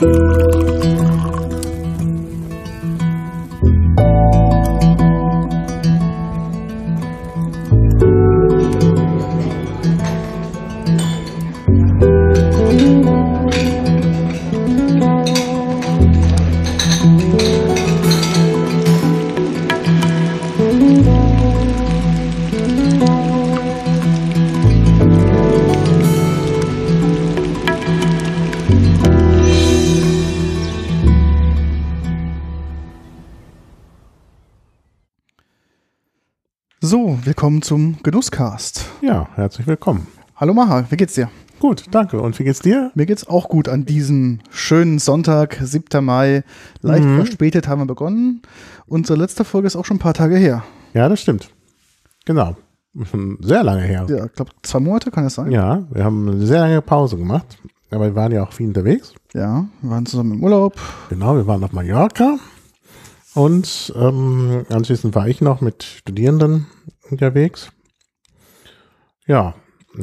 So, willkommen zum Genusscast. Ja, herzlich willkommen. Hallo Maha, wie geht's dir? Gut, danke. Und wie geht's dir? Mir geht's auch gut an diesem schönen Sonntag, 7. Mai. Leicht Mhm. verspätet haben wir begonnen. Unsere letzte Folge ist auch schon ein paar Tage her. Ja, das stimmt. Genau. Schon sehr lange her. Ja, ich glaube, zwei Monate kann es sein. Ja, wir haben eine sehr lange Pause gemacht. Aber wir waren ja auch viel unterwegs. Ja, wir waren zusammen im Urlaub. Genau, wir waren auf Mallorca. Und ähm, anschließend war ich noch mit Studierenden unterwegs. Ja,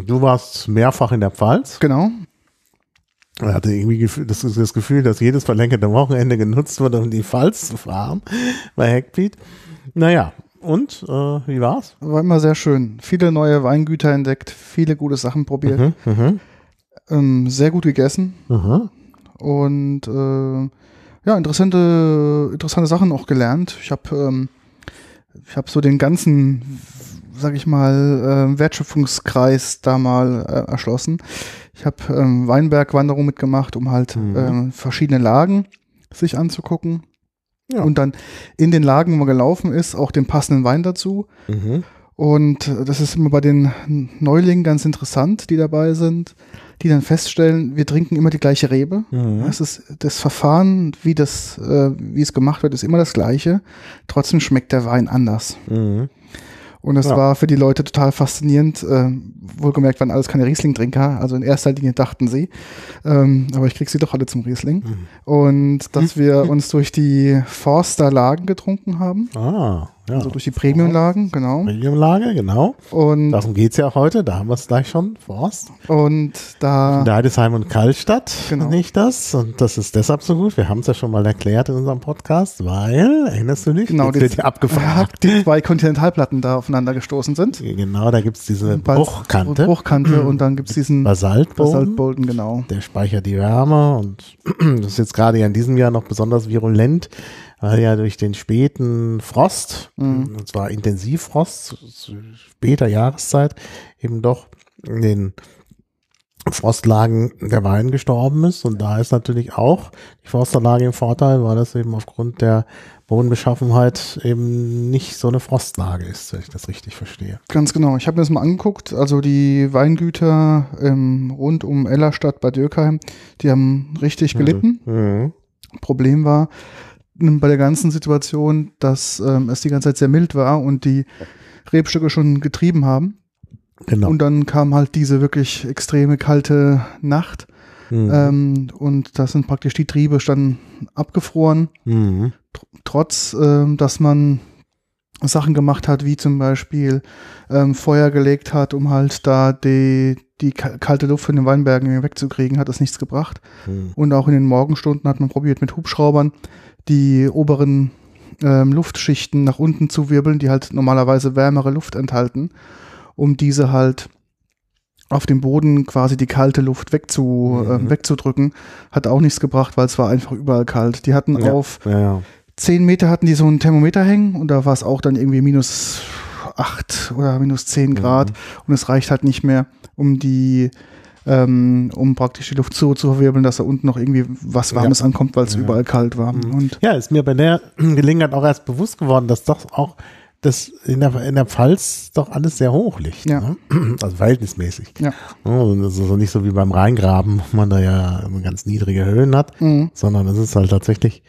du warst mehrfach in der Pfalz. Genau. Er hatte irgendwie das, das Gefühl, dass jedes verlängerte Wochenende genutzt wurde, um die Pfalz zu fahren bei Hackbeat. Naja, und äh, wie war's? War immer sehr schön. Viele neue Weingüter entdeckt, viele gute Sachen probiert. Mhm, mhm, Ähm, sehr gut gegessen. mhm. und äh, ja, interessante, interessante Sachen auch gelernt. Ich habe ähm, ich habe so den ganzen, sag ich mal, äh, Wertschöpfungskreis da mal äh, erschlossen. Ich habe ähm, Weinbergwanderung mitgemacht, um halt Mhm. ähm, verschiedene Lagen sich anzugucken. Ja. Und dann in den Lagen, wo man gelaufen ist, auch den passenden Wein dazu. Mhm. Und äh, das ist immer bei den Neulingen ganz interessant, die dabei sind, die dann feststellen, wir trinken immer die gleiche Rebe. Mhm. Das ist das Verfahren, wie das, äh, wie es gemacht wird, ist immer das gleiche. Trotzdem schmeckt der Wein anders. Mhm. Und das Ja. war für die Leute total faszinierend. Äh, wohlgemerkt waren alles keine Riesling-Trinker, also in erster Linie dachten sie. Ähm, aber ich krieg sie doch alle zum Riesling. Mhm. Und dass wir uns durch die Forster-Lagen getrunken haben, Ah, ja. also durch die Premium-Lagen, genau. Premiumlage, genau. Und, Darum geht's ja auch heute. Da haben wir es gleich schon. Forst. und da, Deidesheim und Kallstadt Genau. nicht das. Und das ist deshalb so gut. Wir haben es ja schon mal erklärt in unserem Podcast, weil, erinnerst du dich? genau, Jetzt wird ja abgefragt. die zwei Kontinentalplatten da aufeinander gestoßen sind. Genau, da gibt's diese Bas- Bruchkante. Bruchkante und dann gibt's diesen Basaltboden. Basaltbolden, genau. Der speichert die Wärme und das ist jetzt gerade ja in diesem Jahr noch besonders virulent, weil ja durch den späten Frost, Mhm. und zwar Intensivfrost, später Jahreszeit, eben doch in den Frostlagen der Wein gestorben ist. Und da ist natürlich auch die Forsterlage im Vorteil, weil das eben aufgrund der Bodenbeschaffenheit eben nicht so eine Frostlage ist, wenn ich das richtig verstehe. Ganz genau. Ich habe mir das mal angeguckt. Also die Weingüter ähm, rund um Ellerstadt bei Dürkheim, die haben richtig gelitten. Mhm. Problem war bei der ganzen Situation, dass ähm, es die ganze Zeit sehr mild war und die Rebstücke schon getrieben haben. Genau. Und dann kam halt diese wirklich extreme kalte Nacht Mhm. ähm, und da sind praktisch die Triebe dann abgefroren. Mhm. trotz, ähm, dass man Sachen gemacht hat, wie zum Beispiel ähm, Feuer gelegt hat, um halt da die, die ka- kalte Luft von den Weinbergen wegzukriegen, hat das nichts gebracht. Mhm. Und auch in den Morgenstunden hat man probiert, mit Hubschraubern die oberen ähm, Luftschichten nach unten zu wirbeln, die halt normalerweise wärmere Luft enthalten, um diese halt auf dem Boden quasi die kalte Luft wegzu, Mhm. ähm, wegzudrücken, hat auch nichts gebracht, weil es war einfach überall kalt. Die hatten Ja. auf Ja, ja. 10 Meter hatten die so ein Thermometer hängen und da war es auch dann irgendwie minus 8 oder minus 10 Mhm. Grad und es reicht halt nicht mehr, um die ähm, um praktisch die Luft so zu verwirbeln, dass da unten noch irgendwie was Warmes ankommt, weil es Ja. überall kalt war. Mhm. Und Ja, ist mir bei der Gelegenheit auch erst bewusst geworden, dass doch auch das in der, in der Pfalz doch alles sehr hoch liegt. Ja. Ne? Also verhältnismäßig. Ja. Und das ist so nicht so wie beim Rheingraben, wo man da ja ganz niedrige Höhen hat, Mhm. sondern es ist halt tatsächlich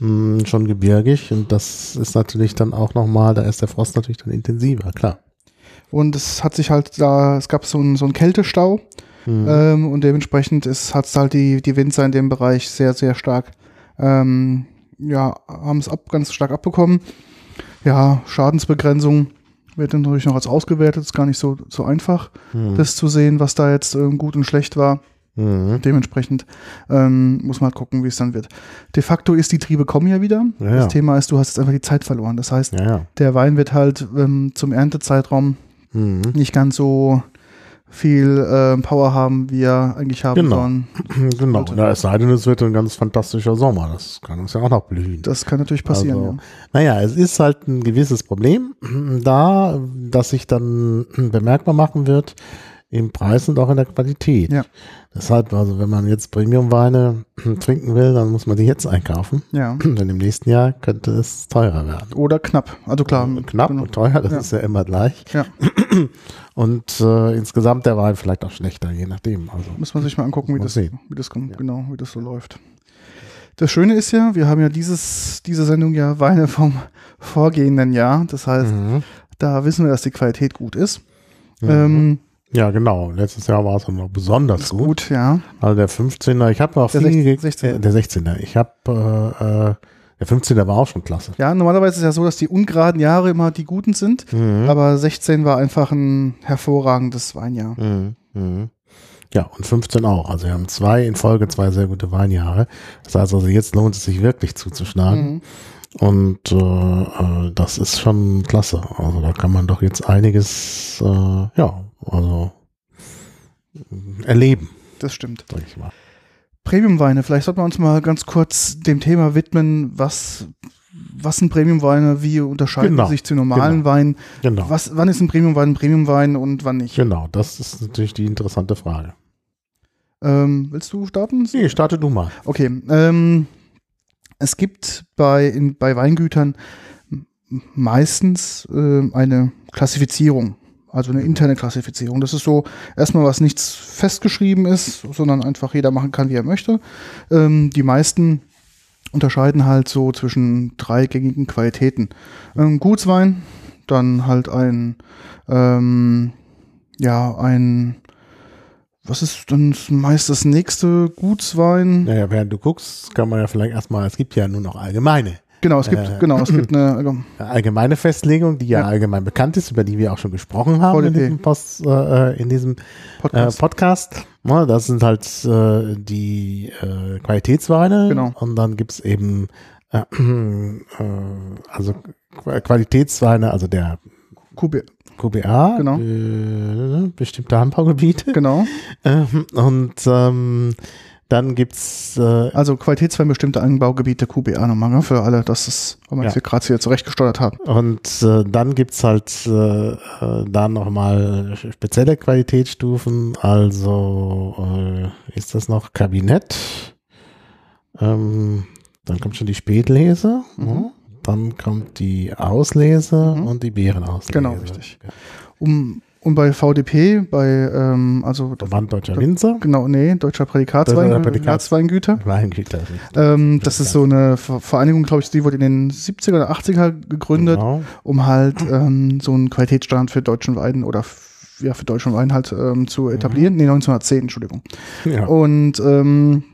mh, schon gebirgig und das ist natürlich dann auch nochmal, da ist der Frost natürlich dann intensiver, klar. Und es hat sich halt da, es gab so einen so einen Kältestau Mhm. ähm, und dementsprechend ist, hat es halt die, die Winzer in dem Bereich sehr, sehr stark, ähm, ja, haben es ab, ganz stark abbekommen. Ja, Schadensbegrenzung wird dann natürlich noch als ausgewertet, ist gar nicht so, so einfach, Mhm. das zu sehen, was da jetzt ähm, gut und schlecht war. Mhm. Dementsprechend ähm, muss man halt gucken, wie es dann wird. De facto ist die Triebe kommen ja wieder. Ja, das ja. Thema ist, du hast jetzt einfach die Zeit verloren. Das heißt, Ja, ja. der Wein wird halt ähm, zum Erntezeitraum Mhm. nicht ganz so viel ähm, Power haben, wie er eigentlich haben Genau. sollen. Genau. Ja, es sei denn, es wird ein ganz fantastischer Sommer. Das kann uns ja auch noch blühen. Das kann natürlich passieren. Also, Naja, es ist halt ein gewisses Problem da, das sich dann bemerkbar machen wird im Preis und auch in der Qualität. Ja. Deshalb, also wenn man jetzt Premium-Weine trinken will, dann muss man die jetzt einkaufen. ja. Denn im nächsten Jahr könnte es teurer werden. Oder knapp. Also klar. Knapp genau. und teuer, das Ja. ist ja immer gleich. Ja. Und äh, insgesamt der Wein vielleicht auch schlechter, je nachdem. Also, Muss man sich mal angucken, wie das, sehen. wie das kommt, Ja. genau, wie das so läuft. Das Schöne ist ja, wir haben ja dieses, diese Sendung ja Weine vom vorgehenden Jahr. Das heißt, mhm. da wissen wir, dass die Qualität gut ist. Mhm. Ähm, ja, genau. Letztes Jahr war es dann noch besonders gut. gut, ja. Also der 15er, ich habe auch Der viel 16er. Äh, der 16er. Ich habe äh, äh, der 15er war auch schon klasse. Ja, normalerweise ist es ja so, dass die ungeraden Jahre immer die guten sind. Mhm. Aber 16 war einfach ein hervorragendes Weinjahr. Mhm. Mhm. Ja, und 15 auch. Also wir haben zwei in Folge zwei sehr gute Weinjahre. Das heißt also, jetzt lohnt es sich wirklich zuzuschlagen. Mhm. Und äh, äh, das ist schon klasse. Also da kann man doch jetzt einiges, äh, ja, also äh, erleben, Das stimmt. sag ich mal. Premiumweine, vielleicht sollten wir uns mal ganz kurz dem Thema widmen, was, was sind Premiumweine, wie unterscheiden Genau, sich zu normalen genau. Weinen, Genau. was, wann ist ein Premiumwein ein Premiumwein und wann nicht. Genau, das ist natürlich die interessante Frage. Ähm, willst du starten? Nee, starte du mal. Okay, ähm, es gibt bei, in, bei Weingütern meistens ähm, eine Klassifizierung, also eine interne Klassifizierung. Das ist so erstmal was nichts festgeschrieben ist, sondern einfach jeder machen kann, wie er möchte. Ähm, die meisten unterscheiden halt so zwischen drei gängigen Qualitäten. Ähm, Gutswein, dann halt ein, ähm, ja, ein, was ist dann meist das nächste Gutswein? Naja, während du guckst, kann man ja vielleicht erstmal, es gibt ja nur noch allgemeine. Genau, es gibt, Äh, genau, es gibt eine, also, allgemeine Festlegung, die ja, Ja. allgemein bekannt ist, über die wir auch schon gesprochen haben in diesem, Post, äh, in diesem Podcast. Äh, Podcast. Das sind halt äh, die äh, Qualitätsweine. Genau. Und dann gibt's eben äh, also Qu- Qualitätsweine, also der QB, QBA, Genau. bestimmte Anbaugebiete. genau. Ähm, und ähm, dann gibt's äh, Also Qualitätswein bestimmte Anbaugebiete QBA nochmal, ne, für alle, das ist, weil wir Ja. es gerade hier zurechtgesteuert haben. Und äh, dann gibt's halt äh, äh, da nochmal spezielle Qualitätsstufen. Also äh, ist das noch Kabinett. Ähm, dann kommt schon die Spätlese. Mhm. ne? Dann kommt die Auslese Mhm. und die Beerenauslese. Genau, richtig. Um, und bei VDP, bei, ähm, also, Verband Deutscher Winzer. genau, nee, Deutscher Prädikatswein, Deutscher Prädikats- Prädikatsweingüter. Weingüter. Ähm, das ist so eine Ver- Vereinigung, glaube ich, die wurde in den 70er oder 80er gegründet, Genau. um halt ähm, so einen Qualitätsstandard für deutschen Wein oder ja, für deutschen Wein halt ähm, zu etablieren. Nee, 1910, Entschuldigung. Ja. Und ähm,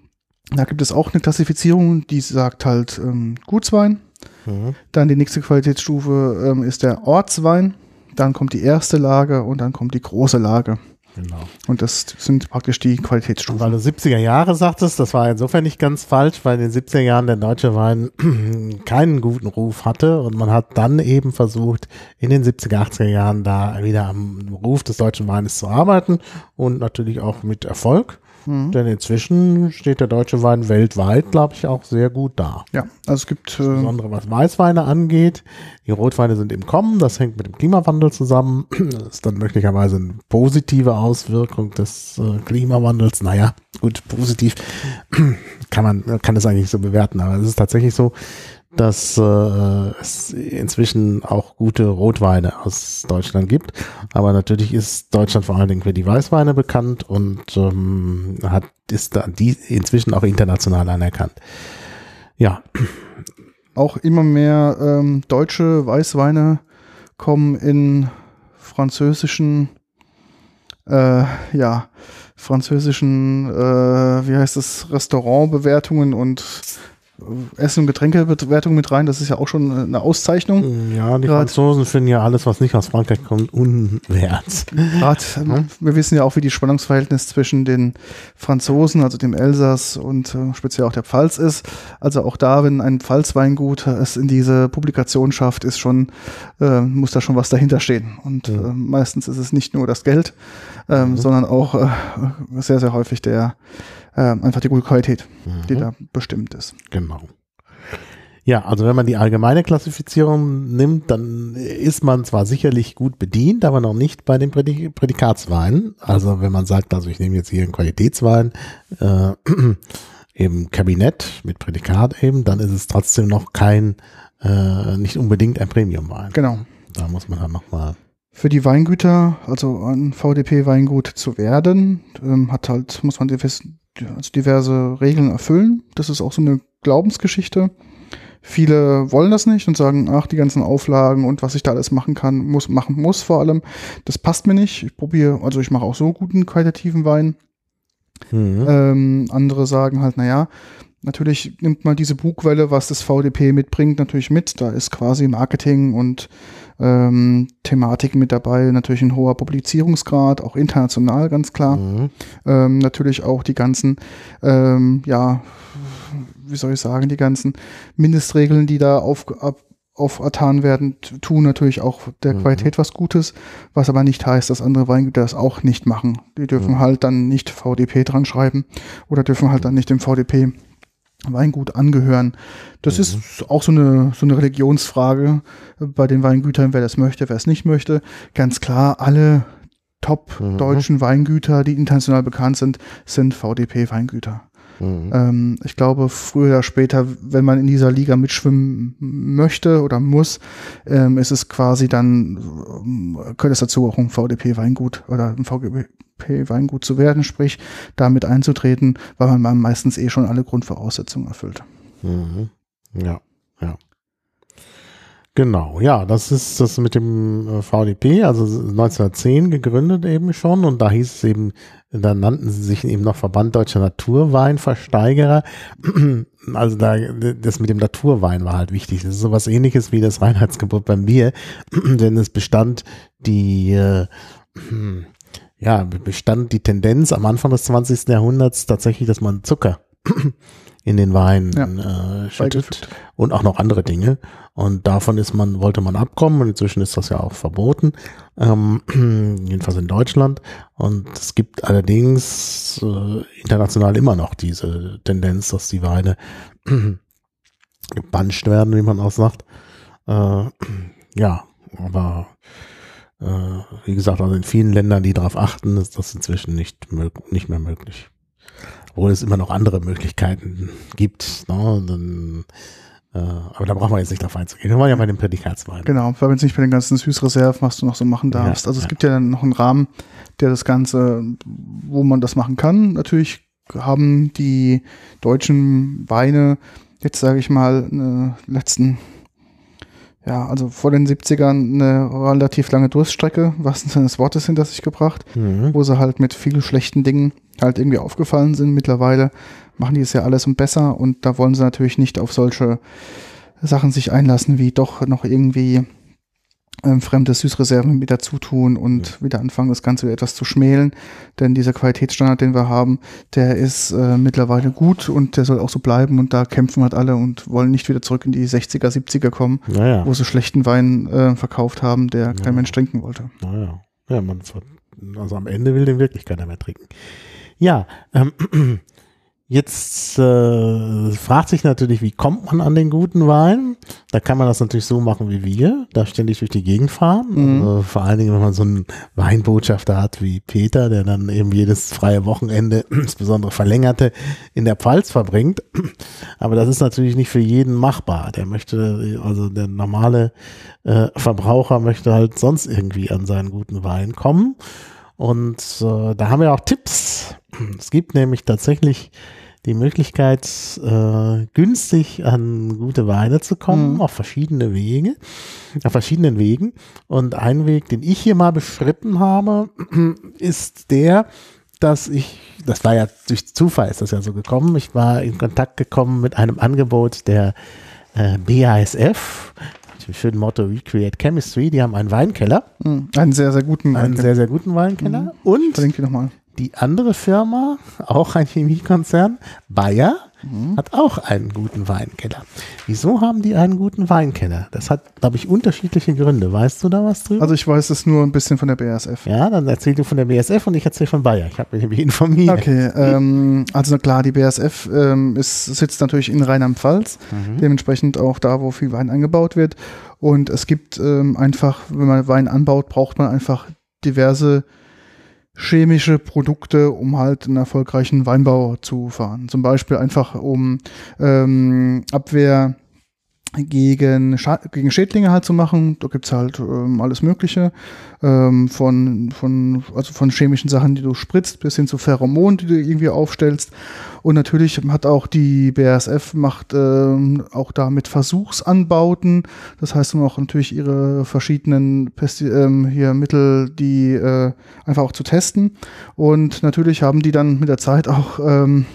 da gibt es auch eine Klassifizierung, die sagt halt ähm, Gutswein. Mhm. Dann die nächste Qualitätsstufe ähm, ist der Ortswein. Dann kommt die erste Lage und dann kommt die große Lage. Genau. Und das sind praktisch die Qualitätsstufen. Weil du 70er Jahre sagtest, das war insofern nicht ganz falsch, weil in den 70er Jahren der deutsche Wein keinen guten Ruf hatte und man hat dann eben versucht, in den 70er, 80er Jahren da wieder am Ruf des deutschen Weines zu arbeiten und natürlich auch mit Erfolg. Mhm. Denn inzwischen steht der deutsche Wein weltweit, glaube ich, auch sehr gut da. Ja, also es gibt äh, Insbesondere was Weißweine angeht. Die Rotweine sind im Kommen, das hängt mit dem Klimawandel zusammen. Das ist dann möglicherweise eine positive Auswirkung des äh, Klimawandels. Naja, gut, positiv kann man, kann es eigentlich so bewerten, aber es ist tatsächlich so, dass äh, es inzwischen auch gute Rotweine aus Deutschland gibt. Aber natürlich ist Deutschland vor allen Dingen für die Weißweine bekannt und ähm, hat ist da die inzwischen auch international anerkannt. Ja, auch immer mehr ähm, deutsche Weißweine kommen in französischen, äh, ja, französischen, äh, wie heißt es, Restaurantbewertungen und Essen- und Getränkebewertung mit rein. Das ist ja auch schon eine Auszeichnung. Ja, die Grad- Franzosen finden ja alles, was nicht aus Frankreich kommt, unwert. Gerade, ähm, wir wissen ja auch, wie die Spannungsverhältnis zwischen den Franzosen, also dem Elsass und äh, speziell auch der Pfalz ist. Also auch da, wenn ein Pfalzweingut es in diese Publikation schafft, ist schon, äh, muss da schon was dahinter stehen. Und Ja. äh, meistens ist es nicht nur das Geld, ähm, Mhm. sondern auch äh, sehr, sehr häufig der äh, einfach die gute Qualität, die Mhm. da bestimmt ist. Genau. Ja, also wenn man die allgemeine Klassifizierung nimmt, dann ist man zwar sicherlich gut bedient, aber noch nicht bei den Prädik Prädikatsweinen. Also wenn man sagt, also ich nehme jetzt hier einen Qualitätswein, äh, eben Kabinett mit Prädikat eben, dann ist es trotzdem noch kein, äh, nicht unbedingt ein Premiumwein. Genau. Da muss man dann nochmal. Für die Weingüter, also ein VDP-Weingut zu werden, ähm, hat halt, muss man also diverse Regeln erfüllen. Das ist auch so eine Glaubensgeschichte. Viele wollen das nicht und sagen, ach, die ganzen Auflagen und was ich da alles machen kann, muss, machen muss vor allem, das passt mir nicht. Ich probiere, also ich mache auch so guten qualitativen Wein. Mhm. Ähm, andere sagen halt, naja, natürlich nimmt man diese Bugwelle, was das VDP mitbringt, natürlich mit. Da ist quasi Marketing und ähm, Thematik mit dabei, natürlich ein hoher Publizierungsgrad, auch international ganz klar. Mhm. Ähm, natürlich auch die ganzen, ähm, ja, wie soll ich sagen, die ganzen Mindestregeln, die da auf, ab, aufertan werden, tun natürlich auch der Mhm. Qualität was Gutes, was aber nicht heißt, dass andere Weingüter das auch nicht machen. Die dürfen Mhm. halt dann nicht VDP dran schreiben oder dürfen halt dann nicht dem VDP Weingut angehören. Das Mhm. ist auch so eine, so eine Religionsfrage bei den Weingütern, wer das möchte, wer es nicht möchte. Ganz klar, alle top Mhm. deutschen Weingüter, die international bekannt sind, sind VDP-Weingüter. Mhm. Ähm, ich glaube, früher oder später, wenn man in dieser Liga mitschwimmen möchte oder muss, ähm, ist es quasi dann, ähm, gehört es dazu, auch ein VDP-Weingut oder ein VDP-Weingut zu werden, sprich, damit einzutreten, weil man meistens eh schon alle Grundvoraussetzungen erfüllt. Mhm. Ja, ja. Genau, ja, das ist das mit dem äh, VDP, also 1910 gegründet eben schon und da hieß es eben, da nannten sie sich eben noch Verband Deutscher Naturweinversteigerer. Also da, das mit dem Naturwein war halt wichtig. Das ist sowas ähnliches wie das Reinheitsgebot beim Bier, denn es bestand die, äh, ja, bestand die Tendenz am Anfang des 20. Jahrhunderts tatsächlich, dass man Zucker in den Wein äh, schüttet und auch noch andere Dinge. Und davon ist man, wollte man abkommen und inzwischen ist das ja auch verboten, ähm, jedenfalls in Deutschland. Und es gibt allerdings äh, international immer noch diese Tendenz, dass die Weine gepanscht werden, wie man auch sagt. Äh, ja, aber äh, wie gesagt, also in vielen Ländern, die darauf achten, ist das inzwischen nicht, nicht mehr möglich. Obwohl es immer noch andere Möglichkeiten gibt. Ne? Dann, äh, aber da brauchen wir jetzt nicht drauf einzugehen. Wir wollen ja bei den Prädikatsweinen. Genau, weil wenn es nicht bei den ganzen Süßreserven, was du noch so machen Ja, darfst. also es ja. gibt ja dann noch einen Rahmen, der das Ganze, wo man das machen kann. Natürlich haben die deutschen Weine jetzt, sage ich mal, eine letzten, ja, also vor den 70ern eine relativ lange Durststrecke, was Sinne des Wortes hinter sich gebracht, Mhm. wo sie halt mit vielen schlechten Dingen halt irgendwie aufgefallen sind. Mittlerweile machen die es ja alles und besser und da wollen sie natürlich nicht auf solche Sachen sich einlassen, wie doch noch irgendwie ähm, fremde Süßreserven mit dazu tun und wieder anfangen, das Ganze wieder etwas zu schmälen. Denn dieser Qualitätsstandard, den wir haben, der ist äh, mittlerweile gut und der soll auch so bleiben und da kämpfen halt alle und wollen nicht wieder zurück in die 60er, 70er kommen, Naja, wo sie schlechten Wein äh, verkauft haben, der kein Ja. Mensch trinken wollte. naja. Ja, man, also am Ende will den wirklich keiner mehr trinken. Ja, ähm, jetzt äh, fragt sich natürlich, wie kommt man an den guten Wein? Da kann man das natürlich so machen wie wir, da ständig durch die Gegend fahren. Mhm. Also vor allen Dingen, wenn man so einen Weinbotschafter hat wie Peter, der dann eben jedes freie Wochenende, insbesondere verlängerte, in der Pfalz verbringt. Aber das ist natürlich nicht für jeden machbar. Der möchte, also der normale äh, Verbraucher möchte halt sonst irgendwie an seinen guten Wein kommen. Und äh, da haben wir auch Tipps. Es gibt nämlich tatsächlich die Möglichkeit, äh, günstig an gute Weine zu kommen, Mhm. auf verschiedene Wege, auf verschiedenen Wegen. Und ein Weg, den ich hier mal beschritten habe, ist der, dass ich, das war ja durch Zufall ist das ja so gekommen, ich war in Kontakt gekommen mit einem Angebot der äh, BASF, mit dem schönen Motto Recreate Chemistry, die haben einen Weinkeller, Mhm. Einen sehr, sehr guten einen sehr, sehr guten Weinkeller Mhm. und Verlinke nochmal. Die andere Firma, auch ein Chemiekonzern, Bayer, Mhm. hat auch einen guten Weinkeller. Wieso haben die einen guten Weinkeller? Das hat, glaube ich, unterschiedliche Gründe. Weißt du da was drüber? Also ich weiß es nur ein bisschen von der BASF. ja, dann erzähl du von der BSF und ich erzähle von Bayer. Ich habe mich nämlich informiert. Okay, ähm, also klar, die BASF ähm, ist, sitzt natürlich in Rheinland-Pfalz, Mhm. dementsprechend auch da, wo viel Wein angebaut wird. Und es gibt ähm, einfach, wenn man Wein anbaut, braucht man einfach diverse chemische Produkte, um halt einen erfolgreichen Weinbau zu fahren. Zum Beispiel einfach um ähm, Abwehr gegen, Scha gegen Schädlinge halt zu machen. Da gibt's halt ähm, alles Mögliche. Ähm, von, von, also von chemischen Sachen, die du spritzt, bis hin zu Pheromonen, die du irgendwie aufstellst. Und natürlich hat auch die BASF macht ähm, auch da mit Versuchsanbauten. Das heißt, um auch natürlich ihre verschiedenen Pesti ähm, hier Mittel, die äh, einfach auch zu testen. Und natürlich haben die dann mit der Zeit auch ähm,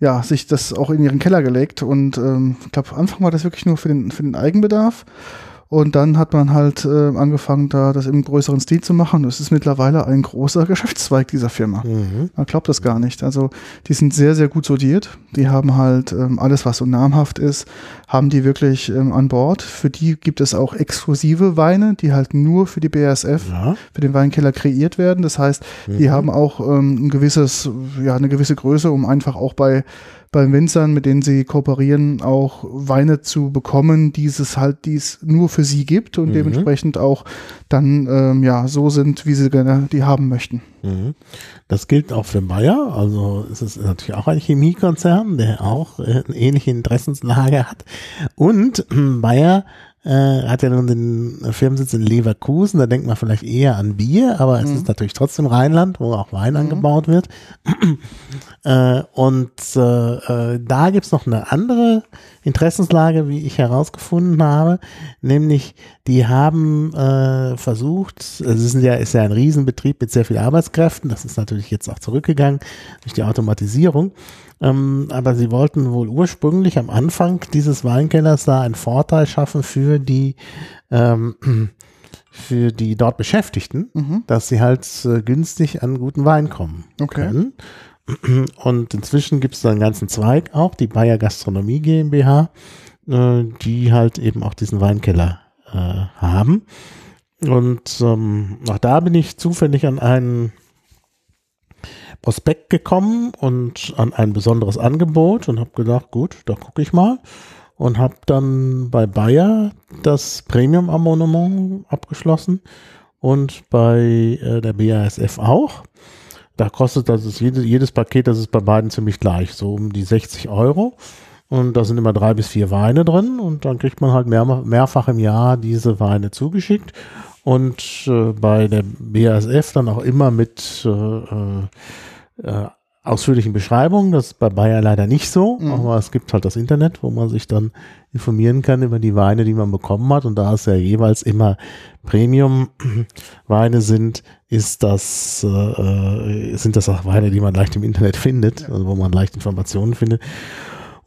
ja, sich das auch in ihren Keller gelegt und ähm, ich glaube, Anfang war das wirklich nur für den, für den Eigenbedarf. Und dann hat man halt äh, angefangen, da das im größeren Stil zu machen. Das ist mittlerweile ein großer Geschäftszweig dieser Firma. Mhm. Man glaubt das gar nicht. Also die sind sehr, sehr gut sortiert. Die haben halt ähm, alles, was so namhaft ist, haben die wirklich ähm, an Bord. Für die gibt es auch exklusive Weine, die halt nur für die BASF, Ja. für den Weinkeller kreiert werden. Das heißt, die Mhm. haben auch ähm, ein gewisses, ja, eine gewisse Größe, um einfach auch bei bei Winzern, mit denen sie kooperieren, auch Weine zu bekommen, die es halt, die es nur für sie gibt und Mhm. dementsprechend auch dann ähm, ja so sind, wie sie gerne die haben möchten. Mhm. Das gilt auch für Bayer. Also es ist natürlich auch ein Chemiekonzern, der auch äh, eine ähnliche Interessenslage hat. Und äh, Bayer äh, hat ja nun den Firmensitz in Leverkusen. Da denkt man vielleicht eher an Bier, aber es Mhm. ist natürlich trotzdem Rheinland, wo auch Wein angebaut wird. äh, und äh, äh, da gibt's noch eine andere Interessenslage, wie ich herausgefunden habe, nämlich die haben äh, versucht, also es ist ja, ist ja ein Riesenbetrieb mit sehr viel Arbeitskräften, das ist natürlich jetzt auch zurückgegangen durch die Automatisierung, ähm, aber sie wollten wohl ursprünglich am Anfang dieses Weinkellers da einen Vorteil schaffen für die ähm, für die dort Beschäftigten, Mhm. dass sie halt äh, günstig an guten Wein kommen Okay. können. Und inzwischen gibt es da einen ganzen Zweig auch, die Bayer Gastronomie GmbH, äh, die halt eben auch diesen Weinkeller äh, haben. Und ähm, auch da bin ich zufällig an einen Prospekt gekommen und an ein besonderes Angebot und habe gedacht, gut, da gucke ich mal. Und habe dann bei Bayer das Premium-Abonnement abgeschlossen und bei äh, der BASF auch. Da kostet das ist jede, jedes Paket, das ist bei beiden ziemlich gleich, so um die 60 Euro. Und da sind immer drei bis vier Weine drin und dann kriegt man halt mehr, mehrfach im Jahr diese Weine zugeschickt. Und äh, bei der BASF dann auch immer mit äh, äh, äh, ausführlichen Beschreibungen. Das ist bei Bayer leider nicht so, Mhm. aber es gibt halt das Internet, wo man sich dann informieren kann über die Weine, die man bekommen hat. Und da es ja jeweils immer Premium-Weine sind, ist das, äh, äh, sind das auch Weine, die man leicht im Internet findet, also wo man leicht Informationen findet.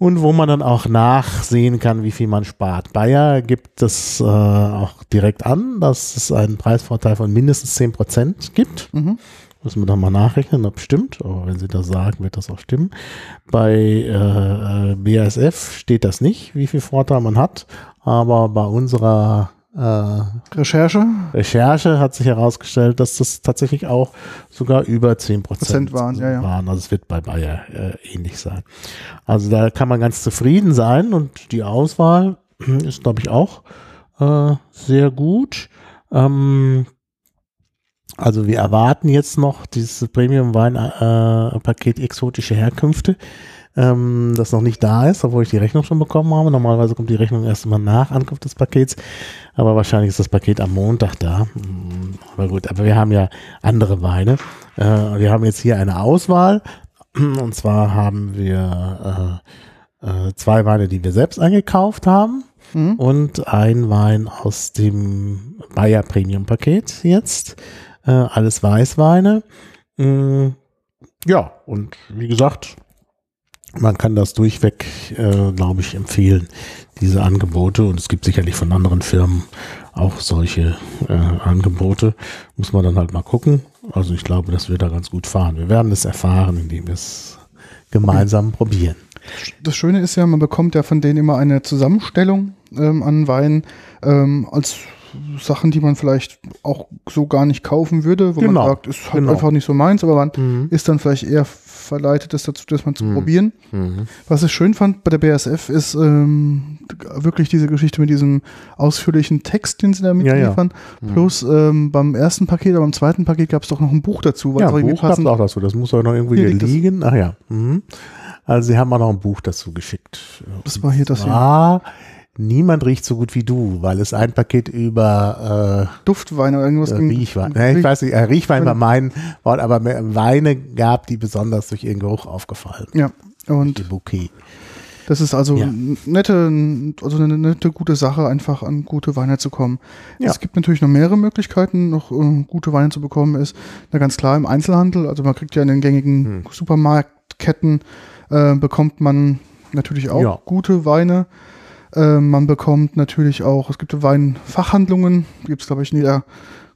Und wo man dann auch nachsehen kann, wie viel man spart. Bayer gibt es äh, auch direkt an, dass es einen Preisvorteil von mindestens 10% gibt. Mhm. Müssen wir dann mal nachrechnen, ob stimmt. Aber wenn Sie das sagen, wird das auch stimmen. Bei äh, äh, BASF steht das nicht, wie viel Vorteil man hat. Aber bei unserer äh, Recherche Recherche hat sich herausgestellt, dass das tatsächlich auch sogar über 10 Prozent waren, ja, ja. waren. Also es wird bei Bayer äh, ähnlich sein. Also da kann man ganz zufrieden sein und die Auswahl ist, glaube ich, auch äh, sehr gut. Ähm, also wir erwarten jetzt noch dieses Premium-Wein-Paket exotische Herkünfte, ähm, das noch nicht da ist, obwohl ich die Rechnung schon bekommen habe. Normalerweise kommt die Rechnung erst mal nach Ankunft des Pakets, aber wahrscheinlich ist das Paket am Montag da. Mm, Aber gut, aber wir haben ja andere Weine. Äh, wir haben jetzt hier eine Auswahl und zwar haben wir äh, äh, zwei Weine, die wir selbst eingekauft haben Mhm. und ein Wein aus dem Bayer Premium Paket jetzt. Äh, alles Weißweine. Mm, ja, und wie gesagt, man kann das durchweg, äh, glaube ich, empfehlen, diese Angebote. Und es gibt sicherlich von anderen Firmen auch solche äh, Angebote. Muss man dann halt mal gucken. Also ich glaube, dass wir da ganz gut fahren. Wir werden es erfahren, indem wir es gemeinsam okay. probieren. Das Schöne ist ja, man bekommt ja von denen immer eine Zusammenstellung ähm, an Wein ähm, als Sachen, die man vielleicht auch so gar nicht kaufen würde, wo genau. man sagt, ist halt genau. einfach nicht so meins, aber man mhm. ist dann vielleicht eher verleitet, das dazu, das mal zu mhm. probieren. Mhm. Was ich schön fand bei der BSF ist ähm, wirklich diese Geschichte mit diesem ausführlichen Text, den sie da mitliefern. Ja, ja. Plus ähm, beim ersten Paket, aber beim zweiten Paket gab es doch noch ein Buch dazu. ja, ein Buch gab es auch dazu. Das muss doch noch irgendwie hier liegen. Ach ja. Mhm. Also sie haben auch noch ein Buch dazu geschickt. Das war hier das hier. Niemand riecht so gut wie du, weil es ein Paket über äh, Duftwein oder irgendwas äh, Riechwein. Nee, ich weiß nicht, äh, Riechwein war mein Wort, aber Weine gab, die besonders durch ihren Geruch aufgefallen. Ja, und Bouquet. Das ist also ja. nette, also eine nette, gute Sache, einfach an gute Weine zu kommen. Ja. Es gibt natürlich noch mehrere Möglichkeiten, noch uh, gute Weine zu bekommen. Ist na ganz klar im Einzelhandel. Also man kriegt ja in den gängigen hm. Supermarktketten äh, bekommt man natürlich auch ja. gute Weine. Äh, man bekommt natürlich auch, es gibt Weinfachhandlungen, gibt es glaube ich in jeder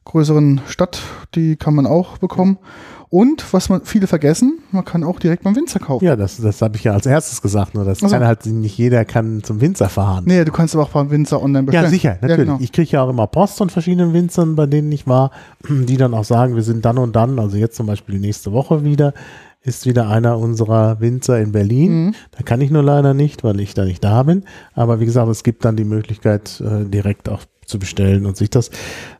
größeren Stadt, die kann man auch bekommen. Und was man viele vergessen, man kann auch direkt beim Winzer kaufen. Ja, das, das habe ich ja als erstes gesagt, nur das also, kann halt nicht jeder kann zum Winzer fahren. Nee, du kannst aber auch beim Winzer online bestellen. Ja, sicher, natürlich. Ja, genau. Ich kriege ja auch immer Post von verschiedenen Winzern, bei denen ich war, die dann auch sagen, wir sind dann und dann, also jetzt zum Beispiel nächste Woche wieder, ist wieder einer unserer Winzer in Berlin. Mhm. Da kann ich nur leider nicht, weil ich da nicht da bin. Aber wie gesagt, es gibt dann die Möglichkeit, äh, direkt auch zu bestellen und sich das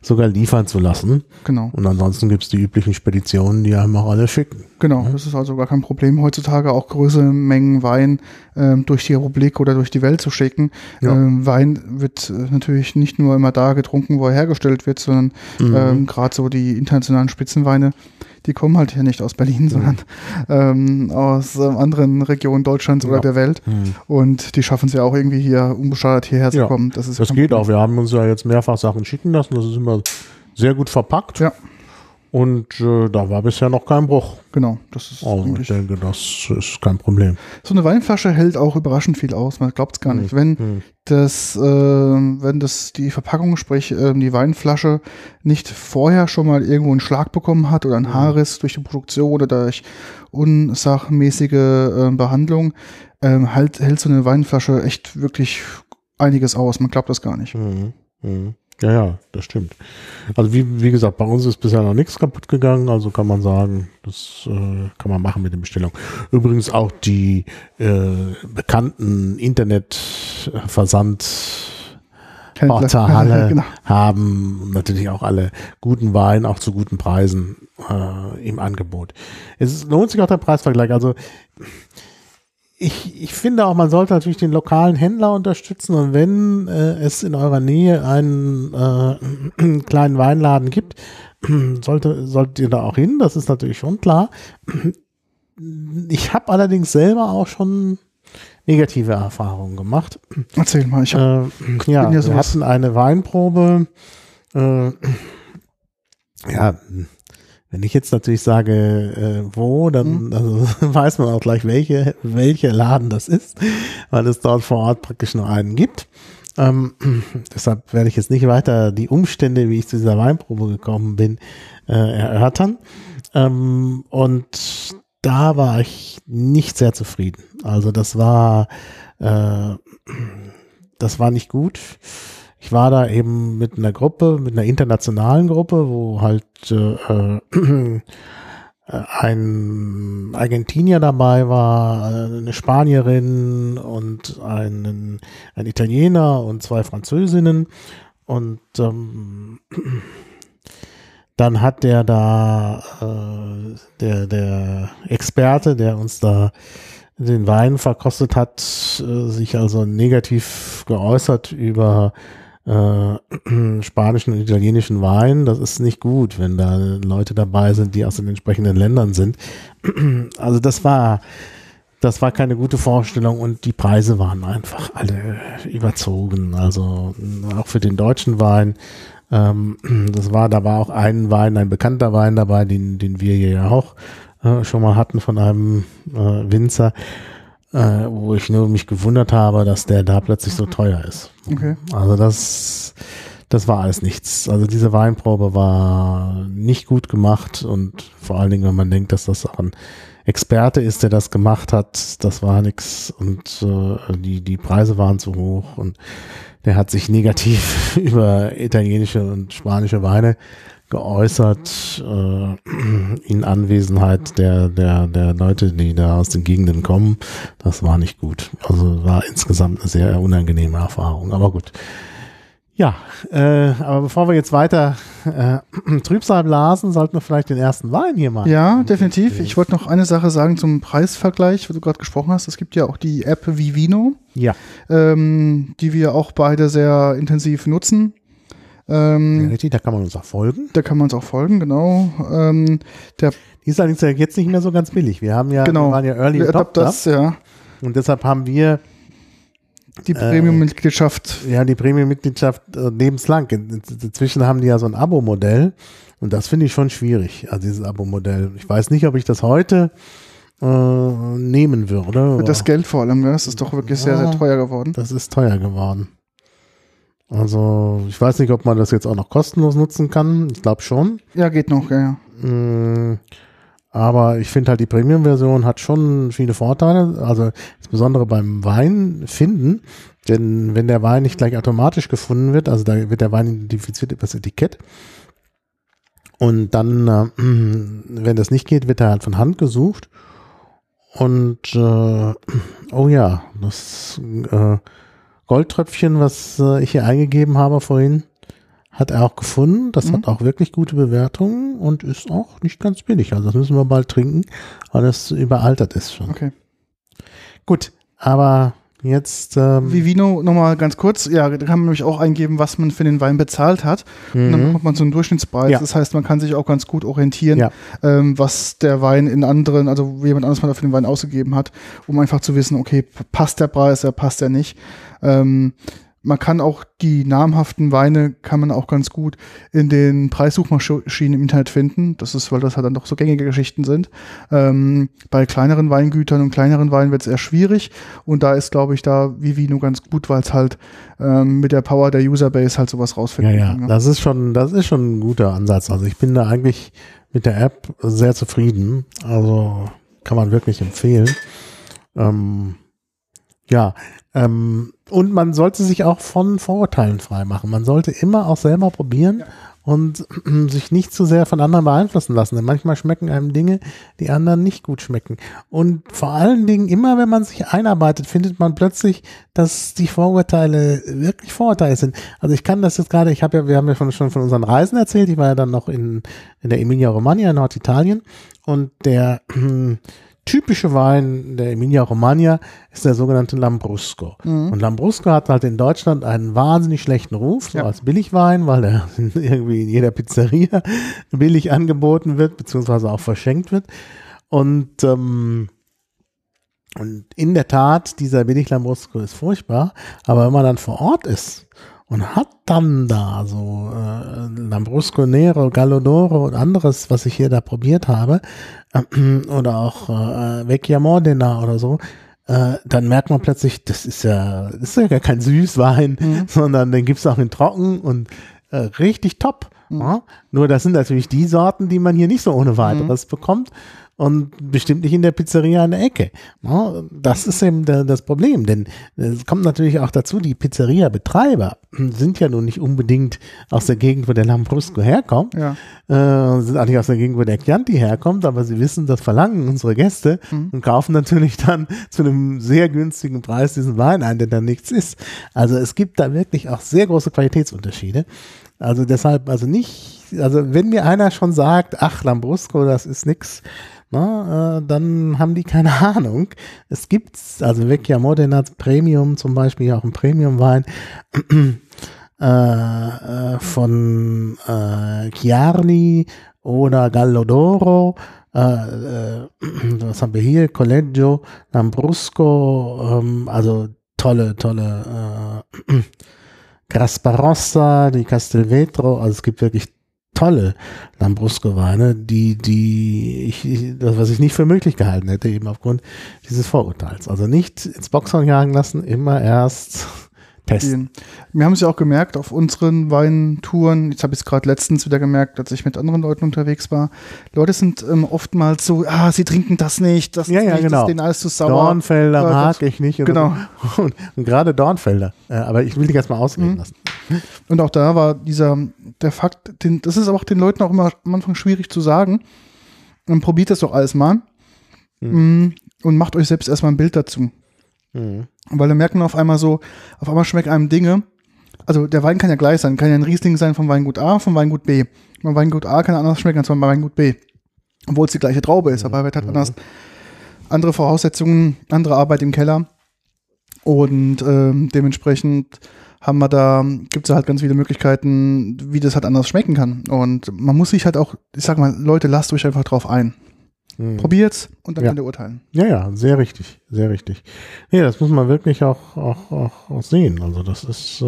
sogar liefern zu lassen. Genau. Und ansonsten gibt es die üblichen Speditionen, die einem auch alle schicken. Genau, ja. das ist also gar kein Problem, heutzutage auch größere Mengen Wein ähm, durch die Republik oder durch die Welt zu schicken. Ja. Ähm, Wein wird äh, natürlich nicht nur immer da getrunken, wo er hergestellt wird, sondern mhm. ähm, gerade so die internationalen Spitzenweine die kommen halt hier nicht aus Berlin, mhm. sondern ähm, aus äh, anderen Regionen Deutschlands ja. oder der Welt. Mhm. Und die schaffen es ja auch irgendwie hier unbeschadet hierher zu kommen. Das, ist das geht auch. Wir haben uns ja jetzt mehrfach Sachen schicken lassen. Das ist immer sehr gut verpackt. Ja. Und äh, da war bisher noch kein Bruch. Genau, das ist. Also ich denke, das ist kein Problem. So eine Weinflasche hält auch überraschend viel aus. Man glaubt es gar nicht. Wenn hm. das, äh, wenn das die Verpackung, sprich äh, die Weinflasche, nicht vorher schon mal irgendwo einen Schlag bekommen hat oder einen hm. Haarriss durch die Produktion oder durch unsachmäßige äh, Behandlung, ähm, halt, hält so eine Weinflasche echt wirklich einiges aus. Man glaubt das gar nicht. Hm. hm. Ja, ja, das stimmt. Also wie, wie gesagt, bei uns ist bisher noch nichts kaputt gegangen, also kann man sagen, das äh, kann man machen mit den Bestellungen. Übrigens auch die äh, bekannten Internetversand Portale genau. haben natürlich auch alle guten Wein, auch zu guten Preisen äh, im Angebot. Es lohnt sich auch der Preisvergleich. Also ich, ich finde auch, man sollte natürlich den lokalen Händler unterstützen und wenn äh, es in eurer Nähe einen äh, kleinen Weinladen gibt, sollte, solltet ihr da auch hin, das ist natürlich schon klar. Ich habe allerdings selber auch schon negative Erfahrungen gemacht. Erzähl mal, ich hab, äh, ja, ja wir hatten eine Weinprobe. Äh, ja, wenn ich jetzt natürlich sage, äh, wo, dann mhm. also, weiß man auch gleich, welche, welcher Laden das ist, weil es dort vor Ort praktisch nur einen gibt. Ähm, deshalb werde ich jetzt nicht weiter die Umstände, wie ich zu dieser Weinprobe gekommen bin, äh, erörtern. Ähm, und da war ich nicht sehr zufrieden. Also das war, äh, das war nicht gut ich war da eben mit einer Gruppe, mit einer internationalen Gruppe, wo halt äh, äh, ein Argentinier dabei war, eine Spanierin und einen, ein Italiener und zwei Französinnen. Und ähm, dann hat der da, äh, der, der Experte, der uns da den Wein verkostet hat, äh, sich also negativ geäußert über äh, spanischen und italienischen Wein. Das ist nicht gut, wenn da Leute dabei sind, die aus den entsprechenden Ländern sind. also das war das war keine gute Vorstellung und die Preise waren einfach alle überzogen. Also auch für den deutschen Wein. Ähm, das war, da war auch ein Wein, ein bekannter Wein dabei, den, den wir hier ja auch äh, schon mal hatten von einem äh, Winzer, äh, wo ich nur mich gewundert habe, dass der da plötzlich so teuer ist. Okay. Also das, das war alles nichts. Also diese Weinprobe war nicht gut gemacht und vor allen Dingen, wenn man denkt, dass das auch ein Experte ist, der das gemacht hat, das war nix und äh, die, die Preise waren zu hoch und der hat sich negativ über italienische und spanische Weine geäußert äh, in Anwesenheit der, der, der Leute, die da aus den Gegenden kommen. Das war nicht gut. Also war insgesamt eine sehr unangenehme Erfahrung. Aber gut. Ja, äh, aber bevor wir jetzt weiter äh, Trübsal blasen, sollten wir vielleicht den ersten Wein hier machen. Ja, definitiv. Ich wollte noch eine Sache sagen zum Preisvergleich, wo du gerade gesprochen hast. Es gibt ja auch die App Vivino, Ja, ähm, die wir auch beide sehr intensiv nutzen. Ähm, richtig, da kann man uns auch folgen. Da kann man uns auch folgen, genau. Ähm, der, Die ist allerdings ja jetzt nicht mehr so ganz billig. Wir haben ja, genau. wir waren ja Early Wir Adopter das, ja. und deshalb haben wir Die Premium-Mitgliedschaft. ja die Premium-Mitgliedschaft äh, lebenslang. In- Inzwischen haben die ja so ein Abo-Modell und das finde ich schon schwierig, also dieses Abo-Modell. Ich weiß nicht, ob ich das heute äh, nehmen würde. Das Geld vor allem, ne? das ist doch wirklich sehr, sehr Ja. teuer geworden. Das ist teuer geworden. Also, ich weiß nicht, ob man das jetzt auch noch kostenlos nutzen kann. Ich glaube schon. Ja, geht noch, ja, ja. Mm, Aber ich finde halt, die Premium-Version hat schon viele Vorteile. Also, insbesondere beim Wein finden. Denn wenn der Wein nicht gleich automatisch gefunden wird, also da wird der Wein identifiziert über das Etikett. Und dann, äh, wenn das nicht geht, wird er halt von Hand gesucht. Und, äh, oh ja, das äh, Goldtröpfchen, was äh, ich hier eingegeben habe vorhin, hat er auch gefunden. Das Mhm. hat auch wirklich gute Bewertungen und ist auch nicht ganz billig. Also das müssen wir bald trinken, weil es überaltert ist schon. Okay. Gut, aber jetzt ähm, Vivino, nochmal ganz kurz, ja, da kann man nämlich auch eingeben, was man für den Wein bezahlt hat. Und dann mhm. bekommt man so einen Durchschnittspreis. Ja. Das heißt, man kann sich auch ganz gut orientieren, Ja. ähm, was der Wein in anderen, also wie jemand anderes mal für den Wein ausgegeben hat, um einfach zu wissen, okay, passt der Preis, passt der nicht. Ähm, man kann auch die namhaften Weine, kann man auch ganz gut in den Preissuchmaschinen im Internet finden. Das ist, weil das halt dann doch so gängige Geschichten sind. Ähm, bei kleineren Weingütern und kleineren Weinen wird es eher schwierig. Und da ist, glaube ich, da Vivino ganz gut, weil es halt ähm, mit der Power der Userbase halt sowas ja, rausfinden ja, kann. ne? das ist schon, das ist schon ein guter Ansatz. Also ich bin da eigentlich mit der App sehr zufrieden. Also kann man wirklich empfehlen. Ähm, ja, ähm, und man sollte sich auch von Vorurteilen frei machen. Man sollte immer auch selber probieren und sich nicht zu sehr von anderen beeinflussen lassen. Denn manchmal schmecken einem Dinge, die anderen nicht gut schmecken. Und vor allen Dingen, immer wenn man sich einarbeitet, findet man plötzlich, dass die Vorurteile wirklich Vorurteile sind. Also ich kann das jetzt gerade, ich habe ja, wir haben ja schon, schon von unseren Reisen erzählt. Ich war ja dann noch in, in der Emilia Romagna in Norditalien und der typische Wein der Emilia Romagna ist der sogenannte Lambrusco. Mhm. Und Lambrusco hat halt in Deutschland einen wahnsinnig schlechten Ruf, so Ja. als Billigwein, weil der irgendwie in jeder Pizzeria billig angeboten wird, beziehungsweise auch verschenkt wird. Und, ähm, und in der Tat, dieser Billig Lambrusco ist furchtbar, aber wenn man dann vor Ort ist und hat dann da so äh, Lambrusco Nero, Gallo d'Oro und anderes, was ich hier da probiert habe, äh, oder auch äh, Vecchia Modena oder so, äh, dann merkt man plötzlich, das ist ja, das ist ja gar kein Süßwein, Mhm. sondern den gibt's auch in trocken und äh, richtig top. Mhm. Ja? Nur das sind natürlich die Sorten, die man hier nicht so ohne weiteres bekommt und bestimmt nicht in der Pizzeria an der Ecke. Das ist eben das Problem, denn es kommt natürlich auch dazu, die Pizzeria-Betreiber sind ja nun nicht unbedingt aus der Gegend, wo der Lambrusco herkommt, Ja. äh, sind auch nicht aus der Gegend, wo der Chianti herkommt, aber sie wissen, das verlangen unsere Gäste Mhm. und kaufen natürlich dann zu einem sehr günstigen Preis diesen Wein ein, der dann nichts ist. Also es gibt da wirklich auch sehr große Qualitätsunterschiede. Also deshalb, also nicht, also wenn mir einer schon sagt, ach, Lambrusco, das ist nix, na, äh, dann haben die keine Ahnung. Es gibt, also Vecchia Modena Premium zum Beispiel, auch ein Premium-Wein, äh, äh, von äh, Chiarni oder Gallo d'Oro. Äh, äh, was haben wir hier? Collegio, Lambrusco, ähm, also tolle, tolle äh, Grasparossa, die Castelvetro, also es gibt wirklich tolle Lambrusco-Weine, die, die ich, das, was ich nicht für möglich gehalten hätte, eben aufgrund dieses Vorurteils. Also nicht ins Boxhorn jagen lassen, immer erst testen. Wir haben es ja auch gemerkt auf unseren Weintouren. Jetzt habe ich es gerade letztens wieder gemerkt, als ich mit anderen Leuten unterwegs war. Leute sind ähm, oftmals so, ah, sie trinken das nicht, das ja, ist ja, nicht, genau. das ist denen alles zu sauer. Dornfelder Ja, mag ich nicht. genau. so. Und, und gerade Dornfelder. Äh, aber ich will dich erst mal ausreden Mhm. lassen. Und auch da war dieser, der Fakt, den, das ist aber auch den Leuten auch immer am Anfang schwierig zu sagen. Und probiert das doch alles mal. Mm, Und macht euch selbst erstmal ein Bild dazu. Mhm. Weil merkt man auf einmal so, auf einmal schmecken einem Dinge. Also der Wein kann ja gleich sein, kann ja ein Riesling sein vom Weingut A, vom Weingut B. Beim Weingut A kann er anders schmecken als beim Weingut B. Obwohl es die gleiche Traube ist, aber er wird halt anders. Andere Voraussetzungen, andere Arbeit im Keller. Und ähm, dementsprechend haben wir da, gibt es halt ganz viele Möglichkeiten, wie das halt anders schmecken kann. Und man muss sich halt auch, ich sag mal, Leute, lasst euch einfach drauf ein. Mhm. Probiert's und dann Ja. könnt ihr urteilen. Ja, ja, sehr richtig, sehr richtig. Nee, das muss man wirklich auch, auch, auch, auch sehen. Also das ist, äh,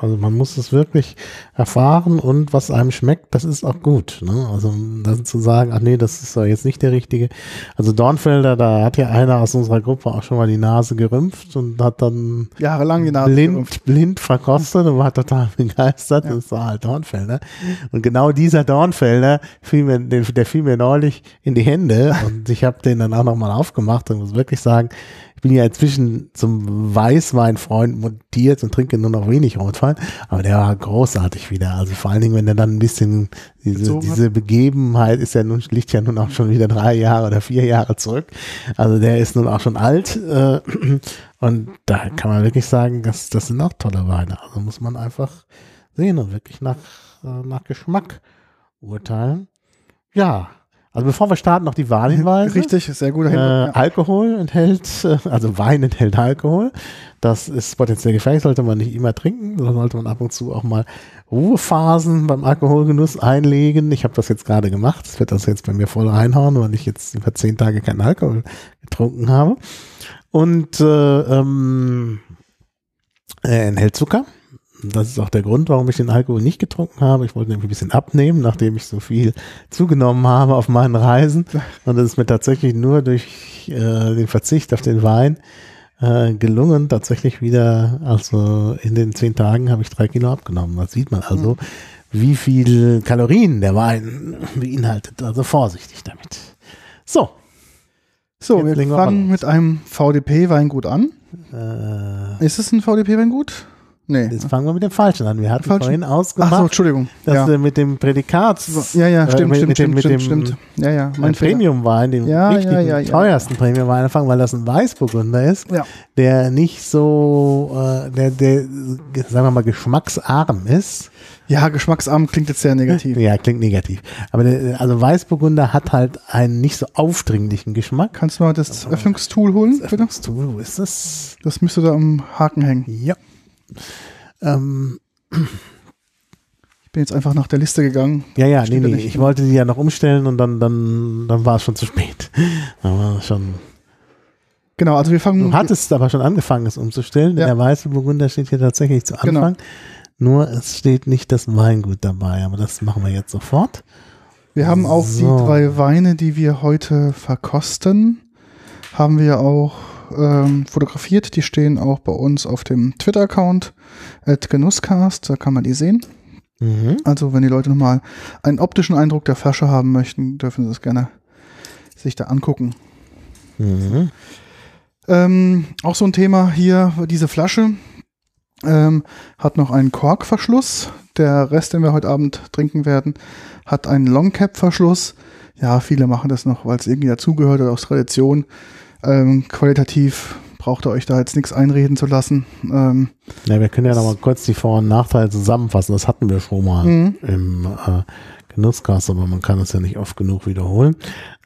also man muss es wirklich erfahren und was einem schmeckt, das ist auch gut. Ne? Also dann zu sagen, ach nee, das ist doch jetzt nicht der richtige. Also Dornfelder, da hat ja einer aus unserer Gruppe auch schon mal die Nase gerümpft und hat dann Jahrelang die Nase gerümpft. blind, blind verkostet und war total begeistert. Ja. Das war halt Dornfelder. Und genau dieser Dornfelder fiel mir, der fiel mir neulich in die Hände und ich habe den dann auch nochmal aufgemacht und muss wirklich sagen, ich bin ja inzwischen zum Weißweinfreund montiert und trinke nur noch wenig Rotwein, aber der war großartig wieder. Also vor allen Dingen, wenn er dann ein bisschen diese, diese Begebenheit ist ja nun, liegt ja nun auch schon wieder drei Jahre oder vier Jahre zurück. Also der ist nun auch schon alt äh, und da kann man wirklich sagen, das, das sind auch tolle Weine. Also muss man einfach sehen und wirklich nach, äh, nach Geschmack urteilen. Ja, also bevor wir starten, noch die Warnhinweise. Richtig, sehr guter Äh, Hinweis. ja. Alkohol enthält, äh, also Wein enthält Alkohol. Das ist potenziell gefährlich, sollte man nicht immer trinken. Da sollte man ab und zu auch mal Ruhephasen beim Alkoholgenuss einlegen. Ich habe das jetzt gerade gemacht. Das wird das jetzt bei mir voll reinhauen, weil ich jetzt über zehn Tage keinen Alkohol getrunken habe. Und äh, ähm, er enthält Zucker. Das ist auch der Grund, warum ich den Alkohol nicht getrunken habe. Ich wollte nämlich ein bisschen abnehmen, nachdem ich so viel zugenommen habe auf meinen Reisen. Und es ist mir tatsächlich nur durch äh, den Verzicht auf den Wein äh, gelungen, tatsächlich wieder, also in den zehn Tagen habe ich drei Kilo abgenommen. Das sieht man also, wie viel Kalorien der Wein beinhaltet. Also vorsichtig damit. So. So, Jetzt wir wir fangen mal mit einem VDP-Weingut an. Äh, Ist es ein VDP-Weingut? Nee. jetzt fangen wir mit dem Falschen an. Wir hatten Falschen? vorhin Ach so, ausgemacht, Entschuldigung. dass Ja. wir mit dem Prädikat, ja, ja, äh, stimmt, mit, stimmt, mit dem, stimmt, mit stimmt, dem stimmt. Ja, ja, mein mein Fehler. Premium-Wein, dem Ja, richtigen, ja, teuersten Premium-Wein anfangen, weil das ein Weißburgunder ist, der nicht so, äh, der, der, sagen wir mal, geschmacksarm ist. Ja, geschmacksarm klingt jetzt sehr negativ. Ja, klingt negativ. Aber der, also Weißburgunder hat halt einen nicht so aufdringlichen Geschmack. Kannst du mal das Öffnungstool holen, bitte? Du, wo ist das? Das müsste da am Haken hängen. Ja. Ähm, Ich bin jetzt einfach nach der Liste gegangen. ja, ja, nee, Steht nee. nicht. Ich wollte die ja noch umstellen und dann, dann, dann war es schon zu spät. Dann war schon Genau, also wir fangen. Du hattest aber schon angefangen, es umzustellen. Ja. Der weiße Burgunder steht hier tatsächlich zu Genau. Anfang. Nur es steht nicht das Weingut dabei, aber das machen wir jetzt sofort. Wir haben auch So. die drei Weine, die wir heute verkosten, haben wir auch ähm, fotografiert. Die stehen auch bei uns auf dem Twitter-Account at Genusscast. Da kann man die sehen. Mhm. Also wenn die Leute nochmal einen optischen Eindruck der Flasche haben möchten, dürfen sie das gerne sich da angucken. Mhm. Ähm, auch so ein Thema hier, diese Flasche ähm, hat noch einen Korkverschluss. Der Rest, den wir heute Abend trinken werden, hat einen Longcap-Verschluss. Ja, viele machen das noch, weil es irgendwie dazugehört oder aus Tradition. Ähm, qualitativ braucht ihr euch da jetzt nichts einreden zu lassen. Ähm, Ja, wir können ja noch mal kurz die Vor- und Nachteile zusammenfassen. Das hatten wir schon mal Mhm. im äh, Genusscast, aber man kann es ja nicht oft genug wiederholen.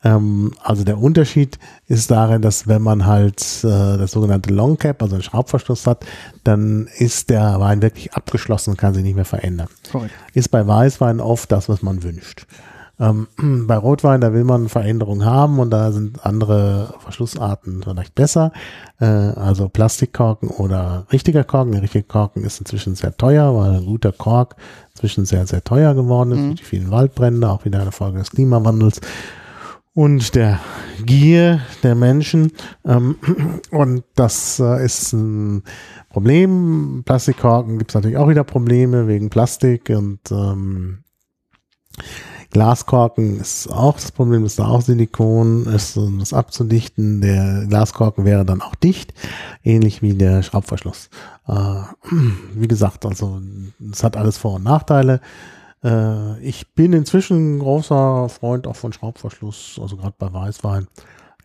Ähm, also der Unterschied ist darin, dass wenn man halt äh, das sogenannte Long Cap, also einen Schraubverschluss hat, dann ist der Wein wirklich abgeschlossen und kann sich nicht mehr verändern. korrekt. Ist bei Weißwein oft das, was man wünscht. Ähm, bei Rotwein, da will man Veränderungen haben und da sind andere Verschlussarten vielleicht besser. Äh, also Plastikkorken oder richtiger Korken. Der richtige Korken ist inzwischen sehr teuer, weil ein guter Kork inzwischen sehr, sehr teuer geworden ist mhm. durch die vielen Waldbrände, auch wieder eine Folge des Klimawandels und der Gier der Menschen. Ähm, und das äh, ist ein Problem. Plastikkorken gibt es natürlich auch wieder Probleme wegen Plastik und ähm, Glaskorken ist auch das Problem, ist da auch Silikon, ist um das abzudichten. Der Glaskorken wäre dann auch dicht, ähnlich wie der Schraubverschluss. Äh, wie gesagt, also es hat alles Vor- und Nachteile. Äh, ich bin inzwischen ein großer Freund auch von Schraubverschluss, also gerade bei Weißwein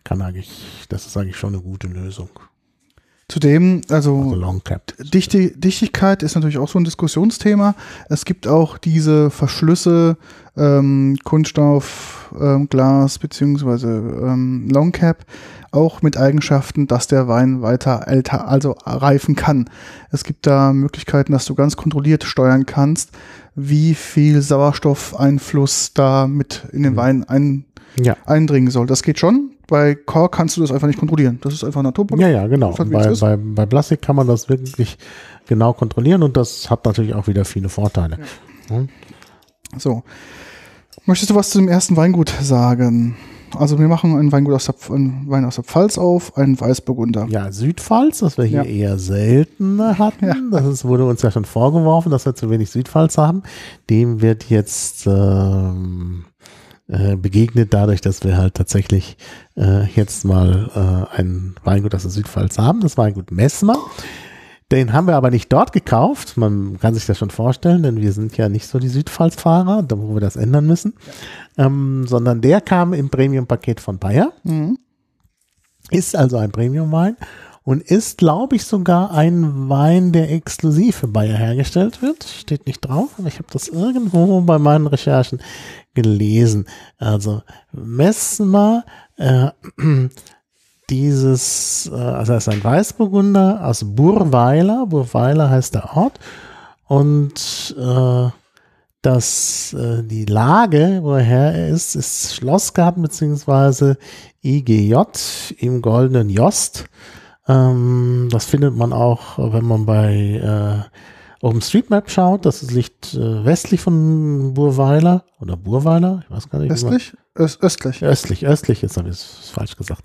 kann eigentlich, das ist eigentlich schon eine gute Lösung. Zudem, also, also Dichte, Dichtigkeit ist natürlich auch so ein Diskussionsthema. Es gibt auch diese Verschlüsse, ähm, Kunststoff, ähm, Glas beziehungsweise ähm, Long Cap, auch mit Eigenschaften, dass der Wein weiter älter, also reifen kann. Es gibt da Möglichkeiten, dass du ganz kontrolliert steuern kannst, wie viel Sauerstoffeinfluss da mit in den mhm. Wein ein, ja. eindringen soll. Das geht schon, bei Core kannst du das einfach nicht kontrollieren. Das ist einfach Naturprodukt. Ja, ja, genau. Halt, bei, bei, bei Plastik kann man das wirklich genau kontrollieren und das hat natürlich auch wieder viele Vorteile. Ja. Hm? So. Möchtest du was zu dem ersten Weingut sagen? Also wir machen ein Weingut aus der, Wein aus der Pfalz auf, einen Weißburgunder. Ja, Südpfalz, das wir hier ja. eher selten hatten. Ja. Das ist, wurde uns ja schon vorgeworfen, dass wir zu wenig Südpfalz haben. Dem wird jetzt ähm, äh, begegnet, dadurch, dass wir halt tatsächlich äh, jetzt mal äh, ein Weingut aus der Südpfalz haben, das Weingut Messmer. Den haben wir aber nicht dort gekauft. Man kann sich das schon vorstellen, denn wir sind ja nicht so die Südpfalz-Fahrer, wo wir das ändern müssen. Ähm, sondern der kam im Premium-Paket von Bayer. Mhm. Ist also ein Premium-Wein und ist, glaube ich, sogar ein Wein, der exklusiv für Bayer hergestellt wird. Steht nicht drauf, aber ich habe das irgendwo bei meinen Recherchen gelesen. Also Messmer, äh, dieses, äh, also er ist ein Weißburgunder aus Burweiler. Burweiler heißt der Ort. Und äh, dass äh, die Lage, woher er ist, ist Schlossgarten beziehungsweise IGJ im Goldenen Jost. Ähm, das findet man auch, wenn man bei äh, OpenStreetMap schaut. Das liegt äh, westlich von Burweiler oder Burweiler, ich weiß gar nicht. Östlich? Öst, östlich. Östlich, östlich, jetzt habe ich es falsch gesagt.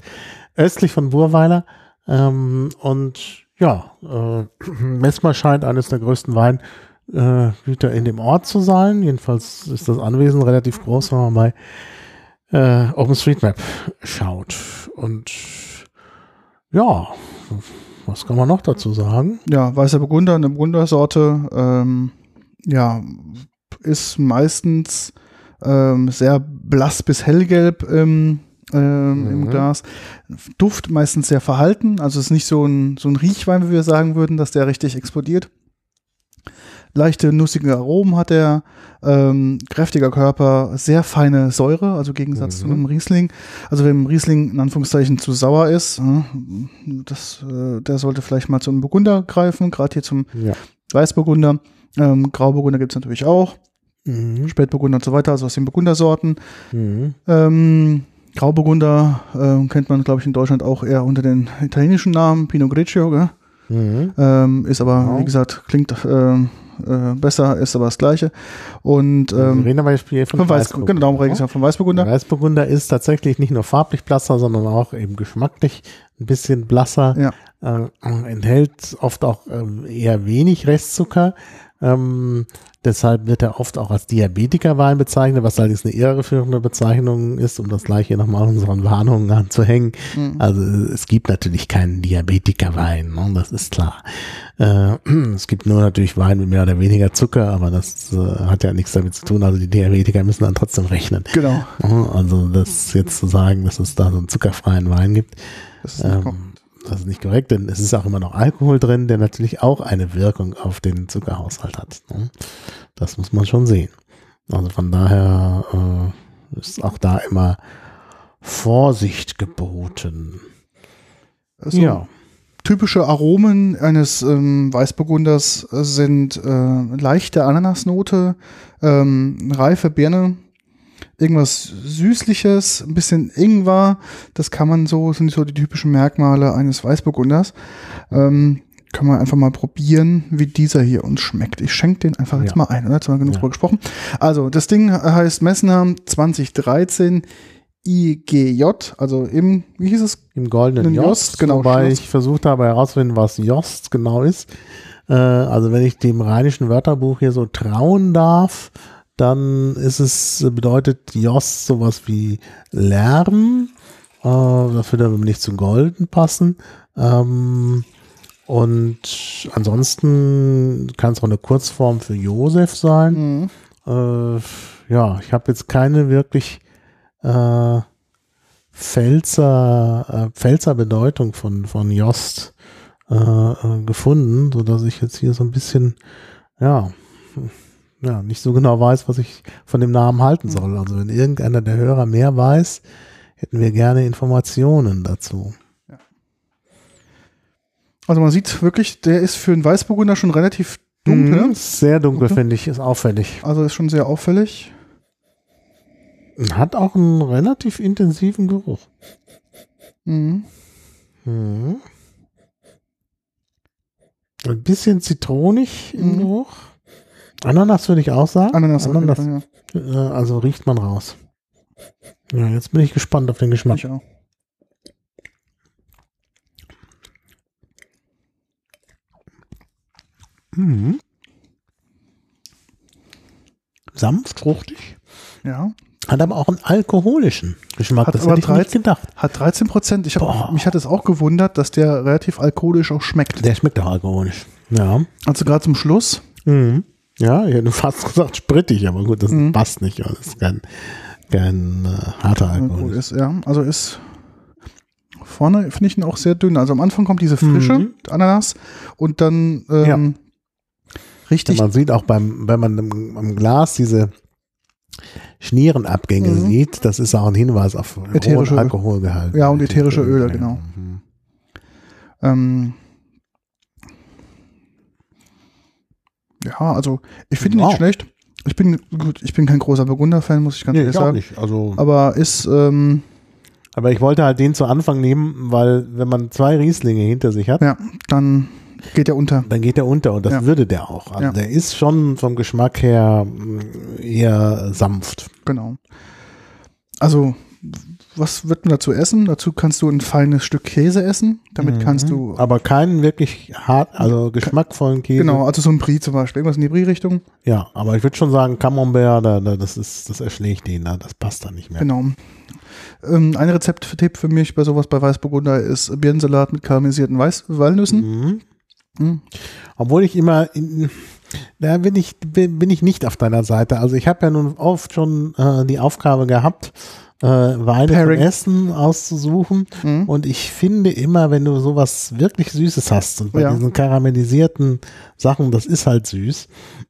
Östlich von Burweiler. Ähm, und ja, äh, Messmer scheint eines der größten Weingüter in dem Ort zu sein. Jedenfalls ist das Anwesen relativ groß, wenn man bei äh, OpenStreetMap schaut. Und ja, was kann man noch dazu sagen? Ja, weißer Burgunder, eine Burgundersorte, ähm, ja, ist meistens ähm, sehr blass bis hellgelb im, ähm, mhm. im Glas. Duft meistens sehr verhalten, also ist nicht so ein, so ein Riechwein, wie wir sagen würden, dass der richtig explodiert leichte nussige Aromen hat er, ähm, kräftiger Körper, sehr feine Säure, also im Gegensatz mhm. zu einem Riesling. Also wenn ein Riesling in Anführungszeichen zu sauer ist, äh, das, äh, der sollte vielleicht mal zum Burgunder greifen, gerade hier zum ja. Weißburgunder. Ähm, Grauburgunder gibt es natürlich auch. Mhm. Spätburgunder und so weiter, also aus den Burgundersorten. Mhm. Ähm, Grauburgunder äh, kennt man, glaube ich, in Deutschland auch eher unter den italienischen Namen, Pinot Grigio, gell? Mhm. Ähm, ist aber, genau. wie gesagt, klingt äh, äh, besser, ist aber das Gleiche. Und ähm, wir reden aber von, von Weißburgunder. Genau, darum rede ich ja von Weißburgunder. Weißburgunder ist tatsächlich nicht nur farblich blasser, sondern auch eben geschmacklich ein bisschen blasser. Ja. Äh, enthält oft auch äh, eher wenig Restzucker. Ähm, deshalb wird er oft auch als Diabetikerwein bezeichnet, was allerdings eine irreführende Bezeichnung ist, um das gleiche nochmal unseren Warnungen anzuhängen. Mhm. Also es gibt natürlich keinen Diabetikerwein, ne? das ist klar. Äh, es gibt nur natürlich Wein mit mehr oder weniger Zucker, aber das äh, hat ja nichts damit zu tun. Also die Diabetiker müssen dann trotzdem rechnen. Genau. Also das jetzt zu sagen, dass es da so einen zuckerfreien Wein gibt. Das ist ähm, das ist nicht korrekt, denn es ist auch immer noch Alkohol drin, der natürlich auch eine Wirkung auf den Zuckerhaushalt hat. Ne? Das muss man schon sehen. Also von daher äh, ist auch da immer Vorsicht geboten. Also, ja. Typische Aromen eines ähm, Weißburgunders sind äh, leichte Ananasnote, ähm, reife Birne, irgendwas Süßliches, ein bisschen Ingwer. Das kann man so, sind so die typischen Merkmale eines Weißburgunders. Ähm, kann man einfach mal probieren, wie dieser hier uns schmeckt. Ich schenke den einfach jetzt Ja. mal ein, oder? Jetzt haben wir genug Ja. drüber gesprochen. Also, das Ding heißt Messner 2013 IGJ, also im, wie hieß es? Im goldenen Jost, Jost, genau, wobei ich versucht habe herauszufinden, was Jost genau ist. Äh, also wenn ich dem rheinischen Wörterbuch hier so trauen darf, dann ist es, bedeutet Jost sowas wie Lärm, äh, das würde aber nicht zu golden passen. Ähm, und ansonsten kann es auch eine Kurzform für Josef sein. Mhm. Äh, ja, ich habe jetzt keine wirklich äh, Pfälzer, äh, Pfälzer Bedeutung von, von Jost äh, äh, gefunden, so dass ich jetzt hier so ein bisschen, ja, ja, nicht so genau weiß, was ich von dem Namen halten soll. Also wenn irgendeiner der Hörer mehr weiß, hätten wir gerne Informationen dazu. Also man sieht wirklich, der ist für einen Weißburgunder schon relativ dunkel. Mhm, Sehr dunkel, Dunkel. finde ich, ist auffällig. Also ist schon sehr auffällig. Hat auch einen relativ intensiven Geruch. Mhm. Mhm. Ein bisschen zitronig im Mhm. Geruch. Ananas würde ich auch sagen. Ananas, Ananas Fall, ja. äh, also riecht man raus. Ja, jetzt bin ich gespannt auf den Geschmack. Ich auch. Mhm. Sanft, fruchtig. Ja. Hat aber auch einen alkoholischen Geschmack. Hat das aber hätte ich nicht 13 gedacht. Hat 13 Prozent. Ich hab, mich hat es auch gewundert, dass der relativ alkoholisch auch schmeckt. Der schmeckt auch alkoholisch. Ja. Also gerade zum Schluss. Mhm. Ja, ich hätte fast gesagt sprittig, aber gut, das Mhm. passt nicht. Das ist kein, kein äh, harter Alkohol. Ist, ja. Also ist vorne finde ich ihn auch sehr dünn. Also am Anfang kommt diese frische Mhm. Ananas und dann ähm, richtig. Man sieht auch beim, wenn man im, am Glas diese Schnierenabgänge Mhm. sieht, das ist auch ein Hinweis auf Ätherische- hohen Alkoholgehalt. Ja, und ätherische Öle, genau. Mhm. Ähm, ja, also ich finde ihn nicht Wow. schlecht. Ich bin gut, ich bin kein großer Burgunder-Fan, muss ich ganz Nee, ehrlich ich sagen. nicht. Also, Aber ist, ähm, aber ich wollte halt den zu Anfang nehmen, weil wenn man zwei Rieslinge hinter sich hat, ja, dann geht er unter. dann geht der unter und das Ja. würde der auch. Also Ja. der ist schon vom Geschmack her mh, eher sanft. Genau. Also, was wird man dazu essen? Dazu kannst du ein feines Stück Käse essen. Damit kannst du, Mhm. Aber keinen wirklich hart, also geschmackvollen Käse. genau, also so ein Brie zum Beispiel, irgendwas in die Brie-Richtung. Ja, aber ich würde schon sagen, Camembert, da, da, das ist, das erschlägt den, da, das passt da nicht mehr. Genau. Ähm, ein Rezepttipp für mich bei sowas bei Weißburgunder ist Birnensalat mit karamellisierten Weiß Walnüssen. Mhm. Mhm. Obwohl ich immer, in, da bin ich, bin, bin ich nicht auf deiner Seite. Also ich habe ja nun oft schon äh, die Aufgabe gehabt, äh, Weine zum Pairing. Essen auszusuchen. Mhm. Und ich finde immer, wenn du sowas wirklich Süßes hast und bei Ja. diesen karamellisierten Sachen, das ist halt süß,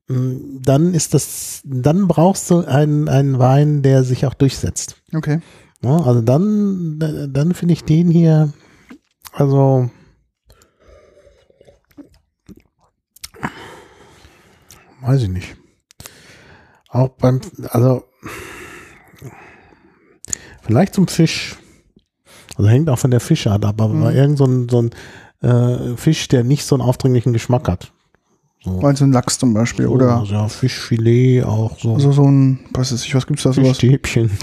mh, dann ist das, dann brauchst du einen, einen Wein, der sich auch durchsetzt. Okay. Ja, also dann, dann finde ich den hier, also weiß ich nicht. Auch beim, also vielleicht zum Fisch. Also hängt auch von der Fischart ab, aber Mhm. irgend so ein, so ein äh, Fisch, der nicht so einen aufdringlichen Geschmack hat. So, Meinst du ein Lachs zum Beispiel? so, Oder ja, Fischfilet auch so. so, so ein, was ist ich, was gibt's da sowas? Fischstäbchen.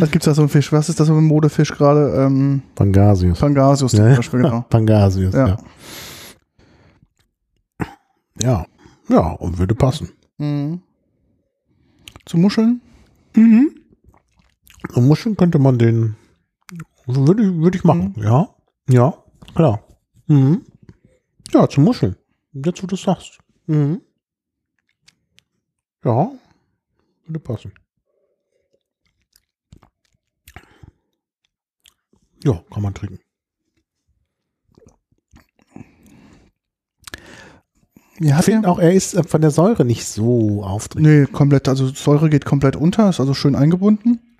Was gibt's da so ein Fisch? Was ist das so ein Modefisch gerade? Ähm, Pangasius. Pangasius zum Ja, Beispiel, genau. Pangasius, ja. Ja. ja. Ja, und würde passen. Mhm. Zu Muscheln? Mhm. Muscheln könnte man den, würde, ich- würde ich machen, ja. Ja, klar. Mhm. Ja, zu Muscheln. Jetzt, wo du es sagst. Mhm. Ja, würde passen. Ja, kann man trinken. Ja, Ich finde auch, er ist von der Säure nicht so aufdringlich. Nee, komplett. Also Säure geht komplett unter, ist also schön eingebunden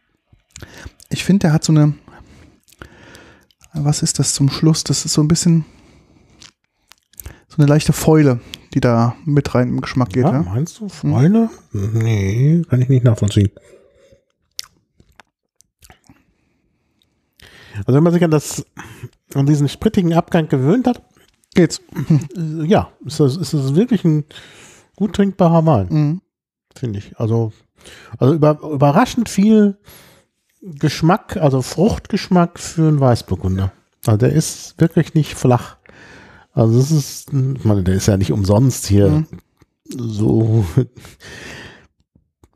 ich finde, der hat so eine, was ist das zum Schluss? Das ist so ein bisschen so eine leichte Fäule, die da mit rein im Geschmack geht. Ja, ja? Meinst du hm. Fäule? Hm. Nee, kann ich nicht nachvollziehen. Also wenn man sich an das, an diesen sprittigen Abgang gewöhnt hat, geht's. Äh, ja, ist das, ist das wirklich ein gut trinkbarer Wein. Mhm. Finde ich. Also, also über, überraschend viel Geschmack, also Fruchtgeschmack für einen Weißburgunder. Also der ist wirklich nicht flach. Also das ist, ich meine, der ist ja nicht umsonst hier Mhm. so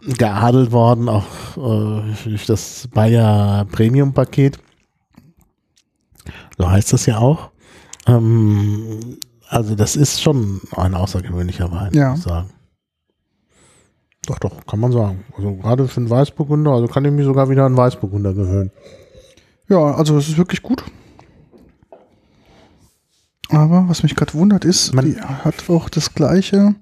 geadelt worden, auch äh, durch das Bayer Premium Paket. So heißt das ja auch. Ähm, also das ist schon ein außergewöhnlicher Wein, Ja. muss ich sagen. Doch, doch, kann man sagen. Also gerade für einen Weißburgunder, also kann ich mich sogar wieder an Weißburgunder gewöhnen. Ja, also es ist wirklich gut. Aber was mich gerade wundert ist, Man- die hat auch das gleiche.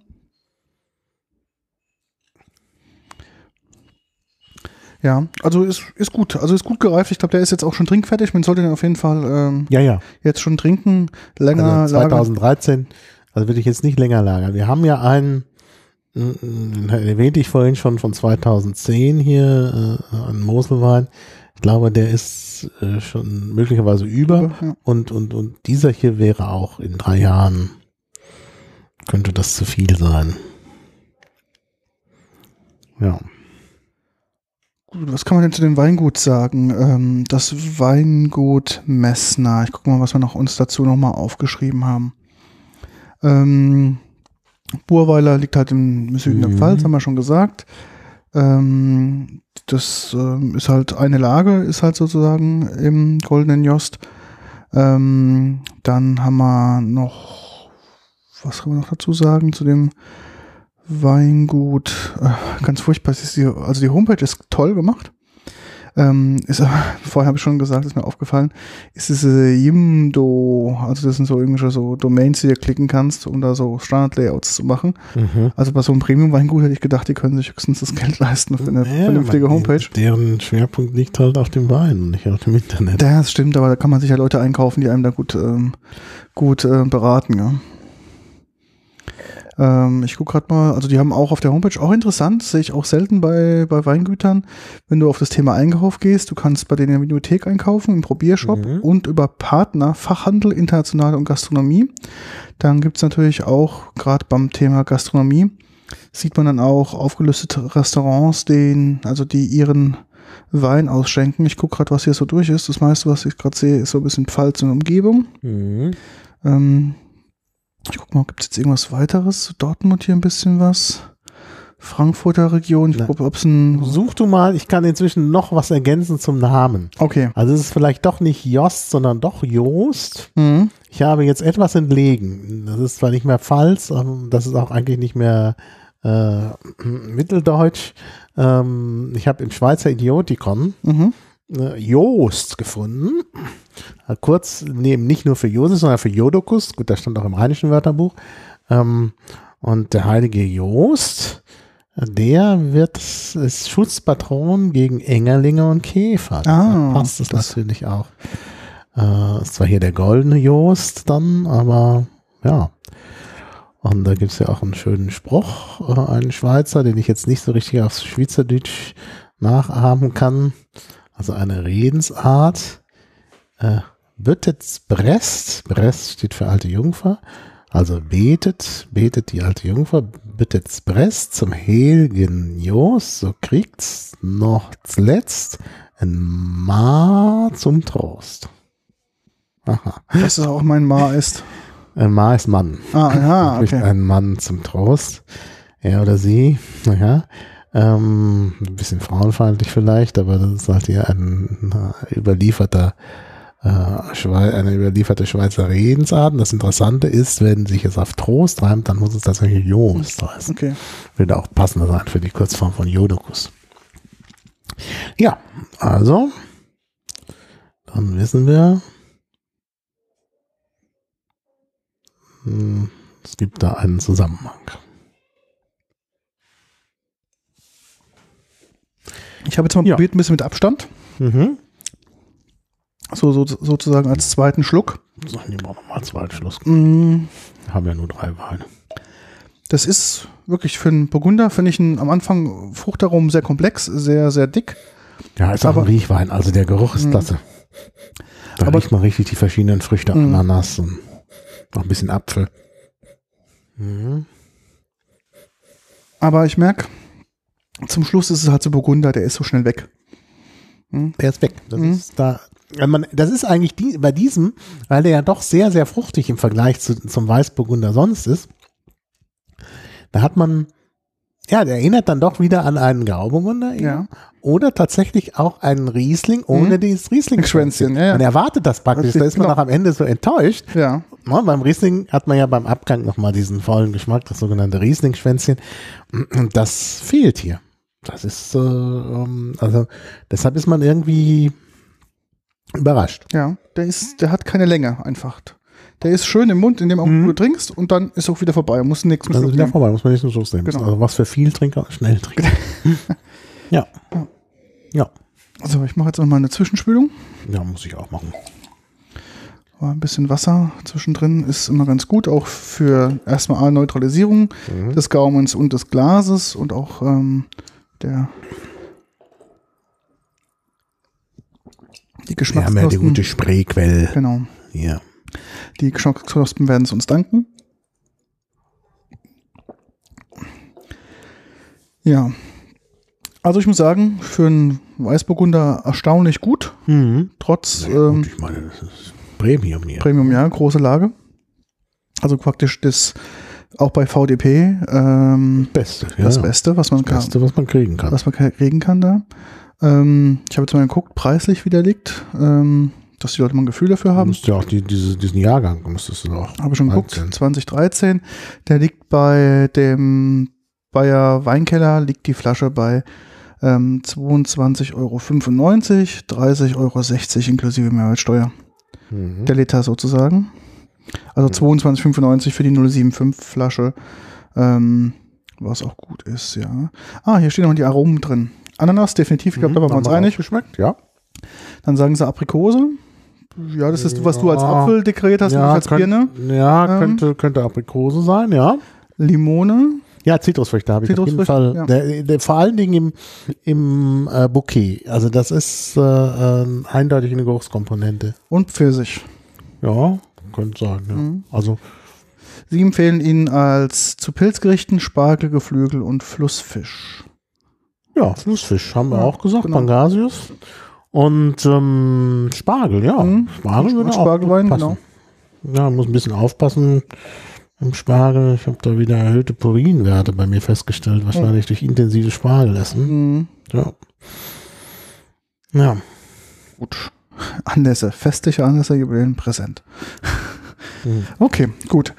Ja, also ist, ist gut. Also ist gut gereift. Ich glaube, der ist jetzt auch schon trinkfertig. Man sollte den auf jeden Fall ähm, Ja, ja. jetzt schon trinken. Länger Also lagern. 2013, also würde ich jetzt nicht länger lagern. Wir haben ja einen, den erwähnte ich vorhin schon von 2010 hier, äh, einen Moselwein. Ich glaube, der ist äh, schon möglicherweise über. Ja. Und, und, und dieser hier wäre auch in drei Jahren, könnte das zu viel sein. Ja. Gut, was kann man denn zu dem Weingut sagen? Ähm, das Weingut Messner. Ich gucke mal, was wir noch uns dazu nochmal aufgeschrieben haben. Ähm, Burweiler liegt halt im Süden der Mhm. Pfalz, haben wir schon gesagt. Ähm, das ähm, ist halt eine Lage, ist halt sozusagen im Goldenen Jost. Ähm, dann haben wir noch, was kann man noch dazu sagen zu dem Weingut? Äh, ganz furchtbar. ist die, also die Homepage ist toll gemacht. Ähm, ist, aber- vorher habe ich schon gesagt, ist mir aufgefallen, ist diese Yimdo, also das sind so irgendwelche so Domains, die du klicken kannst, um da so Standard-Layouts zu machen. Mhm. Also bei so einem Premium-Weingut hätte ich gedacht, die können sich höchstens das Geld leisten für eine Ja, vernünftige Homepage. Deren Schwerpunkt liegt halt auf dem Wein und nicht auf dem Internet. Das stimmt, aber da kann man sich ja Leute einkaufen, die einem da gut, ähm, gut äh, beraten, ja. Ähm, ich gucke gerade mal, also die haben auch auf der Homepage auch interessant, sehe ich auch selten bei, bei Weingütern, wenn du auf das Thema Einkauf gehst, du kannst bei denen in der Bibliothek einkaufen, im Probiershop Mhm. und über Partner, Fachhandel, Internationale und Gastronomie. Dann gibt's natürlich auch, gerade beim Thema Gastronomie, sieht man dann auch aufgelistete Restaurants, den, also die ihren Wein ausschenken. Ich gucke gerade, was hier so durch ist. Das meiste, was ich gerade sehe, ist so ein bisschen Pfalz und Umgebung. Mhm. Ähm, ich guck mal, gibt es jetzt irgendwas weiteres? Dortmund hier ein bisschen was. Frankfurter Region. Ich gucke, ob es ein. Such du mal, ich kann inzwischen noch was ergänzen zum Namen. Okay. Also es ist vielleicht doch nicht Jost, sondern doch Joost. Mhm. Ich habe jetzt etwas entlegen. Das ist zwar nicht mehr Pfalz, aber das ist auch eigentlich nicht mehr äh, Mitteldeutsch. Ähm, ich habe im Schweizer Idiotikon Mhm. Äh, Joost gefunden. Kurz, nee, nicht nur für Josef, sondern für Jodokus. Gut, das stand auch im rheinischen Wörterbuch. Ähm, und der heilige Joost, der wird ist Schutzpatron gegen Engerlinge und Käfer. Ah, passt es das- natürlich auch. Äh, ist zwar hier der goldene Joost dann, aber ja. Und da gibt's ja auch einen schönen Spruch, äh, einen Schweizer, den ich jetzt nicht so richtig aufs Schweizerdeutsch nachahmen kann. Also eine Redensart. Äh, Büttet's Brest, Brest steht für alte Jungfer, also betet, betet die alte Jungfer, Büttet's Brest zum heiligen Jos, so kriegt's noch zuletzt ein Ma zum Trost. Aha. Das ist auch mein Ma ist. Ein Ma ist Mann. Ah, ja, okay. ein Mann zum Trost. Er oder sie, naja. Ähm, ein bisschen frauenfeindlich vielleicht, aber das ist halt hier ein überlieferter, äh, eine überlieferte Schweizer Redensart. Und das Interessante ist, wenn sich es auf Trost reimt, dann muss es tatsächlich Jost heißen. Okay. Würde auch passender sein für die Kurzform von Jodokus. Ja, also, dann wissen wir, hm, es gibt da einen Zusammenhang. Ich habe jetzt mal Ja. probiert, ein bisschen mit Abstand. Mhm. So, so sozusagen als zweiten Schluck. So, nehmen wir nochmal zwei Schluss. Mm, Wir haben ja nur drei Weine. Das ist wirklich für einen Burgunder, finde ich ihn am Anfang Fruchtaromen sehr komplex, sehr, sehr dick. Ja, ist auch Aber- ein Riechwein, also der Geruch ist Mhm. klasse. Da Aber- riecht man richtig die verschiedenen Früchte, Mhm. Ananas und noch ein bisschen Apfel. Mhm. Aber ich merke, zum Schluss ist es halt so Burgunder, der ist so schnell weg. Der ist weg. Das Mhm. ist da. Man, das ist eigentlich die, bei diesem, weil der ja doch sehr, sehr fruchtig im Vergleich zu, zum Weißburgunder sonst ist. Da hat man, ja, der erinnert dann doch wieder an einen Grauburgunder. Ja. Oder tatsächlich auch einen Riesling ohne Mhm. dieses riesling Schwänzchen, ja, ja. Man erwartet das praktisch. Da ist man Genau. noch am Ende so enttäuscht. Ja. Ja, beim Riesling hat man ja beim Abgang nochmal diesen faulen Geschmack, das sogenannte Riesling-Schwänzchen. Und das fehlt hier. Das ist, äh, ähm, also deshalb ist man irgendwie überrascht. Ja. Der ist, der hat keine Länge einfach. Der ist schön im Mund, in dem Mhm. du trinkst und dann ist auch wieder vorbei. Muss Das ist Schluck wieder nehmen. vorbei, muss man nicht so Schluss nehmen. Genau. Also was für viel Trinker, schnell trinken. ja. Ja. Also ich mache jetzt noch mal eine Zwischenspülung. Ja, muss ich auch machen. Aber Ein bisschen Wasser zwischendrin ist immer ganz gut, auch für erstmal A, Neutralisierung Mhm. des Gaumens und des Glases und auch ähm, der die Wir haben ja die Geschmacksknospen. gute Sprayquelle genau. hier. Die Geschmacksknospen werden es uns danken. Ja. Also ich muss sagen, für einen Weißburgunder erstaunlich gut, Mhm. trotz Ja, ähm, gut, ich meine, das ist Premium hier. Premium, ja, große Lage. Also praktisch das auch bei VDP ähm, Beste, ja. das Beste, was man Das kann, Beste, was man kriegen kann. was man kriegen kann da. Ähm, ich habe jetzt mal geguckt, preislich wie der liegt, ähm, dass die Leute mal ein Gefühl dafür haben. musst ja auch die, diese, diesen Jahrgang, müsstest du auch. Habe schon geguckt, einzeln. 2013. Der liegt bei dem Bayer Weinkeller, liegt die Flasche bei ähm, 22,95 Euro, 30,60 Euro inklusive Mehrwertsteuer. Mhm. Der Liter sozusagen. Also 22,95 für die 075 Flasche, ähm, was auch gut ist, ja. Ah, hier stehen noch die Aromen drin. Ananas, definitiv, ich glaube, da waren wir uns Haben einig. Geschmeckt, ja. Dann sagen sie Aprikose. Ja, das ist, was du als. Apfel deklariert hast, ja, nicht als Birne. ja Ähm. könnte, könnte Aprikose sein, ja. Limone. Ja, Zitrusfrüchte habe ich auf jeden Zitrusfrüchte, Fall. ja. Der, der, vor allen Dingen im, im äh, Bouquet. Also das ist äh, äh, eindeutig eine Geruchskomponente. und Pfirsich. Ja, könnte sein. Ja. Mhm. Also Sie empfehlen ihn als zu Pilzgerichten Spargel, Geflügel und Flussfisch. ja, Flussfisch haben wir Ja, auch gesagt, genau. Pangasius. Und ähm, Spargel, ja. Mhm. Spargel würde auch Spargelwein, gut passen. Ja, muss ein bisschen aufpassen im Spargel. Ich habe da wieder erhöhte Purinwerte bei mir festgestellt, wahrscheinlich durch intensives Spargelessen. Mhm. Ja. Ja. Gut. Anlässe, festliche Anlässe, Jubiläen präsent. Mhm. Okay, gut.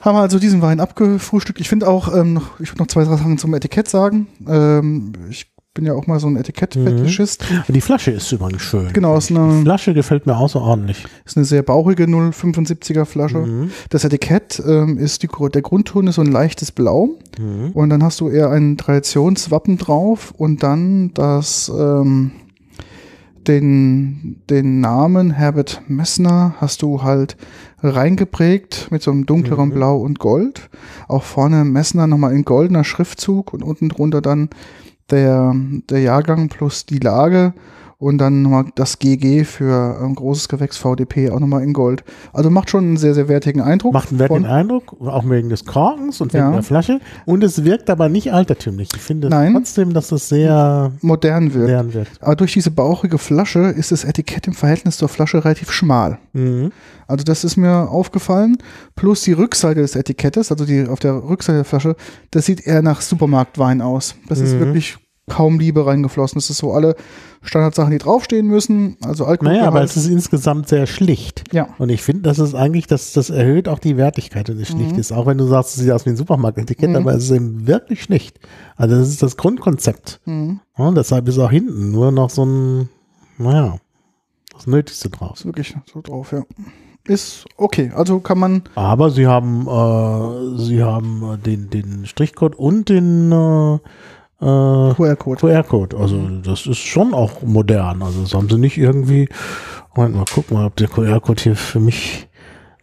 Haben wir also diesen Wein abgefrühstückt. Ich finde auch, ähm, noch, ich würde noch zwei, drei Sachen zum Etikett sagen. Ähm, ich bin ja auch mal so ein Etikett-Fetischist. Die Flasche ist übrigens schön. Genau, ist Die eine, Flasche gefällt mir außerordentlich. ist eine sehr bauchige 0,75er Flasche. Mhm. Das Etikett ähm, ist die, der Grundton ist so ein leichtes Blau. Mhm. Und dann hast du eher ein Traditionswappen drauf und dann das, ähm, den, den Namen Herbert Messner hast du halt reingeprägt mit so einem dunkleren Mhm. Blau und Gold. Auch vorne Messner nochmal in goldener Schriftzug und unten drunter dann der, der Jahrgang plus die Lage und dann nochmal das GG für ein großes Gewächs VDP auch nochmal in Gold. Also macht schon einen sehr, sehr wertigen Eindruck. Macht einen wertigen Eindruck, auch wegen des Korkens und wegen Ja. der Flasche. Und es wirkt aber nicht altertümlich. Ich finde Nein. trotzdem, dass es sehr modern wirkt. modern wirkt. Aber durch diese bauchige Flasche ist das Etikett im Verhältnis zur Flasche relativ schmal. Mhm. Also das ist mir aufgefallen. Plus die Rückseite des Etikettes, also die auf der Rückseite der Flasche, das sieht eher nach Supermarktwein aus. Das ist Mhm. wirklich kaum Liebe reingeflossen. Das ist so alle Standardsachen, die draufstehen müssen. Also Alkohol. Naja, aber es ist insgesamt sehr schlicht. ja. Und ich finde, das ist eigentlich, das, das erhöht auch die Wertigkeit, wenn es schlicht Mhm. ist. Auch wenn du sagst, es sieht aus wie ein Supermarktetikett, Mhm. aber es ist eben wirklich schlicht. Also das ist das Grundkonzept. Mhm. Ja, und deshalb ist auch hinten nur noch so ein, naja, das Nötigste drauf. Ist wirklich so drauf, ja. Ist okay. Also kann man. Aber sie haben, äh, sie haben den, den Strichcode und den äh, äh, QR-Code. QR-Code. Also das ist schon auch modern. Also das haben sie nicht irgendwie. Moment mal, guck mal, ob der QR-Code hier für mich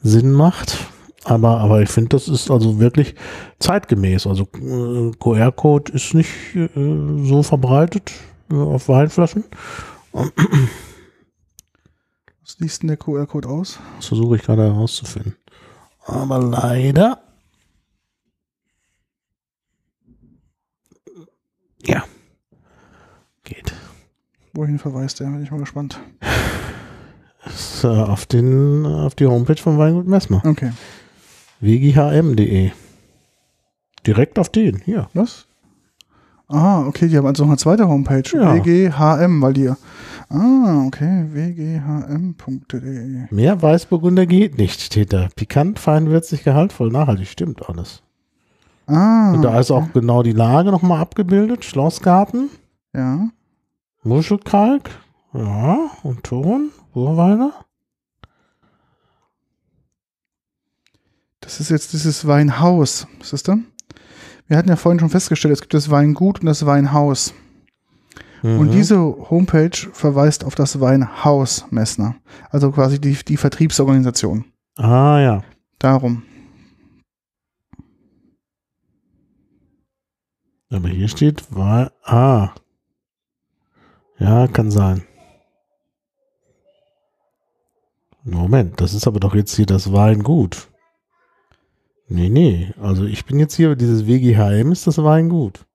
Sinn macht. Aber, aber ich finde, das ist also wirklich zeitgemäß. Also äh, QR-Code ist nicht äh, so verbreitet äh, auf Weinflaschen. wie sieht denn der QR-Code aus? Das versuche ich gerade herauszufinden. Aber leider. Ja. Geht. Wohin verweist der? Bin ich mal gespannt. Ist, äh, auf, den, auf die Homepage von Weingut Messmer. Okay. wghm.de. Direkt auf den, hier. Was? Ah, okay, die haben also noch eine zweite Homepage. Ja. WGHM, weil die. Ah, okay. wghm.de. Mehr Weißburgunder geht nicht, steht da. Pikant, feinwürzig, gehaltvoll, nachhaltig. Stimmt alles. Ah. Und da ist auch genau die Lage nochmal abgebildet. Schlossgarten, Ja. Muschelkalk, ja, und Ton, Urweiler. Das ist jetzt dieses Weinhaus. Ist das? Wir hatten ja vorhin schon festgestellt, es gibt das Weingut und das Weinhaus. Und Mhm. diese Homepage verweist auf das Weinhaus Messner. Also quasi die, die Vertriebsorganisation. Ah, ja. Darum. Aber hier steht, war, ah. Ja, kann sein. Moment, das ist aber doch jetzt hier das Weingut. Nee, nee. Also ich bin jetzt hier, dieses WGHM ist das Weingut.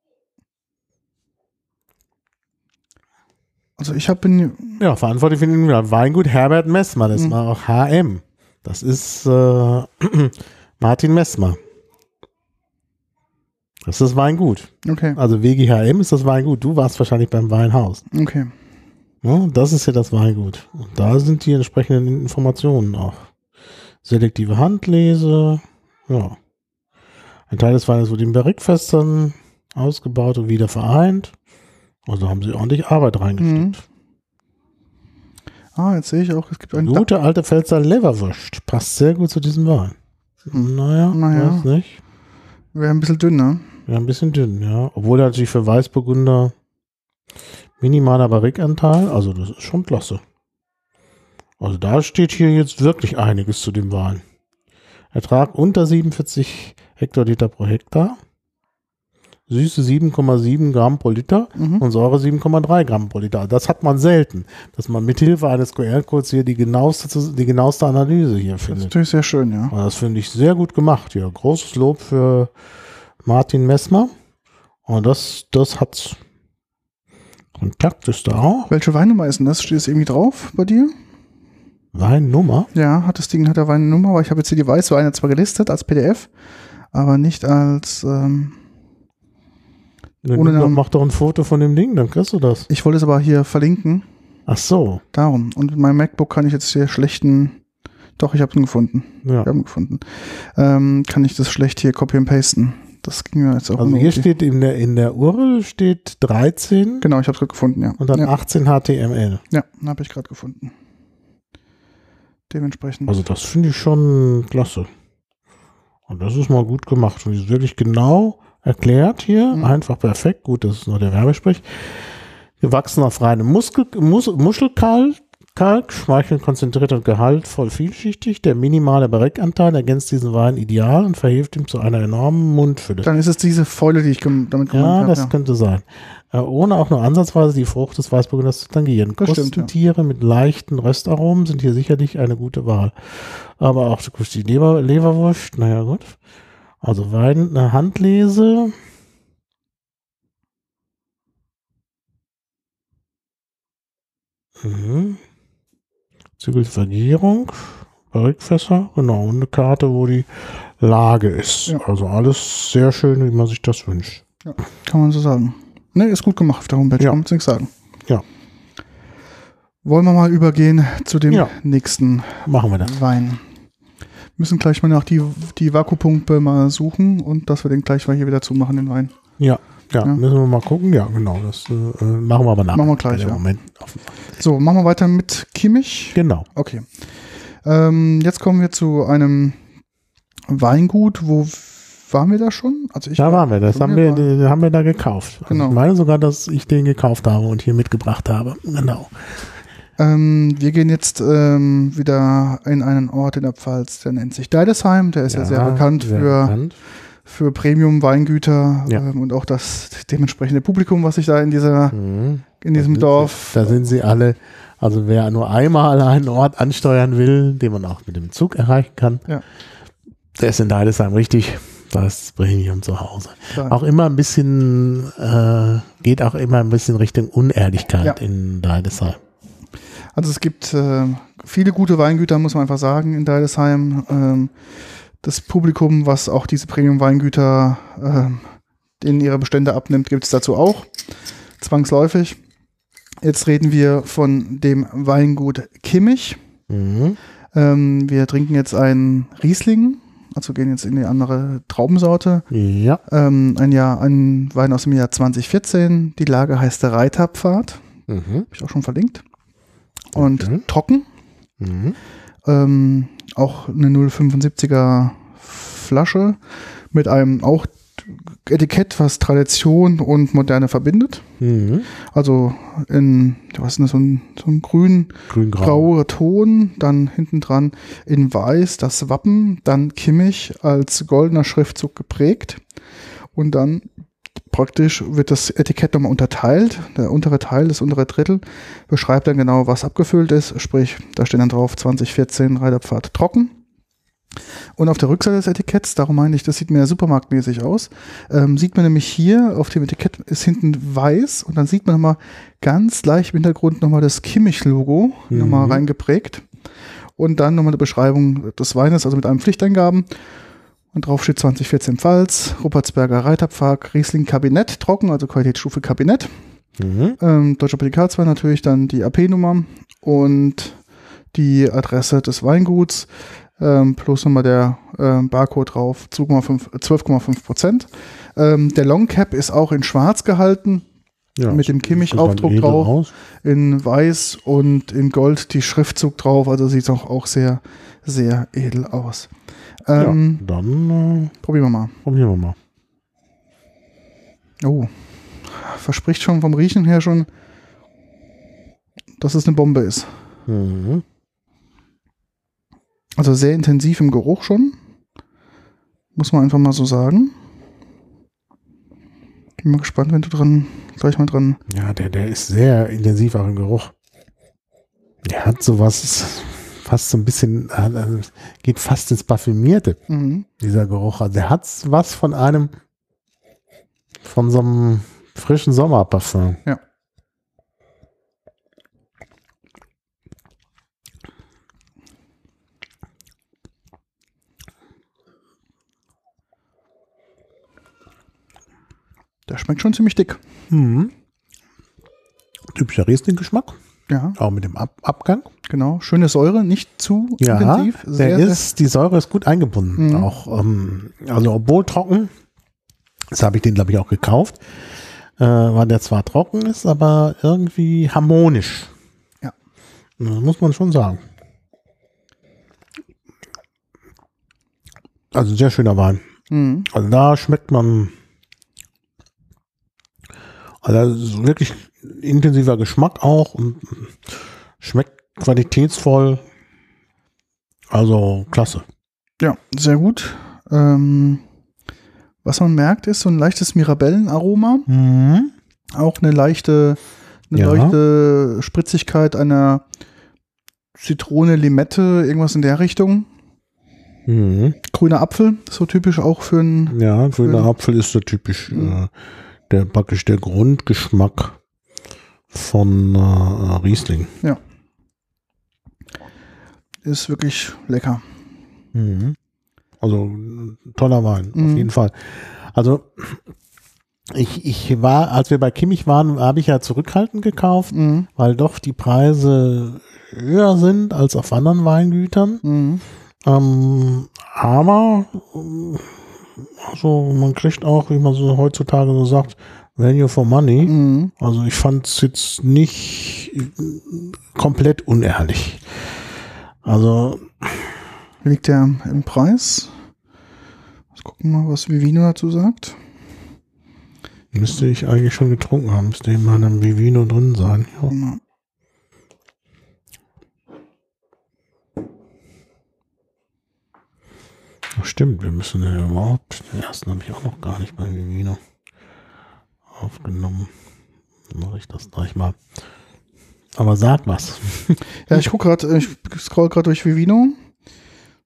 Also ich habe bin Ja, verantwortlich für den Weingut Herbert Messmer. Das Mhm. war auch HM. Das ist äh, Martin Messmer. Das ist das Weingut. okay, Also WGHM ist das Weingut. Du warst wahrscheinlich beim Weinhaus. okay. Ja, das ist ja das Weingut. Und da sind die entsprechenden Informationen auch. Selektive Handlese. Ja. Ein Teil des Weines wurde in Barrikfestern ausgebaut und wieder vereint. Also haben sie ordentlich Arbeit reingesteckt. Ah, jetzt sehe ich auch, es gibt ein Gute alte Pfälzer Leverwurst. Passt sehr gut zu diesem Wein. Naja, Naja. weiß nicht. Wäre ein bisschen dünn, ne? Ja, ein bisschen dünn, ja. Obwohl er natürlich für Weißburgunder minimaler Barrikanteil, also das ist schon klasse. Also da steht hier jetzt wirklich einiges zu dem Wein. Ertrag unter 47 Hektoliter pro Hektar. Süße 7,7 Gramm pro Liter Mhm. und Säure 7,3 Gramm pro Liter. Das hat man selten, dass man mithilfe eines QR-Codes hier die genaueste, die genaueste Analyse hier Das ist findet. natürlich sehr schön, ja. Das finde ich sehr gut gemacht hier. Großes Lob für Martin Messmer. Und das, das hat's. Kontakt ist da auch. Welche Weinnummer ist denn das? Steht es irgendwie drauf bei dir? Weinnummer. Ja, hat das Ding hat der Weinnummer, aber ich habe jetzt hier die Weißweine zwar gelistet als PDF, aber nicht als. Ähm, Dann Ohne Namen. mach doch ein Foto von dem Ding, dann kriegst du das. ich wollte es aber hier verlinken. Ach so. Darum. Und mit meinem MacBook kann ich jetzt hier schlechten. Doch, ich habe ihn gefunden. Ja. Ich habe ihn gefunden. Ähm, kann ich das schlecht hier copy and pasten. Das ging mir jetzt auch Also hier steht in der, in der URL steht 13 Genau, ich habe es gerade gefunden, ja. und dann ja, 18 HTML. ja habe ich gerade gefunden. Dementsprechend. Also das finde ich schon klasse. Und das ist mal gut gemacht. Und ist wirklich genau erklärt hier. Mhm. Einfach perfekt. Gut, das ist nur der Werbesprech. Gewachsen auf reinem Muskel, Mus, Muschelkalk, Kalk, schmeichelnd konzentriert und gehaltvoll vielschichtig. Der minimale Barrikanteil ergänzt diesen Wein ideal und verhilft ihm zu einer enormen Mundfülle. Dann ist es diese Fäule, die ich damit Ja, gemeint das habe. könnte sein. Äh, ohne auch nur ansatzweise die Frucht des Weißburgunders zu tangieren. Das stimmt, ja. Tiere mit leichten Röstaromen sind hier sicherlich eine gute Wahl. Aber auch die Leber, Leberwurst, naja gut. Also Wein, eine Handlese. Mhm. Zügelvergierung, Barrikfässer, genau, und eine Karte, wo die Lage ist. Ja. Also alles sehr schön, wie man sich das wünscht. Kann man so sagen. Ne, ist gut gemacht auf der Homepage, Ja. kann man nichts sagen. Ja. Wollen wir mal übergehen zu dem Ja. nächsten Machen wir das. Wein. Müssen gleich mal nach die, die Vakuumpumpe mal suchen und dass wir den gleich mal hier wieder zumachen, den Wein. Ja, ja, Ja. müssen wir mal gucken. Ja, genau, das äh, machen wir aber nach. Machen wir gleich, ja. Moment. So, machen wir weiter mit Kimmich. genau. Okay. Ähm, jetzt kommen wir zu einem Weingut, wo waren wir da schon? Also ich Da waren wir, das haben wir, den haben wir da gekauft. Also Genau. Ich meine sogar, dass ich den gekauft habe und hier mitgebracht habe. Genau. Ähm, wir gehen jetzt ähm, wieder in einen Ort in der Pfalz, der nennt sich Deidesheim. Der ist ja, sehr bekannt sehr für, bekannt. Für Premium-Weingüter Ja. ähm, und auch das dementsprechende Publikum, was sich da in, dieser, Mhm. in diesem Da Dorf. Sie, da sind sie alle, Also wer nur einmal einen Ort ansteuern will, den man auch mit dem Zug erreichen kann, Ja. der ist in Deidesheim richtig. Das Premium zu Hause. Klar. Auch immer ein bisschen, äh, geht auch immer ein bisschen Richtung Unehrlichkeit Ja. in Deidesheim. Also es gibt äh, viele gute Weingüter, muss man einfach sagen, in Deidesheim. Ähm, das Publikum, was auch diese Premium-Weingüter ähm, in ihre Bestände abnimmt, gibt es dazu auch. Zwangsläufig. Jetzt reden wir von dem Weingut Kimmich. Mhm. Ähm, wir trinken jetzt einen Riesling, also gehen jetzt in die andere Traubensorte. Ja. Ähm, ein Jahr, ein Wein aus dem Jahr 2014. Die Lage heißt der Reiterpfad. Mhm. Habe ich auch schon verlinkt. Und Okay. trocken. Mhm. Ähm, auch eine 0,75er Flasche mit einem auch Etikett, was Tradition und Moderne verbindet. Mhm. Also in, was ist das, so ein, so ein grün Grün-grau. grauer Ton, dann hinten dran in weiß das Wappen, dann Kimmich als goldener Schriftzug geprägt und dann praktisch wird das Etikett nochmal unterteilt. Der untere Teil, das untere Drittel, beschreibt dann genau, was abgefüllt ist. Sprich, da steht dann drauf 2014 Reiterpfad trocken. Und auf der Rückseite des Etiketts, darum meine ich, das sieht mir supermarktmäßig aus, ähm, sieht man nämlich hier auf dem Etikett ist hinten weiß und dann sieht man nochmal ganz leicht im Hintergrund nochmal das Kimmich-Logo Mhm. nochmal reingeprägt. Und dann nochmal eine Beschreibung des Weines, also mit einem Pflichteingaben. Und drauf steht 2014 Pfalz, Ruppertsberger Reiterpfad, Riesling Kabinett, trocken, also Qualitätsstufe Kabinett. Mhm. Ähm, Deutscher Prädikatswein natürlich, dann die AP-Nummer und die Adresse des Weinguts, ähm, plus nochmal der ähm, Barcode drauf, 2,5 äh, 12,5 Prozent. Ähm, der Long Cap ist auch in schwarz gehalten, Ja, mit dem Kimmich-Aufdruck drauf. aus. in weiß und in Gold die Schriftzug drauf, also sieht auch, auch sehr, sehr edel aus. Ähm, ja, dann äh, Probieren wir mal. probieren wir mal. Oh, verspricht schon vom Riechen her schon, dass es eine Bombe ist. Mhm. Also sehr intensiv im Geruch schon. Muss man einfach mal so sagen. Bin mal gespannt, wenn du dran gleich mal dran. Ja, der, der ist sehr intensiv auch im Geruch. Der hat sowas, fast so ein bisschen, äh, geht fast ins Parfümierte, Mhm. dieser Geruch. Also der hat was von einem, von so einem frischen Sommerparfum. Ja. Der schmeckt schon ziemlich dick. Mhm. Typischer Riesling-Geschmack, Ja, auch mit dem Ab Abgang. Genau. Schöne Säure, nicht zu Ja, intensiv. der Sehr, sehr- ist, die Säure ist gut eingebunden. Mhm. Auch, ähm, also obwohl trocken, das habe ich den, glaube ich, auch gekauft, äh, weil der zwar trocken ist, aber irgendwie harmonisch. Ja. Das muss man schon sagen. Also sehr schöner Wein. Mhm. Also da schmeckt man, also wirklich intensiver Geschmack auch und schmeckt qualitätsvoll. Also klasse. Ja, sehr gut. Ähm, was man merkt, ist so ein leichtes Mirabellenaroma. Mhm. Auch eine leichte, eine Ja. leichte Spritzigkeit einer Zitrone, Limette, irgendwas in der Richtung. Mhm. Grüner Apfel, so typisch auch für ein. Ja, grüner. Apfel ist so typisch Mhm. äh, der praktisch der Grundgeschmack von äh, Riesling. Ist wirklich lecker. Mhm. Also toller Wein, Mhm. auf jeden Fall. Also ich, ich war, als wir bei Kimmich waren, habe ich ja zurückhaltend gekauft, Mhm. weil doch die Preise höher sind als auf anderen Weingütern. Mhm. Ähm, aber also man kriegt auch, wie man so heutzutage so sagt, Value for Money. Mhm. Also ich fand es jetzt nicht komplett unehrlich. Also liegt der im Preis? Let's gucken mal, was Vivino dazu sagt. müsste ich eigentlich schon getrunken haben, müsste in meinem Vivino drin sein. Ja. Ja. Ach, Stimmt, wir müssen ja überhaupt, den ersten habe ich auch noch gar nicht bei Vivino aufgenommen. Dann mache ich das gleich mal. Aber sag was. Ja, ich gucke gerade, ich scroll gerade durch Vivino.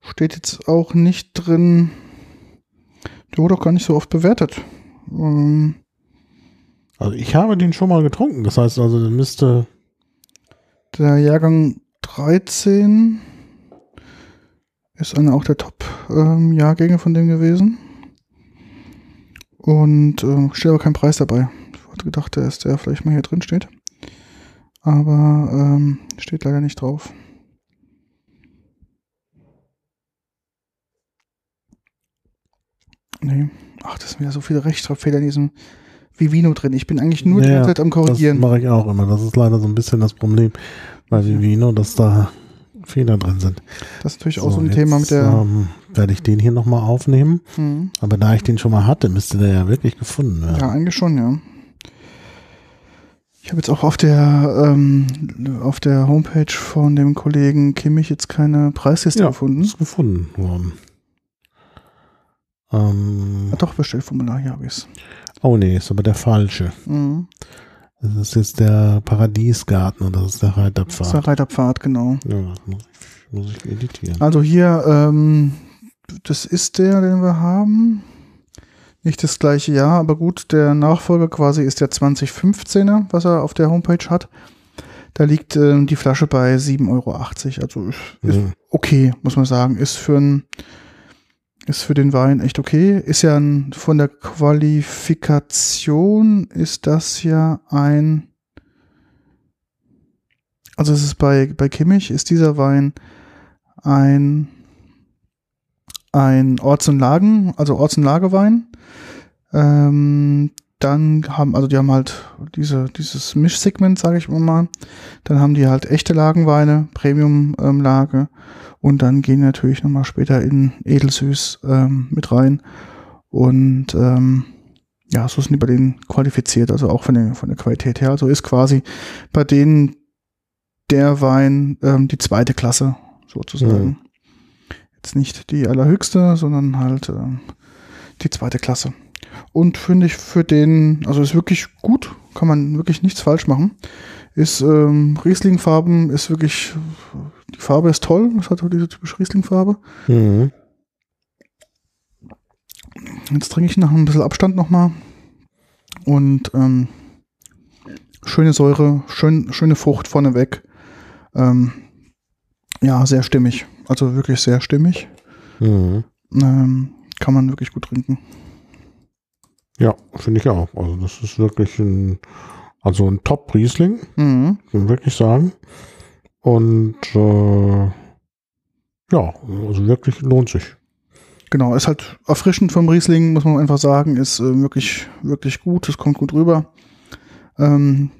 Steht jetzt auch nicht drin. Der wurde auch gar nicht so oft bewertet. Ähm, Also ich habe den schon mal getrunken. Das heißt also, der müsste. der Jahrgang 13 ist einer auch der Top-Jahrgänge von dem gewesen. Und ähm, steht aber kein Preis dabei. Ich hatte gedacht, dass der vielleicht mal hier drin steht. Aber ähm, steht leider nicht drauf. Nee. Ach, das sind wieder so viele Rechtschreibfehler in diesem Vivino drin. Ich bin eigentlich nur die Ja, ganze Zeit am Das Korrigieren. mache ich auch immer. Das ist leider so ein bisschen das Problem bei Vivino, dass da Fehler drin sind. Das ist natürlich auch so ein jetzt, Thema mit der. Ähm, werde ich den hier nochmal aufnehmen. Hm. Aber da ich den schon mal hatte, müsste der ja wirklich gefunden werden. Ja, eigentlich schon, ja. Ich habe jetzt auch auf der ähm, auf der Homepage von dem Kollegen Kimmich jetzt keine Preisliste Ja, gefunden. Ist gefunden worden. Ähm, Ah, doch, Bestellformular, hier habe ich es. oh nee, ist aber der falsche. Mhm. Das ist jetzt der Paradiesgarten und das ist der Das ist der Reiterpfad. Reiterpfad, genau. Ja, das muss ich, muss ich editieren. Also hier, ähm, das ist der, den wir haben. Nicht das gleiche Jahr, aber gut, der Nachfolger quasi ist der 2015er, was er auf der Homepage hat. Da liegt ähm, die Flasche bei 7,80 Euro. Also ist, ist Mhm. okay, muss man sagen. Ist für ein, ist für den Wein echt okay. Ist ja ein, von der Qualifikation ist das ja ein, also es ist bei, bei Kimmich ist dieser Wein ein, ein Orts- und Lagen, also Orts- und Lagewein. Ähm, dann haben, also die haben halt diese, dieses Mischsegment, sage ich mal. Dann haben die halt echte Lagenweine, Premium-Lage. und dann gehen natürlich nochmal später in Edelsüß ähm, mit rein. Und ähm, ja, so sind die bei denen qualifiziert, also auch von der, von der Qualität her. Also ist quasi bei denen der Wein ähm, die zweite Klasse sozusagen. Mhm. Jetzt nicht die allerhöchste, sondern halt ähm, die zweite Klasse. Und finde ich für den, also ist wirklich gut, kann man wirklich nichts falsch machen. Ist ähm, Riesling-Farben, ist wirklich, die Farbe ist toll, es hat so diese typische Riesling-Farbe. Mhm. Jetzt trinke ich nach ein bisschen Abstand nochmal. Und ähm, schöne Säure, schön, schöne Frucht vorneweg. Ähm, ja, sehr stimmig. Also wirklich sehr stimmig. Mhm. Ähm, kann man wirklich gut trinken. Ja, finde ich auch. Also das ist wirklich ein, also ein Top-Riesling, Mhm. man wirklich sagen. Und äh, ja, also wirklich lohnt sich. Genau, ist halt erfrischend vom Riesling, muss man einfach sagen. Ist äh, wirklich, wirklich gut. Es kommt gut rüber. Ähm,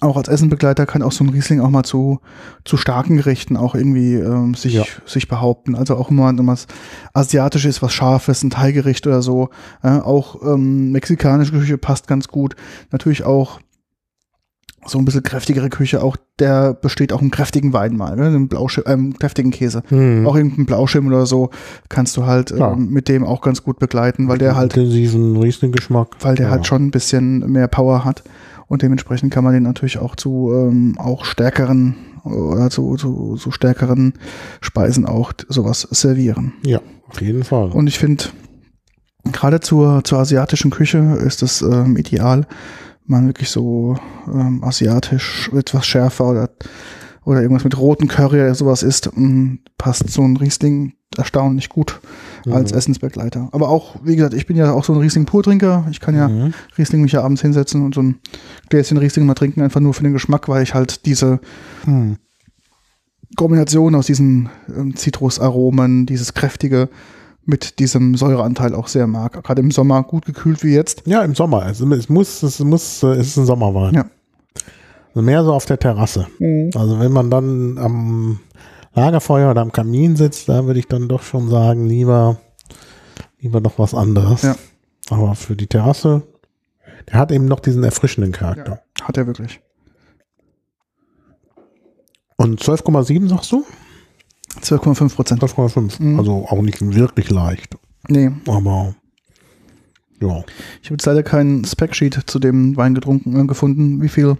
auch als Essenbegleiter kann auch so ein Riesling auch mal zu, zu starken Gerichten auch irgendwie ähm, sich, Ja. sich behaupten. Also auch immer, wenn was Asiatisches, was Scharfes, ein Thai-Gericht oder so. Äh, auch ähm, mexikanische Küche passt ganz gut. Natürlich auch so ein bisschen kräftigere Küche. Auch der besteht auch im kräftigen Wein mal, ne? Einen Blauschim, ähm, kräftigen Käse Mhm. auch irgendein Blauschimm oder so kannst du halt Ja. ähm, mit dem auch ganz gut begleiten, weil der halt, intensiven Riesling-Geschmack. weil der ja. halt schon ein bisschen mehr Power hat und dementsprechend kann man den natürlich auch zu ähm, auch stärkeren oder zu, zu, zu stärkeren Speisen auch sowas servieren. Ja, auf jeden Fall. Und ich finde, gerade zur, zur asiatischen Küche ist es ähm, ideal, man wirklich so ähm, asiatisch etwas schärfer oder, oder irgendwas mit roten Curry oder sowas isst, mh, passt so ein Riesling erstaunlich gut als Mhm. Essensbegleiter. Aber auch, wie gesagt, ich bin ja auch so ein Riesling-Purtrinker. Ich kann ja Mhm. Riesling mich ja abends hinsetzen und so ein Gläschen Riesling mal trinken, einfach nur für den Geschmack, weil ich halt diese Mhm. Kombination aus diesen ähm, Zitrusaromen, dieses kräftige mit diesem Säureanteil auch sehr mag. Gerade im Sommer gut gekühlt wie jetzt. Ja, im Sommer. Also es muss, es muss, äh, es ist ein Sommerwein. Ja. Also mehr so auf der Terrasse. Also wenn man dann am Lagerfeuer oder am Kamin sitzt, da würde ich dann doch schon sagen, lieber, lieber noch was anderes. Ja. Aber für die Terrasse, der hat eben noch diesen erfrischenden Charakter. Hat er wirklich. Und 12,7 sagst du? 12,5 Prozent. 12,5. Mhm. Also auch nicht wirklich leicht. Nee, Aber ja. ich habe jetzt leider keinen Spec-Sheet zu dem Wein getrunken, äh, gefunden, wie viel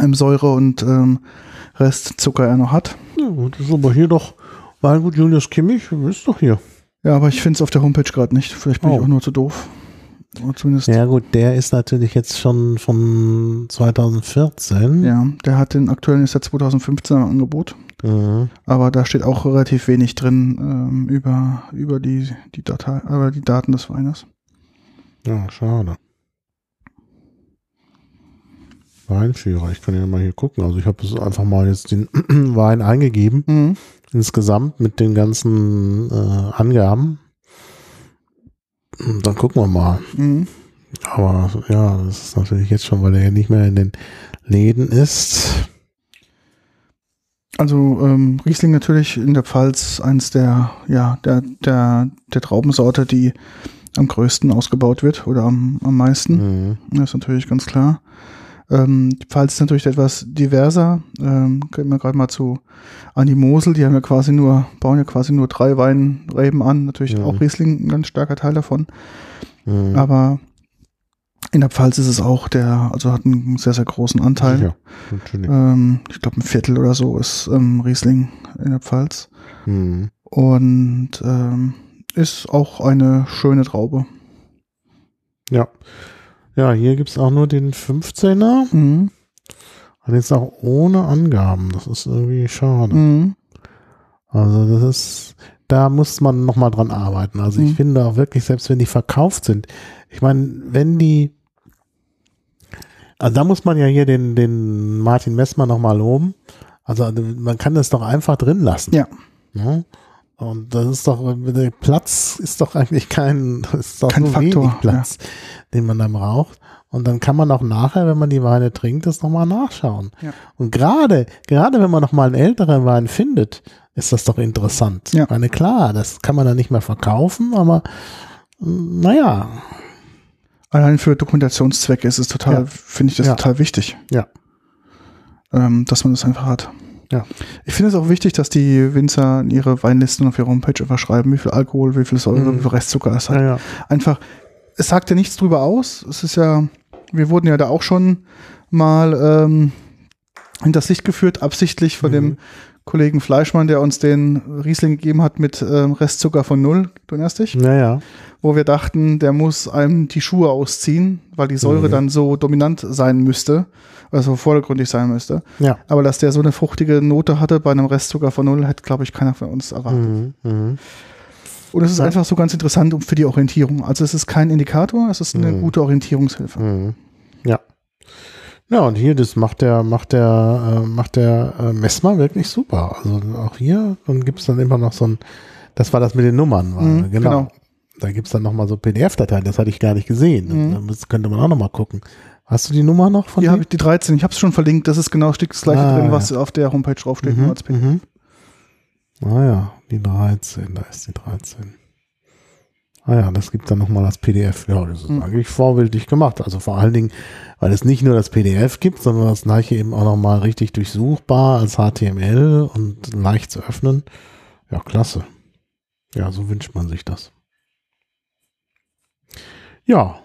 ähm, Säure und ähm, Restzucker er noch hat. Ja, das ist aber hier doch Weingut Julius Kimmich, ist doch hier. Ja, aber ich finde es auf der Homepage gerade nicht. Vielleicht bin Oh. ich auch nur zu doof. Ja gut, der ist natürlich jetzt schon von 2014. Ja, der hat den aktuellen ist ja 2015 im Angebot. Mhm. Aber da steht auch relativ wenig drin ähm, über, über die, die Datei, über die Daten des Weines. Ja, schade. Weinführer, ich kann ja mal hier gucken. Also ich habe es einfach mal jetzt den Wein eingegeben, Mhm. insgesamt mit den ganzen äh, Angaben. Und Dann gucken wir mal. Mhm. Aber ja, das ist natürlich jetzt schon, weil er ja nicht mehr in den Läden ist. Also ähm, Riesling natürlich in der Pfalz eins der, ja, der, der, der Traubensorte, die am größten ausgebaut wird oder am, am meisten. Mhm. Das ist natürlich ganz klar. Ähm, die Pfalz ist natürlich etwas diverser. Ähm, gehen wir gerade mal zu an die Mosel, die haben ja quasi nur, bauen ja quasi nur drei Weinreben an. Natürlich Mhm. auch Riesling ein ganz starker Teil davon. Mhm. Aber in der Pfalz ist es auch der, also hat einen sehr, sehr großen Anteil. Ja, natürlich. Ähm, ich glaube, ein Viertel oder so ist ähm, Riesling in der Pfalz. Mhm. Und ähm, ist auch eine schöne Traube. Ja. Ja, hier gibt es auch nur den 15er. Mhm. Und jetzt auch ohne Angaben. Das ist irgendwie schade. Mhm. Also das ist, da muss man nochmal dran arbeiten. Also ich Mhm. finde auch wirklich, selbst wenn die verkauft sind, ich meine, wenn die, also da muss man ja hier den, den Martin Messmer nochmal loben. Also man kann das doch einfach drin lassen. Ja. Ne? Und das ist doch, der Platz ist doch eigentlich kein, ist doch Kein so Faktor, wenig Platz, den man da braucht. Und dann kann man auch nachher, wenn man die Weine trinkt, das nochmal nachschauen. Ja. Und gerade, gerade wenn man nochmal einen älteren Wein findet, ist das doch interessant. Ja. Ich meine, klar, das kann man dann nicht mehr verkaufen, aber naja, Allein für Dokumentationszwecke ist es total, Ja. finde ich das Ja. total wichtig, ja, ähm, dass man das einfach hat. Ja. Ich finde es auch wichtig, dass die Winzer in ihre Weinlisten auf ihrer Homepage einfach schreiben, wie viel Alkohol, wie viel Säure, Mhm. wie viel Restzucker es hat. ja, ja. Einfach, es sagt ja nichts drüber aus. Es ist ja, wir wurden ja da auch schon mal ähm, in das Licht geführt, absichtlich von Mhm. dem Kollegen Fleischmann, der uns den Riesling gegeben hat mit ähm, Restzucker von null, du erinnerst dich? Ja, ja. Wo wir dachten, der muss einem die Schuhe ausziehen, weil die Säure Mhm. dann so dominant sein müsste, also vordergründig sein müsste. Ja. Aber dass der so eine fruchtige Note hatte bei einem Restzucker von null, hätte, glaube ich, keiner von uns erwartet. Mhm. Mhm. Und es ist Ja. einfach so ganz interessant für die Orientierung. Also es ist kein Indikator, es ist eine Mhm. gute Orientierungshilfe. Mhm. Ja. Ja, und hier, das macht der, macht der, äh, macht der äh, Messmer wirklich super. Also auch hier, dann gibt's dann immer noch so ein, das war das mit den Nummern, war, Mhm, genau. genau. Da gibt's dann nochmal so PDF-Dateien, das hatte ich gar nicht gesehen. Mhm. Das könnte man auch nochmal gucken. Hast du die Nummer noch von Hier habe ich die 13, ich habe es schon verlinkt, das ist genau das gleiche Ah, drin, ja. was auf der Homepage draufsteht. Mhm, als PDF. mhm. Ah ja, die 13, da ist die 13. Ah ja, das gibt dann nochmal das PDF. Ja, das ist Mhm. eigentlich vorbildlich gemacht. Also vor allen Dingen, weil es nicht nur das PDF gibt, sondern das gleiche eben auch nochmal richtig durchsuchbar als HTML und leicht zu öffnen. Ja, klasse. Ja, so wünscht man sich das. Ja,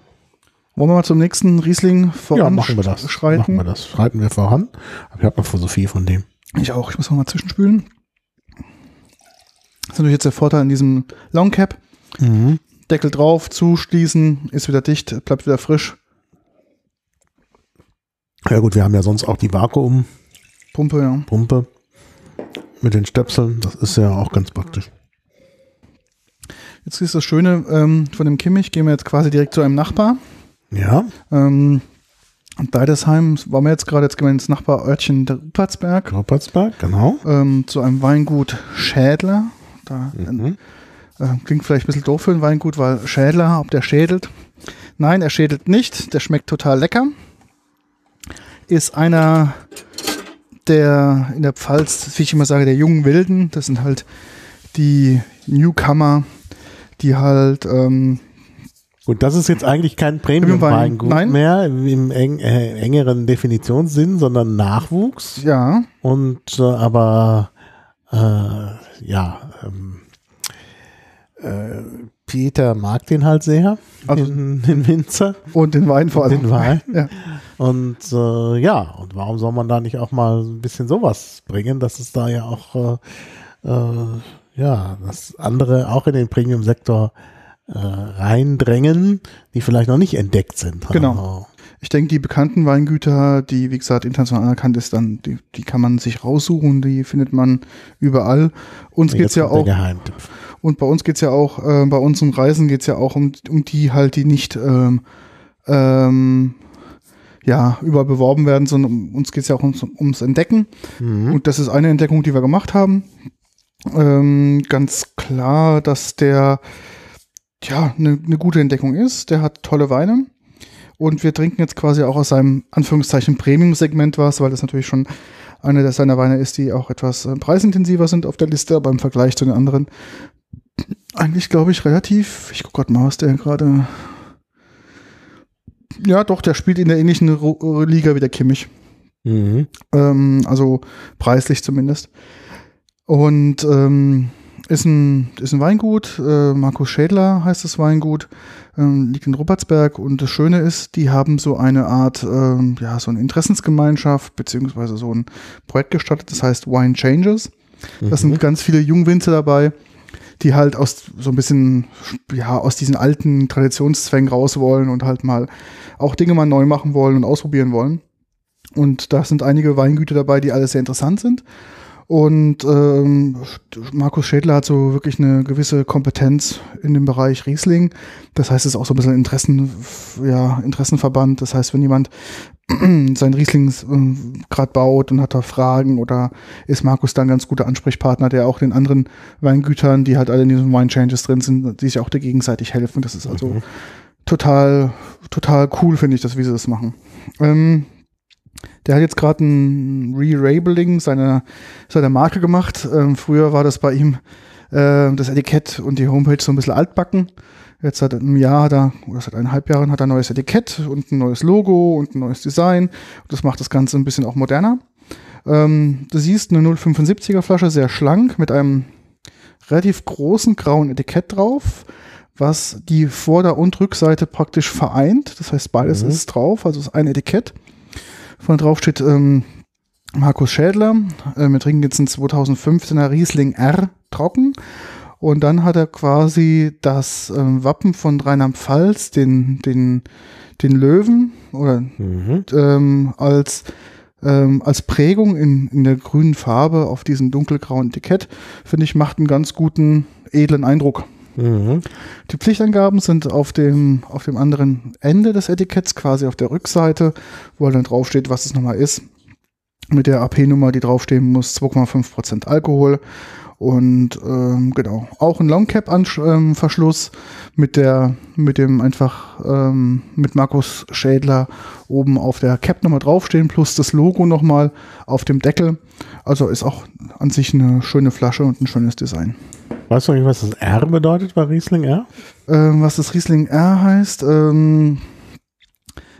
Wollen wir mal zum nächsten Riesling ja, machen wir das. schreiten? Machen wir das. Schreiten wir voran. Ich habe noch so viel von dem. Ich auch, ich muss noch mal zwischenspülen. Das ist natürlich jetzt der Vorteil in diesem Long Cap. Mhm. Deckel drauf, zuschließen, ist wieder dicht, bleibt wieder frisch. Ja gut, wir haben ja sonst auch die Vakuum. Pumpe, ja. Pumpe mit den Stöpseln. Das ist ja auch ganz praktisch. Jetzt ist das Schöne ähm, von dem Kimmich, gehen wir jetzt quasi direkt zu einem Nachbar. Ja. Ähm, Deidesheim waren wir jetzt gerade, jetzt gehen wir ins Nachbarörtchen der Ruppertsberg, Knoppertsberg, genau. ähm, zu einem Weingut Schädler. Da Mhm. Äh, klingt vielleicht ein bisschen doof für ein Weingut, weil Schädler, ob der schädelt. Nein, er schädelt nicht, der schmeckt total lecker. Ist einer der in der Pfalz, wie ich immer sage, der jungen Wilden. Das sind halt die Newcomer, die halt ähm, Gut, das ist jetzt eigentlich kein Premium-Weingut mehr im eng, äh, engeren Definitionssinn, sondern Nachwuchs. ja, Und äh, aber äh, ja, ähm, äh, Peter mag den halt sehr, Also- den, den Winzer, Und den Wein vor allem. den Wein. Ja. Und äh, ja, und warum soll man da nicht auch mal ein bisschen sowas bringen, dass es da ja auch, äh, äh, ja, dass andere auch in den Premium-Sektor äh, reindrängen, die vielleicht noch nicht entdeckt sind. Genau. Also, Ich denke, die bekannten Weingüter, die wie gesagt international anerkannt ist, dann die, die kann man sich raussuchen, die findet man überall. Uns geht's jetzt ja auch. Und bei uns geht's ja auch äh, bei unseren Reisen geht's ja auch um um die halt, die nicht ähm, ähm, ja überall beworben werden, sondern um, uns geht's ja auch ums, ums Entdecken. Mhm. Und das ist eine Entdeckung, die wir gemacht haben. Ähm, ganz klar, dass der ja eine ne gute Entdeckung ist. Der hat tolle Weine. Und wir trinken jetzt quasi auch aus seinem Anführungszeichen Premium-Segment was, weil das natürlich schon eine der seiner Weine ist, die auch etwas äh, preisintensiver sind auf der Liste, aber im Vergleich zu den anderen eigentlich, glaube ich, relativ. Ich gucke gerade mal, was der gerade. Ja, doch, der spielt in der ähnlichen Liga wie der Kimmich. Mhm. Ähm, also preislich zumindest. Und ähm, ist, ein, ist ein Weingut. Äh, Markus Schädler heißt das Weingut. Ähm, liegt in Ruppertsberg. Und das Schöne ist, die haben so eine Art, ähm, ja, so eine Interessensgemeinschaft, beziehungsweise so ein Projekt gestartet, das heißt Wine Changes. Das Mhm. sind ganz viele Jungwinzer dabei, die halt aus so ein bisschen, ja, aus diesen alten Traditionszwängen raus wollen und halt mal auch Dinge mal neu machen wollen und ausprobieren wollen. Und da sind einige Weingüter dabei, die alle sehr interessant sind. Und ähm, Markus Schädler hat so wirklich eine gewisse Kompetenz in dem Bereich Riesling. Das heißt, es ist auch so ein bisschen Interessen, ja, Interessenverband. Das heißt, wenn jemand sein Riesling äh, gerade baut und hat da Fragen oder ist Markus dann ein ganz guter Ansprechpartner, der auch den anderen Weingütern, die halt alle in diesen Wine Changes drin sind, die sich auch da gegenseitig helfen. Das ist also Mhm. total, total cool, finde ich, dass sie das machen. Ähm, der hat jetzt gerade ein Re-Rabeling seiner, seiner Marke gemacht. Ähm, früher war das bei ihm äh, das Etikett und die Homepage so ein bisschen altbacken. Jetzt seit einem Jahr hat er, oder seit eineinhalb Jahren hat er ein neues Etikett und ein neues Logo und ein neues Design. Das macht das Ganze ein bisschen auch moderner. Ähm, du siehst eine 075er Flasche, sehr schlank, mit einem relativ großen grauen Etikett drauf, was die Vorder- und Rückseite praktisch vereint. Das heißt, beides Mhm. ist drauf, also es ist ein Etikett. Von drauf steht ähm, Markus Schädler. Äh, wir trinken jetzt einen 2015er Riesling R trocken. Und dann hat er quasi das ähm, Wappen von Rheinland-Pfalz, den, den, den Löwen, oder Mhm. ähm, als, ähm, als Prägung in, in der grünen Farbe auf diesem dunkelgrauen Etikett, finde ich, macht einen ganz guten, edlen Eindruck. Mhm. Die Pflichtangaben sind auf dem, auf dem anderen Ende des Etiketts, quasi auf der Rückseite, wo dann draufsteht, was es nochmal ist. Mit der AP-Nummer, die draufstehen muss, 2,5% Alkohol. Und ähm, genau, auch ein Longcap-Verschluss mit der, mit dem einfach ähm, mit Markus Schädler oben auf der Cap-Nummer draufstehen, plus das Logo nochmal auf dem Deckel. Also ist auch an sich eine schöne Flasche und ein schönes Design. Weißt du eigentlich, was das R bedeutet bei Riesling R? Ähm, was das Riesling R heißt, ähm,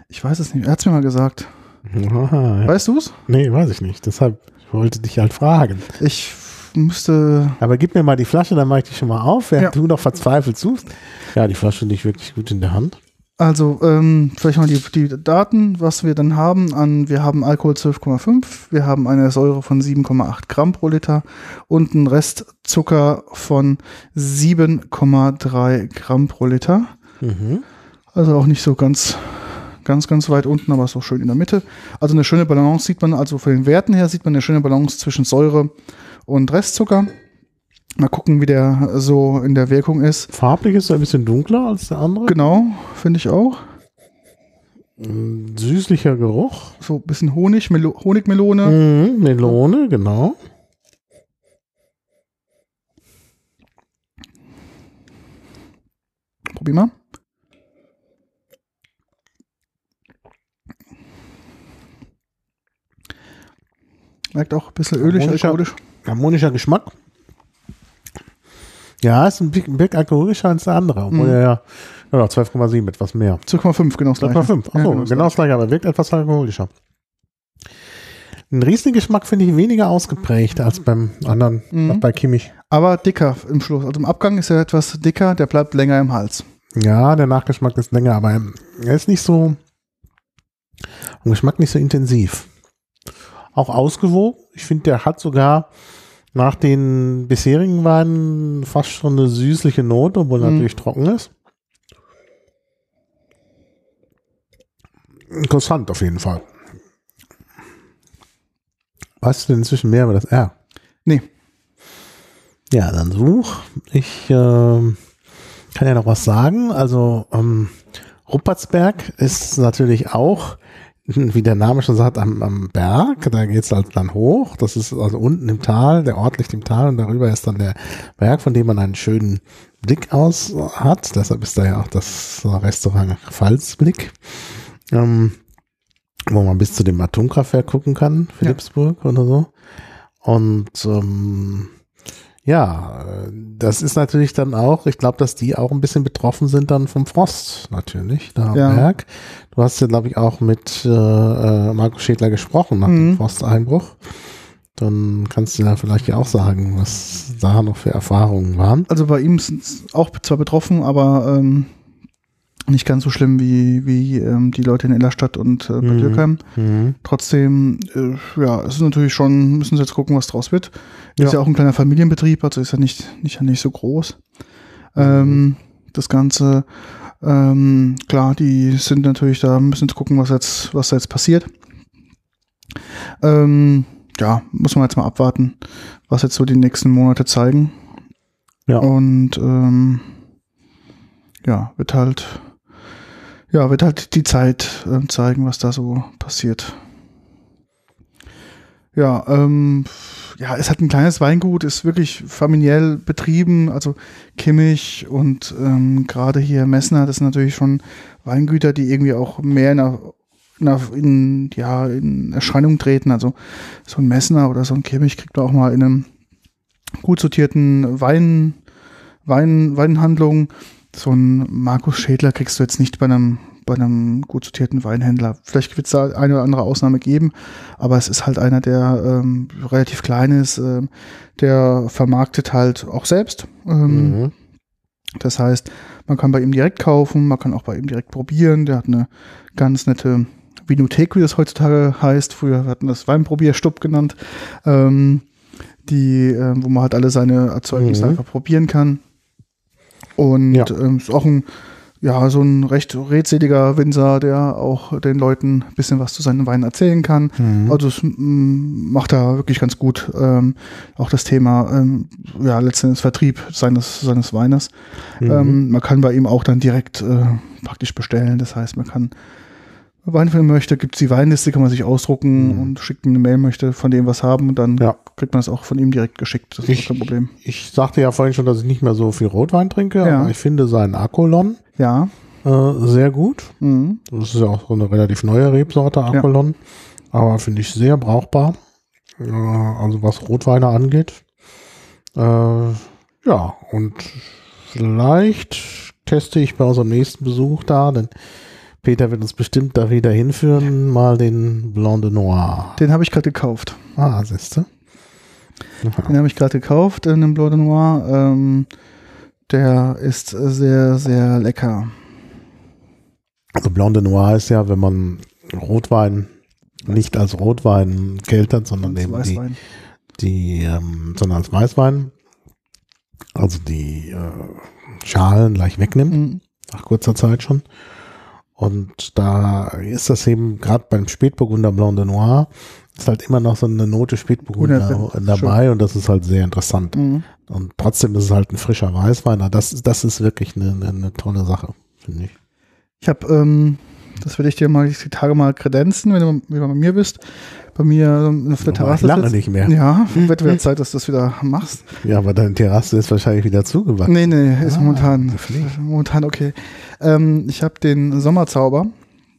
ich weiß es nicht. Er hat es mir mal gesagt. Aha, ja. Weißt du es? Nee, weiß ich nicht. Deshalb ich wollte dich halt fragen. Ich müsste. Aber gib mir mal die Flasche, dann mache ich die schon mal auf, während Ja. du noch verzweifelt suchst. Ja, die Flasche liegt wirklich gut in der Hand. Also, ähm, vielleicht mal die, die Daten, was wir dann haben. An, wir haben Alkohol 12,5, wir haben eine Säure von 7,8 Gramm pro Liter und einen Restzucker von 7,3 Gramm pro Liter. Mhm. Also auch nicht so ganz, ganz, ganz weit unten, aber so schön in der Mitte. Also eine schöne Balance sieht man, also von den Werten her sieht man eine schöne Balance zwischen Säure und Restzucker. Mal gucken, wie der so in der Wirkung ist. Farblich ist er ein bisschen dunkler als der andere. Genau, finde ich auch. Mm, Süßlicher Geruch. So ein bisschen Honig, Melo Honigmelone. Mhm. Melone, genau. Probier mal. Merkt auch ein bisschen ölig, Harmonischer- alkoholisch. Harmonischer Geschmack. Ja, ist ein bisschen bisschen alkoholischer als der andere. Obwohl Mhm. er ja, ja 12,7, etwas mehr. 2,5, genau das gleiche. 12,5. Achso, Ja, genau, das das gleiche, aber wirkt etwas alkoholischer. Den Riesling-Geschmack finde ich weniger ausgeprägt als beim anderen, Mhm. als bei Kimmich. Aber dicker im Schluss. Also im Abgang ist er etwas dicker, der bleibt länger im Hals. Ja, der Nachgeschmack ist länger, aber er ist nicht so, im Geschmack nicht so intensiv. Auch ausgewogen. Ich finde, der hat sogar nach den bisherigen Weinen fast schon eine süßliche Note, obwohl Mhm. natürlich trocken ist. Interessant auf jeden Fall. Weißt du denn inzwischen mehr über das R? Nee. Ja, dann such. Ich ähm, kann ja noch was sagen. Also ähm, Ruppertsberg ist natürlich auch, wie der Name schon sagt, am, am Berg. Da geht's halt dann hoch. Das ist also unten im Tal, der Ort liegt im Tal und darüber ist dann der Berg, von dem man einen schönen Blick aus hat. Deshalb ist da ja auch das Restaurant Pfalzblick. Ähm, wo man bis zu dem Atomkraftwerk gucken kann, Philipsburg oder so. Und ähm, ja, das ist natürlich dann auch, ich glaube, dass die auch ein bisschen betroffen sind dann vom Frost, natürlich, da am Ja. Berg. Du hast ja, glaube ich, auch mit äh, äh, Marco Schädler gesprochen nach dem Mhm. Frosteinbruch. Dann kannst du ja vielleicht ja auch sagen, was da noch für Erfahrungen waren. Also bei ihm sind es auch zwar betroffen, aber ähm, nicht ganz so schlimm wie, wie ähm, die Leute in Ellerstadt und äh, Bad Mhm. Dürkheim. Mhm. Trotzdem, äh, ja, es ist natürlich schon, müssen sie jetzt gucken, was draus wird. Ja. Ist ja auch ein kleiner Familienbetrieb, also ist ja nicht, nicht, nicht so groß. Ähm, das Ganze, ähm, klar, die sind natürlich da, müssen jetzt gucken, was jetzt, was da jetzt passiert. Ähm, ja, muss man jetzt mal abwarten, was jetzt so die nächsten Monate zeigen. Ja. Und ähm, ja, wird halt, ja, wird halt die Zeit ähm, zeigen, was da so passiert. Ja, ähm, ja, es hat ein kleines Weingut, ist wirklich familiell betrieben, also Kimmich und ähm, gerade hier Messner, das sind natürlich schon Weingüter, die irgendwie auch mehr in, in, in, ja, in Erscheinung treten. Also so ein Messner oder so ein Kimmich kriegt man auch mal in einem gut sortierten Wein, Wein, Weinhandlung. So ein Markus Schädler kriegst du jetzt nicht bei einem bei einem gut sortierten Weinhändler. Vielleicht wird es da eine oder andere Ausnahme geben, aber es ist halt einer, der ähm, relativ klein ist, ähm, der vermarktet halt auch selbst. Ähm, Mhm. Das heißt, man kann bei ihm direkt kaufen, man kann auch bei ihm direkt probieren. Der hat eine ganz nette Vinothek, wie das heutzutage heißt. Früher hatten wir das Weinprobierstub genannt, ähm, die, äh, wo man halt alle seine Erzeugnisse Mhm. einfach probieren kann. Und Ja. ähm, ist auch ein, ja, so ein recht redseliger Winzer, der auch den Leuten ein bisschen was zu seinen Weinen erzählen kann. Mhm. Also es mm, macht er wirklich ganz gut. Ähm, auch das Thema, ähm, ja, letztendlich Vertrieb seines, seines Weines. Mhm. Ähm, man kann bei ihm auch dann direkt äh, praktisch bestellen. Das heißt, man kann Wein von ihm möchte, gibt es die Weinliste, kann man sich ausdrucken Mhm. und schickt eine Mail, möchte von dem was haben und dann Ja. kriegt man es auch von ihm direkt geschickt. Das ist Ich- kein Problem. Ich sagte ja vorhin schon, dass ich nicht mehr so viel Rotwein trinke, Ja. aber ich finde seinen Akolon Ja. äh, sehr gut. Mhm. Das ist ja auch so eine relativ neue Rebsorte, Akolon. Aber finde ich sehr brauchbar. Äh, also was Rotweine angeht. Äh, ja, und vielleicht teste ich bei unserem nächsten Besuch da, denn Peter wird uns bestimmt da wieder hinführen, mal den Blanc de Noir. Den habe ich gerade gekauft. Ah, siehste. Den habe ich gerade gekauft in einem Blanc de Noir. Ähm, der ist sehr, sehr lecker. Also Blanc de Noir ist ja, wenn man Rotwein nicht als Rotwein keltert, sondern Als eben die, Weißwein. die ähm, sondern als Weißwein, also die äh, Schalen gleich wegnimmt, Mhm. nach kurzer Zeit schon. Und da ist das eben gerade beim Spätburgunder Blanc de Noir ist halt immer noch so eine Note Spätburgunder 100%, dabei und das ist halt sehr interessant. Mhm. Und trotzdem ist es halt ein frischer Weißwein. Das, ist- das ist wirklich eine, eine, eine tolle Sache, finde ich. Ich habe, ähm, das werde ich dir mal die Tage mal kredenzen, wenn du wie du bei mir bist. Bei mir auf der Terrasse. lange sitzt. nicht mehr. Ja, wird wieder Zeit, dass du das wieder machst. Ja, aber deine Terrasse ist wahrscheinlich wieder zugewachsen. Nee, nee, ist Ah, momentan, momentan okay. Ähm, ich habe den Sommerzauber.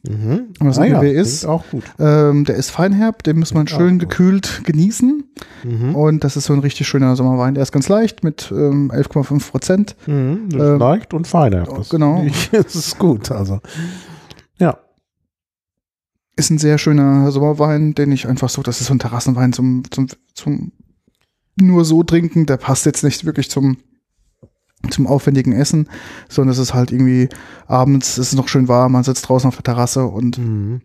Mhm. Was ah, ja, ist. auch gut. Ähm, der ist feinherb, den muss man Klingt schön gekühlt genießen. Mhm. Und das ist so ein richtig schöner Sommerwein. Der ist ganz leicht mit ähm, 11,5 Prozent. Mhm. Ähm, leicht und feiner. Das genau. Ich, das ist gut. Also, ja. Ist ein sehr schöner Sommerwein, den ich einfach so, das ist so ein Terrassenwein zum, zum, zum nur so trinken, der passt jetzt nicht wirklich zum, zum aufwendigen Essen, sondern es ist halt irgendwie abends, es ist noch schön warm, man sitzt draußen auf der Terrasse und Mhm.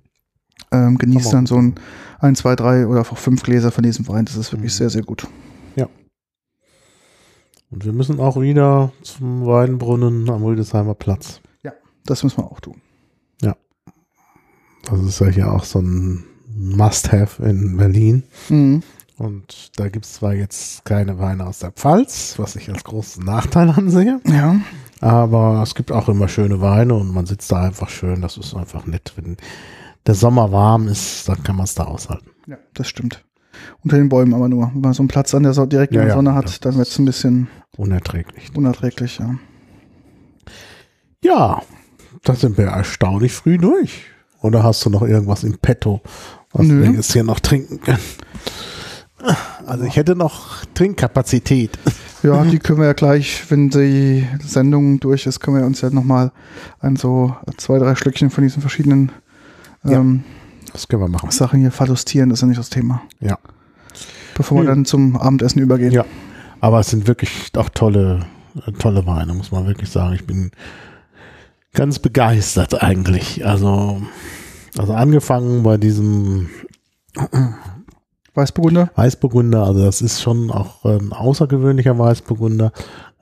ähm, genießt dann so ein, ein, zwei, drei oder auch fünf Gläser von diesem Wein. Das ist wirklich Mhm. sehr, sehr gut. Und wir müssen auch wieder zum Weinbrunnen am Rüdesheimer Platz. Das müssen wir auch tun. Das ist ja hier auch so ein Must-Have in Berlin. Mhm. Und da gibt es zwar jetzt keine Weine aus der Pfalz, was ich als großen Nachteil ansehe, Ja, aber es gibt auch immer schöne Weine und man sitzt da einfach schön. Das ist einfach nett. Wenn der Sommer warm ist, dann kann man es da aushalten. ja, das stimmt. Unter den Bäumen aber nur. Wenn man so einen Platz an der so direkt in Ja, der ja, Sonne ja. hat, dann wird es ein bisschen Unerträglich. unerträglich, ja. Ja, da sind wir erstaunlich früh durch. Oder hast du noch irgendwas im Petto, was Nö. wir jetzt hier noch trinken können? Also ich hätte noch Trinkkapazität. Ja, die können wir ja gleich, wenn die Sendung durch ist, können wir uns ja nochmal ein so zwei, drei Schlückchen von diesen verschiedenen Ja. ähm, Das können wir machen. Sachen hier verlustieren. Das ist ja nicht das Thema. Ja. Bevor wir Nö. dann zum Abendessen übergehen. Ja. Aber es sind wirklich auch tolle, tolle Weine, muss man wirklich sagen. Ich bin ganz begeistert eigentlich. Also, also angefangen bei diesem Weißburgunder? Weißburgunder, also das ist schon auch ein außergewöhnlicher Weißburgunder,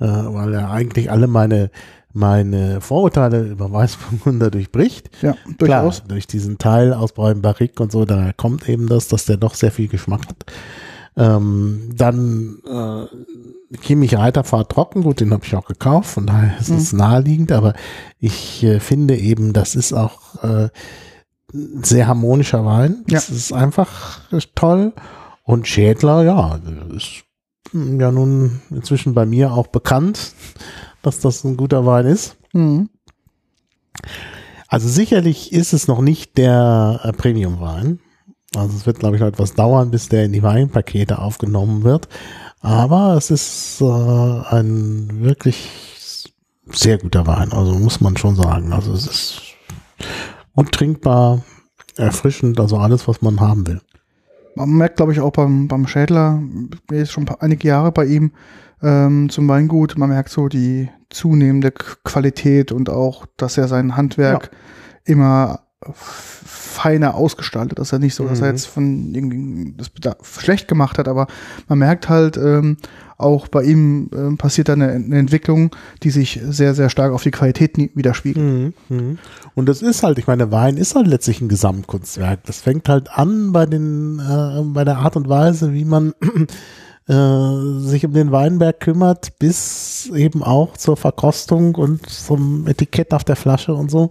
äh, weil er eigentlich alle meine meine Vorurteile über Weißburgunder durchbricht. Ja, durchaus. Klar, durch diesen Teil aus Brian Barrique und so, da kommt eben das, dass der doch sehr viel Geschmack hat. Ähm, dann äh, Kimmich Reiterfahrt trocken, gut, den habe ich auch gekauft, von daher ist es naheliegend, aber ich äh, finde eben, das ist auch äh, ein sehr harmonischer Wein. Das ist einfach toll. Und Schädler, ja, ist hm, ja nun inzwischen bei mir auch bekannt, dass das ein guter Wein ist. Mhm. Also sicherlich ist es noch nicht der äh, Premium-Wein. Also es wird, glaube ich, noch etwas dauern, bis der in die Weinpakete aufgenommen wird. Aber es ist äh, ein wirklich sehr guter Wein. Also muss man schon sagen. Also es ist gut trinkbar, erfrischend, also alles, was man haben will. Man merkt, glaube ich, auch beim, beim Schädler, jetzt schon einige Jahre bei ihm ähm, zum Weingut, man merkt so die zunehmende Qualität und auch, dass er sein Handwerk immer f- feiner ausgestaltet. Das ist ja nicht so, dass er Mhm. jetzt von irgendwie das schlecht gemacht hat, aber man merkt halt, ähm, auch bei ihm ähm, passiert da eine, eine Entwicklung, die sich sehr, sehr stark auf die Qualität widerspiegelt. Mhm, mhm. Und das ist halt, ich meine, Wein ist halt letztlich ein Gesamtkunstwerk. Das fängt halt an bei den, äh, bei der Art und Weise, wie man äh, sich um den Weinberg kümmert, bis eben auch zur Verkostung und zum Etikett auf der Flasche und so.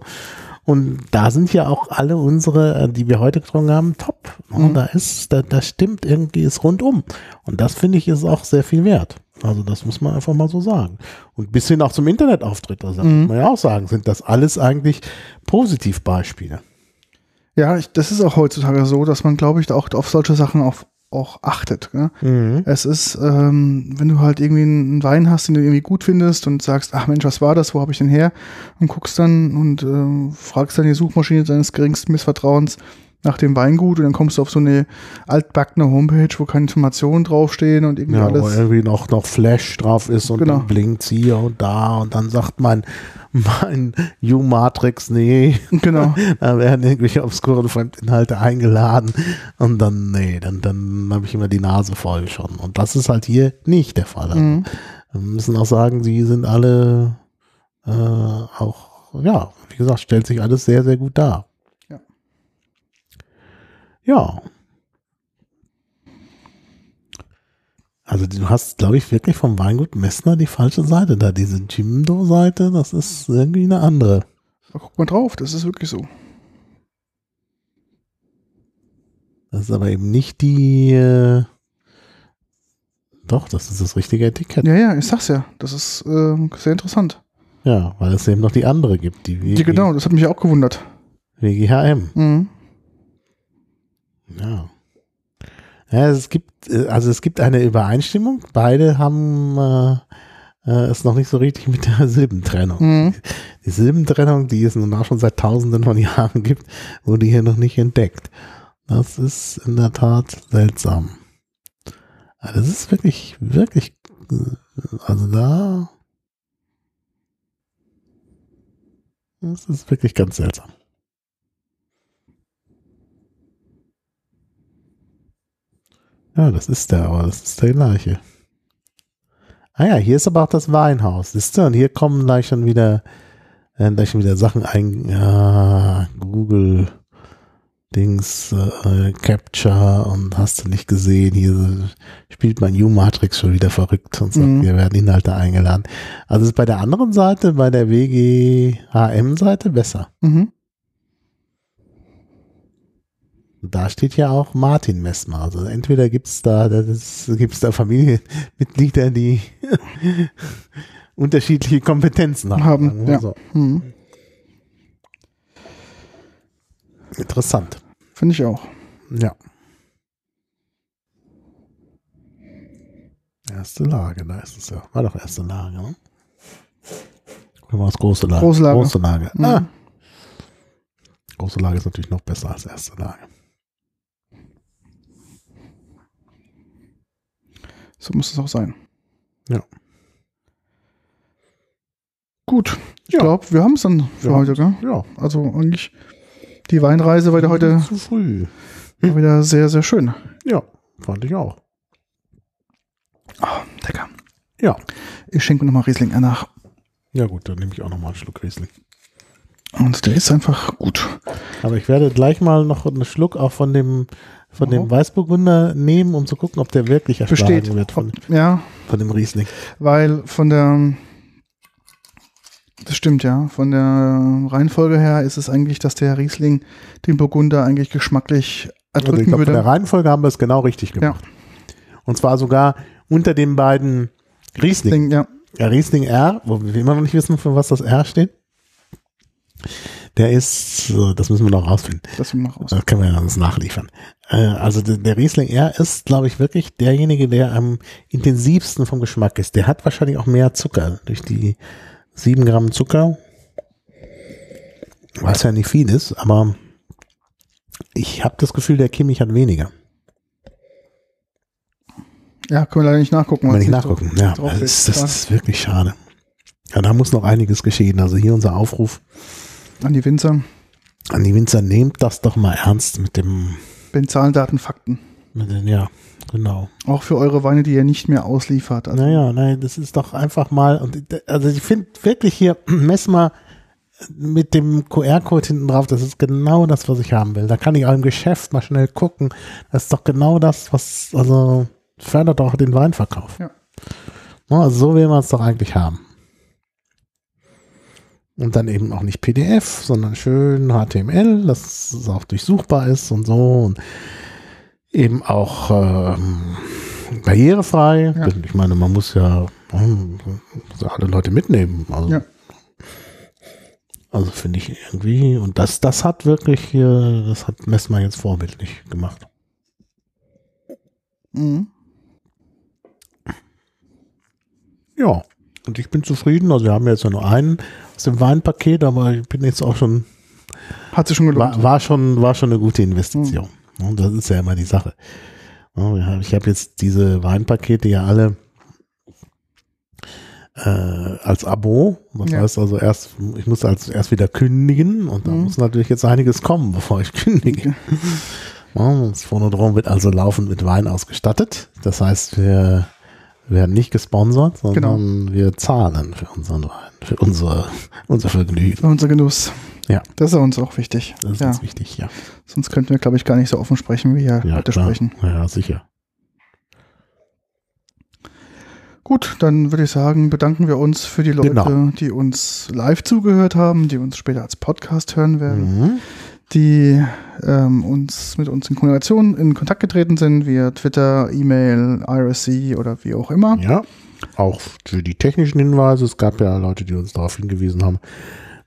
Und da sind ja auch alle unsere, äh, die wir heute getrunken haben, top. Mhm. Da ist, da, da stimmt irgendwie ist rundum. Und das finde ich ist auch sehr viel wert. Also das muss man einfach mal so sagen. Und bis hin auch zum Internetauftritt, also Mhm. muss man ja auch sagen, sind das alles eigentlich Positivbeispiele. Ja, ich, das ist auch heutzutage so, dass man, glaube ich, auch auf solche Sachen auch, auch achtet. Mhm. Es ist, ähm, wenn du halt irgendwie einen Wein hast, den du irgendwie gut findest und sagst, ach Mensch, was war das, wo habe ich den her? Und guckst dann und äh, fragst dann die Suchmaschine deines geringsten Missvertrauens nach dem Weingut und dann kommst du auf so eine altbackene Homepage, wo keine Informationen draufstehen und irgendwie Ja, wo alles. irgendwie noch, noch Flash drauf ist und Genau. dann blinkt hier und da und dann sagt mein, mein U-Matrix, nee, Genau. da werden irgendwelche obskuren Fremdinhalte eingeladen und dann, nee, dann, dann habe ich immer die Nase voll schon. Und das ist halt hier nicht der Fall. Also, Mhm. Wir müssen auch sagen, sie sind alle äh, auch, ja, wie gesagt, stellt sich alles sehr, sehr gut dar. Ja. Also du hast, glaube ich, wirklich vom Weingut Messner die falsche Seite da. Diese Jimdo-Seite, das ist irgendwie eine andere. Guck mal drauf, das ist wirklich so. Das ist aber eben nicht die. Äh, doch, das ist das richtige Etikett. Ja, ja, ich sag's ja. Das ist ähm, sehr interessant. Ja, weil es eben noch die andere gibt, die, WG, Ja, genau, das hat mich auch gewundert. WGHM. Mhm. Ja. Ja, es gibt, äh, also es gibt eine Übereinstimmung. Beide haben äh, äh, es noch nicht so richtig mit der Silbentrennung. Mhm. Die Silbentrennung, die es nun auch schon seit tausenden von Jahren gibt, wurde hier noch nicht entdeckt. Das ist in der Tat seltsam. Das ist wirklich, wirklich, äh, also da, das ist wirklich ganz seltsam. Ja, das ist der, aber das ist der gleiche. Ah ja, hier ist aber auch das Weinhaus, siehst du? Und hier kommen gleich schon wieder, äh, gleich schon wieder Sachen ein, ja, Google, Dings, äh, Capture und hast du nicht gesehen, hier spielt mein New Matrix schon wieder verrückt und sagt, Mhm. wir werden Inhalte eingeladen. Also ist bei der anderen Seite, bei der WGHM-Seite besser. Mhm. Und Da steht ja auch Martin Messmer. Also entweder gibt's da, gibt's da Familienmitglieder, die unterschiedliche Kompetenzen haben. Haben, mal ja. so. Mhm. Interessant. Finde ich auch. Ja. Erste Lage, da ist es ja. War doch erste Lage, ne? Oder war es große Lage? Große Lage. Große Lage. Mhm. Ah. Große Lage ist natürlich noch besser als erste Lage. So muss es auch sein. Ja. Gut. Ich Ja. glaube, wir haben es dann für Ja. heute, gell? Ja. Also eigentlich die Weinreise war ja heute Zu früh. war wieder sehr, sehr schön. Ja, fand ich auch. Ah, lecker. Ja. Ich schenke mir nochmal Riesling nach. Ja gut, dann nehme ich auch nochmal einen Schluck Riesling. Und der ist einfach gut. Aber ich werde gleich mal noch einen Schluck auch von dem von dem. Weißburgunder nehmen, um zu gucken, ob der wirklich erschlagen Besteht. wird von, Ja, von dem Riesling. weil von der, das stimmt ja, von der Reihenfolge her ist es eigentlich, dass der Riesling den Burgunder eigentlich geschmacklich Also ich erdrücken glaube, von der würde. Reihenfolge haben wir es genau richtig gemacht. Und zwar sogar unter den beiden Riesling. Riesling, ja, Ja, Riesling R, wo wir immer noch nicht wissen, für was das R steht. Der ist, äh, das müssen wir noch rausfinden. das wir noch raus. Das können wir uns nachliefern. Äh, Also der, Riesling R ist, glaube ich, wirklich derjenige, der am intensivsten vom Geschmack ist. Der hat wahrscheinlich auch mehr Zucker durch die sieben Gramm Zucker. Was ja nicht viel ist, aber ich habe das Gefühl, der Kimmich hat weniger. Ja, können wir leider nicht nachgucken. Nicht nicht nachgucken. Ja, drauf ist, das ist wirklich schade. Ja, da muss noch einiges geschehen. Also hier unser Aufruf An die Winzer. an die Winzer, nehmt das doch mal ernst mit dem, Bin Zahlen, Daten, Fakten. mit den, ja, genau. Auch für eure Weine, die ihr nicht mehr ausliefert. Also, Naja, nein, das ist doch einfach mal, und also ich finde wirklich hier, mess mal mit dem QR-Code hinten drauf, das ist genau das, was ich haben will. Da kann ich auch im Geschäft mal schnell gucken. Das ist doch genau das, was, also fördert auch den Weinverkauf. Ja. Also so will man es doch eigentlich haben. Und dann eben auch nicht PDF, sondern schön HTML, dass es auch durchsuchbar ist und so. Und eben auch ähm, barrierefrei. Ja. Ich meine, man muss ja, ähm, muss ja alle Leute mitnehmen. Also, Ja. also finde ich irgendwie, und das, das hat wirklich hier, das hat Messmer jetzt vorbildlich gemacht. Mhm. Ja. Und ich bin zufrieden. Also wir haben jetzt ja nur einen aus dem Weinpaket, aber ich bin jetzt auch schon, Hat sich schon gelohnt. war, war schon, war schon eine gute Investition. Und das ist ja immer die Sache. Ich habe jetzt diese Weinpakete ja alle äh, als Abo. Das Ja. heißt also erst, ich muss also erst wieder kündigen und da Mhm. muss natürlich jetzt einiges kommen, bevor ich kündige. Ja, das Phonodrom wird also laufend mit Wein ausgestattet. Das heißt, wir werden nicht gesponsert, sondern Genau. wir zahlen für unseren Wein, für unser, unser Vergnügen. Für unser Genuss. Ja. Das ist uns auch wichtig. Das ist ja. ganz wichtig, ja. Sonst könnten wir, glaube ich, gar nicht so offen sprechen, wie wir Ja, heute klar. sprechen. Ja, sicher. Gut, dann würde ich sagen, bedanken wir uns für die Leute, Genau. die uns live zugehört haben, die uns später als Podcast hören werden, Mhm. Die ähm, uns mit uns in Kommunikation in Kontakt getreten sind, via Twitter, E-Mail, IRC oder wie auch immer. Ja, auch für die technischen Hinweise. Es gab ja Leute, die uns darauf hingewiesen haben,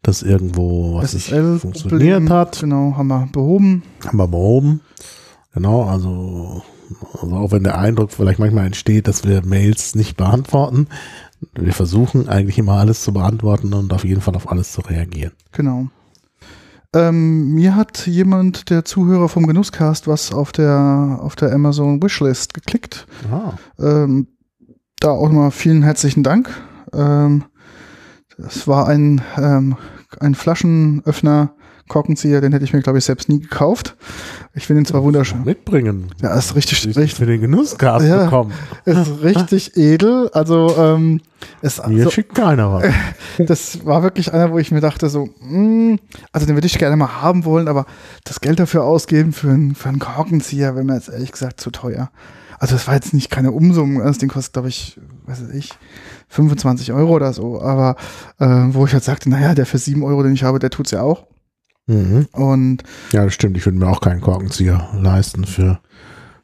dass irgendwo was nicht SSL funktioniert Problem, hat. Genau, haben wir behoben. Haben wir behoben. Genau, also, also auch wenn der Eindruck vielleicht manchmal entsteht, dass wir Mails nicht beantworten. Wir versuchen eigentlich immer alles zu beantworten und auf jeden Fall auf alles zu reagieren. Genau. Ähm, mir hat jemand, der Zuhörer vom Genusscast, was auf der, auf der Amazon Wishlist geklickt. Ah. Ähm, da auch nochmal vielen herzlichen Dank. Ähm, das war ein, ähm, ein Flaschenöffner, Korkenzieher, den hätte ich mir, glaube ich, selbst nie gekauft. Ich finde ihn zwar wunderschön. Mitbringen. Ja, ist richtig, Ich richtig, für den Genussgas Ja. bekommen. ist richtig edel. Also, ähm, es, Mir also, schickt keiner was. das war wirklich einer, wo ich mir dachte, so, mh, also den würde ich gerne mal haben wollen, aber das Geld dafür ausgeben für einen, für einen Korkenzieher wäre mir jetzt ehrlich gesagt zu teuer. Also das war jetzt nicht keine Umsummung, das Ding kostet, glaube ich, was weiß ich, 25 Euro oder so, aber äh, wo ich halt sagte, naja, der für 7 Euro, den ich habe, der tut's ja auch. Mhm. Und Ja, das stimmt. Ich würde mir auch keinen Korkenzieher leisten für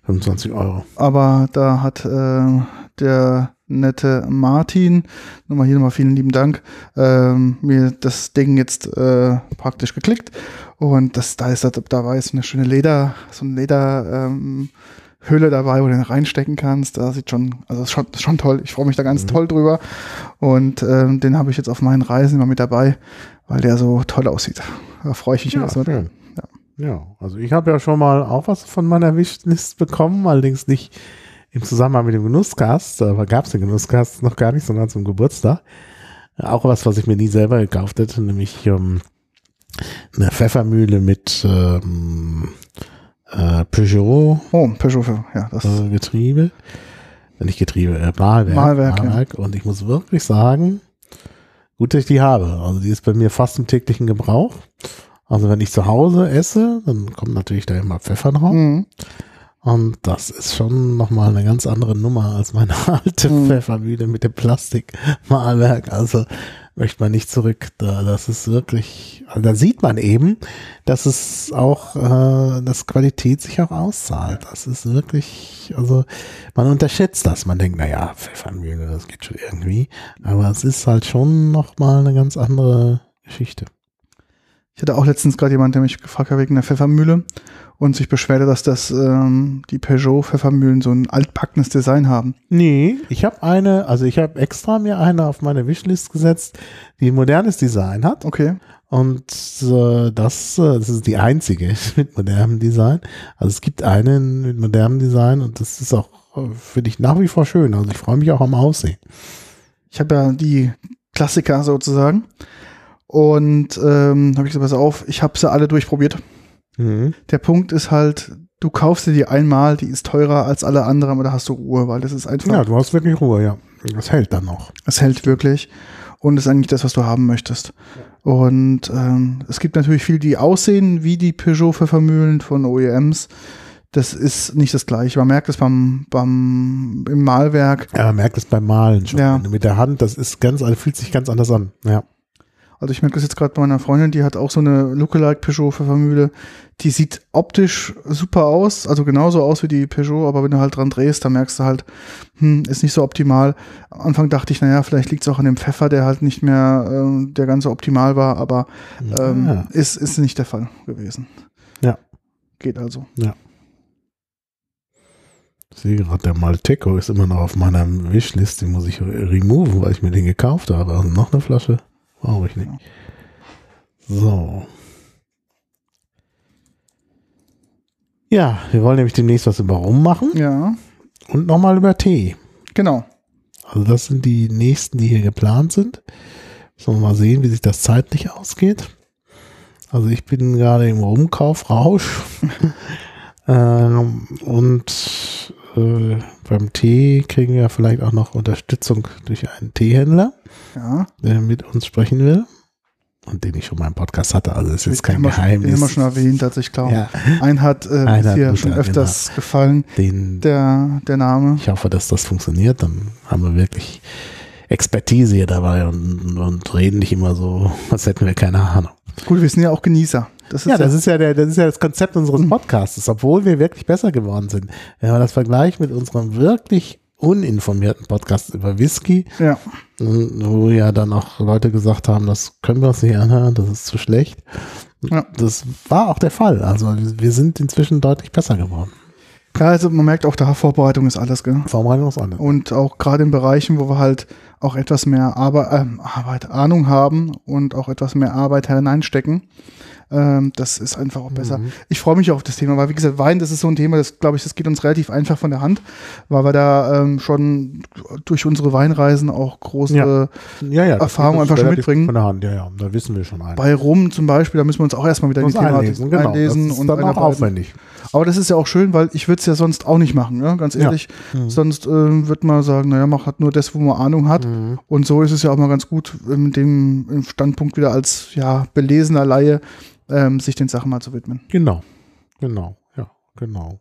25 Euro. aber da hat äh, der nette Martin, nochmal hier nochmal vielen lieben Dank, ähm, mir das Ding jetzt äh, praktisch geklickt und das da ist da, dabei ist eine schöne Leder, so eine Leder ähm, Hülle dabei, wo du den reinstecken kannst. Da sieht schon, also ist schon, ist schon toll. Ich freue mich da ganz Mhm. toll drüber und ähm, den habe ich jetzt auf meinen Reisen immer mit dabei, weil der so toll aussieht. Da freue ich mich Ja, jetzt mit. schön. Ja, also ich habe ja schon mal auch was von meiner Wishlist bekommen, allerdings nicht im Zusammenhang mit dem Genussgast, aber gab es den Genussgast noch gar nicht, sondern zum Geburtstag. Auch was, was ich mir nie selber gekauft hätte, nämlich ähm, eine Pfeffermühle mit ähm, äh, Peugeot Oh, Peugeot, ja, das äh, Getriebe. Äh, Nicht Getriebe, äh, Mahlwerk. Mahlwerk, ja. Und ich muss wirklich sagen, gut, dass ich die habe. Also die ist bei mir fast im täglichen Gebrauch. Also wenn ich zu Hause esse, dann kommt natürlich da immer Pfeffer drauf. Mhm. Und das ist schon nochmal eine ganz andere Nummer als meine alte Mhm. Pfeffermühle mit dem Plastikmahlwerk. Also möchte man nicht zurück. Da, das ist wirklich, also da sieht man eben, dass es auch, äh, dass Qualität sich auch auszahlt. Das ist wirklich, also man unterschätzt das. Man denkt, naja, Pfeffermühle, das geht schon irgendwie. Aber es ist halt schon nochmal eine ganz andere Geschichte. Ich hatte auch letztens gerade jemand, der mich gefragt hat wegen der Pfeffermühle und sich beschwerte, dass das ähm, die Peugeot-Pfeffermühlen so ein altbackenes Design haben. Nee, ich habe eine, also ich habe extra mir eine auf meine Wishlist gesetzt, die ein modernes Design hat. Okay. Und äh, das, äh, das ist die einzige mit modernem Design. Also es gibt einen mit modernem Design und das ist auch, äh, finde ich, nach wie vor schön. Also ich freue mich auch am Aussehen. Ich habe ja die Klassiker sozusagen. Und ähm, habe ich gesagt, pass auf, ich habe sie alle durchprobiert. Mhm. Der Punkt ist halt, du kaufst dir die einmal, die ist teurer als alle anderen, aber da hast du Ruhe, weil das ist einfach, Ja, du hast wirklich Ruhe, ja. Das hält dann noch. es hält wirklich und ist eigentlich das, was du haben möchtest. Und ähm, es gibt natürlich viele, die aussehen wie die Peugeot-Pfeffermühlen von OEMs. Das ist nicht das gleiche. Man merkt es beim, beim im Mahlwerk. Ja, man merkt es beim Malen schon. Ja. Mit der Hand, das ist ganz, also fühlt sich ganz anders an. Ja. Also ich merke das jetzt gerade bei meiner Freundin, die hat auch so eine Lookalike Peugeot Pfeffermühle. Die sieht optisch super aus, also genauso aus wie die Peugeot, aber wenn du halt dran drehst, dann merkst du halt, hm, ist nicht so optimal. Am Anfang dachte ich, naja, vielleicht liegt es auch an dem Pfeffer, der halt nicht mehr ähm, der ganze optimal war, aber ähm, Ja. ist, ist nicht der Fall gewesen. Ja. Geht also. Ich sehe gerade, der Malteco ist immer noch auf meiner Wishlist. Den muss ich re- removen, weil ich mir den gekauft habe. Also noch eine Flasche brauche ich nicht. So. Ja, wir wollen nämlich demnächst was über Rum machen Ja, und nochmal über Tee. genau. Also das sind die nächsten, die hier geplant sind. Müssen wir mal sehen, wie sich das zeitlich ausgeht. Also ich bin gerade im Rumkaufrausch. ähm, und äh, beim Tee kriegen wir vielleicht auch noch Unterstützung durch einen Teehändler, Ja. der mit uns sprechen will. Und den ich schon mal im Podcast hatte. Also ist jetzt kein Den Den Geheimnis. haben wir schon erwähnt, also ich glaube, Ja, ein hat äh, Einer hier schon öfters gefallen, den, der, der Name. Ich hoffe, dass das funktioniert. Dann haben wir wirklich Expertise hier dabei und, und reden nicht immer so, als hätten wir keine Ahnung. Gut, wir sind ja auch Genießer. Das ist Ja, das ist ja, der, das ist ja das Konzept unseres Podcasts, obwohl wir wirklich besser geworden sind. Wenn man das vergleicht mit unserem wirklich uninformierten Podcast über Whisky, ja. wo ja dann auch Leute gesagt haben, das können wir uns nicht anhören, das ist zu schlecht. Ja. Das war auch der Fall. Also wir sind inzwischen deutlich besser geworden. Ja, also man merkt auch, da Vorbereitung ist alles, gell? Vorbereitung ist anders. Und auch gerade in Bereichen, wo wir halt auch etwas mehr Arbeit, ähm, Arbeit, Ahnung haben und auch etwas mehr Arbeit hineinstecken, Ähm, das ist einfach auch besser. Mhm. Ich freue mich auf das Thema, weil wie gesagt, Wein, das ist so ein Thema, das glaube ich, das geht uns relativ einfach von der Hand, weil wir da ähm, schon durch unsere Weinreisen auch große Ja. Ja, ja. das Erfahrung geht uns einfach schon mitbringen. Von der Hand, ja, ja. Da wissen wir schon einen. bei Rum zum Beispiel, da müssen wir uns auch erstmal wieder in die einlesen, genau. einlesen das ist und dann auch aufwendig. Aber das ist ja auch schön, weil ich würde es ja sonst auch nicht machen, ne? ganz Ja. ehrlich. Mhm. Sonst ähm, wird man sagen, naja, mach halt nur das, wo man Ahnung hat. Mhm. Und so ist es ja auch mal ganz gut, mit dem Standpunkt wieder als ja, belesener Laie ähm, sich den Sachen mal zu widmen. Genau. Genau. Ja, genau.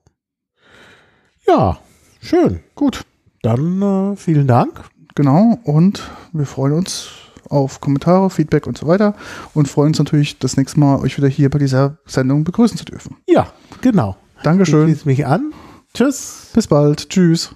Ja, schön. Gut, Dann äh, vielen Dank. genau. Und wir freuen uns auf Kommentare, Feedback und so weiter. Und freuen uns natürlich, das nächste Mal euch wieder hier bei dieser Sendung begrüßen zu dürfen. Ja, genau. Ich Dankeschön. schließe mich an. Tschüss. Bis bald. Tschüss.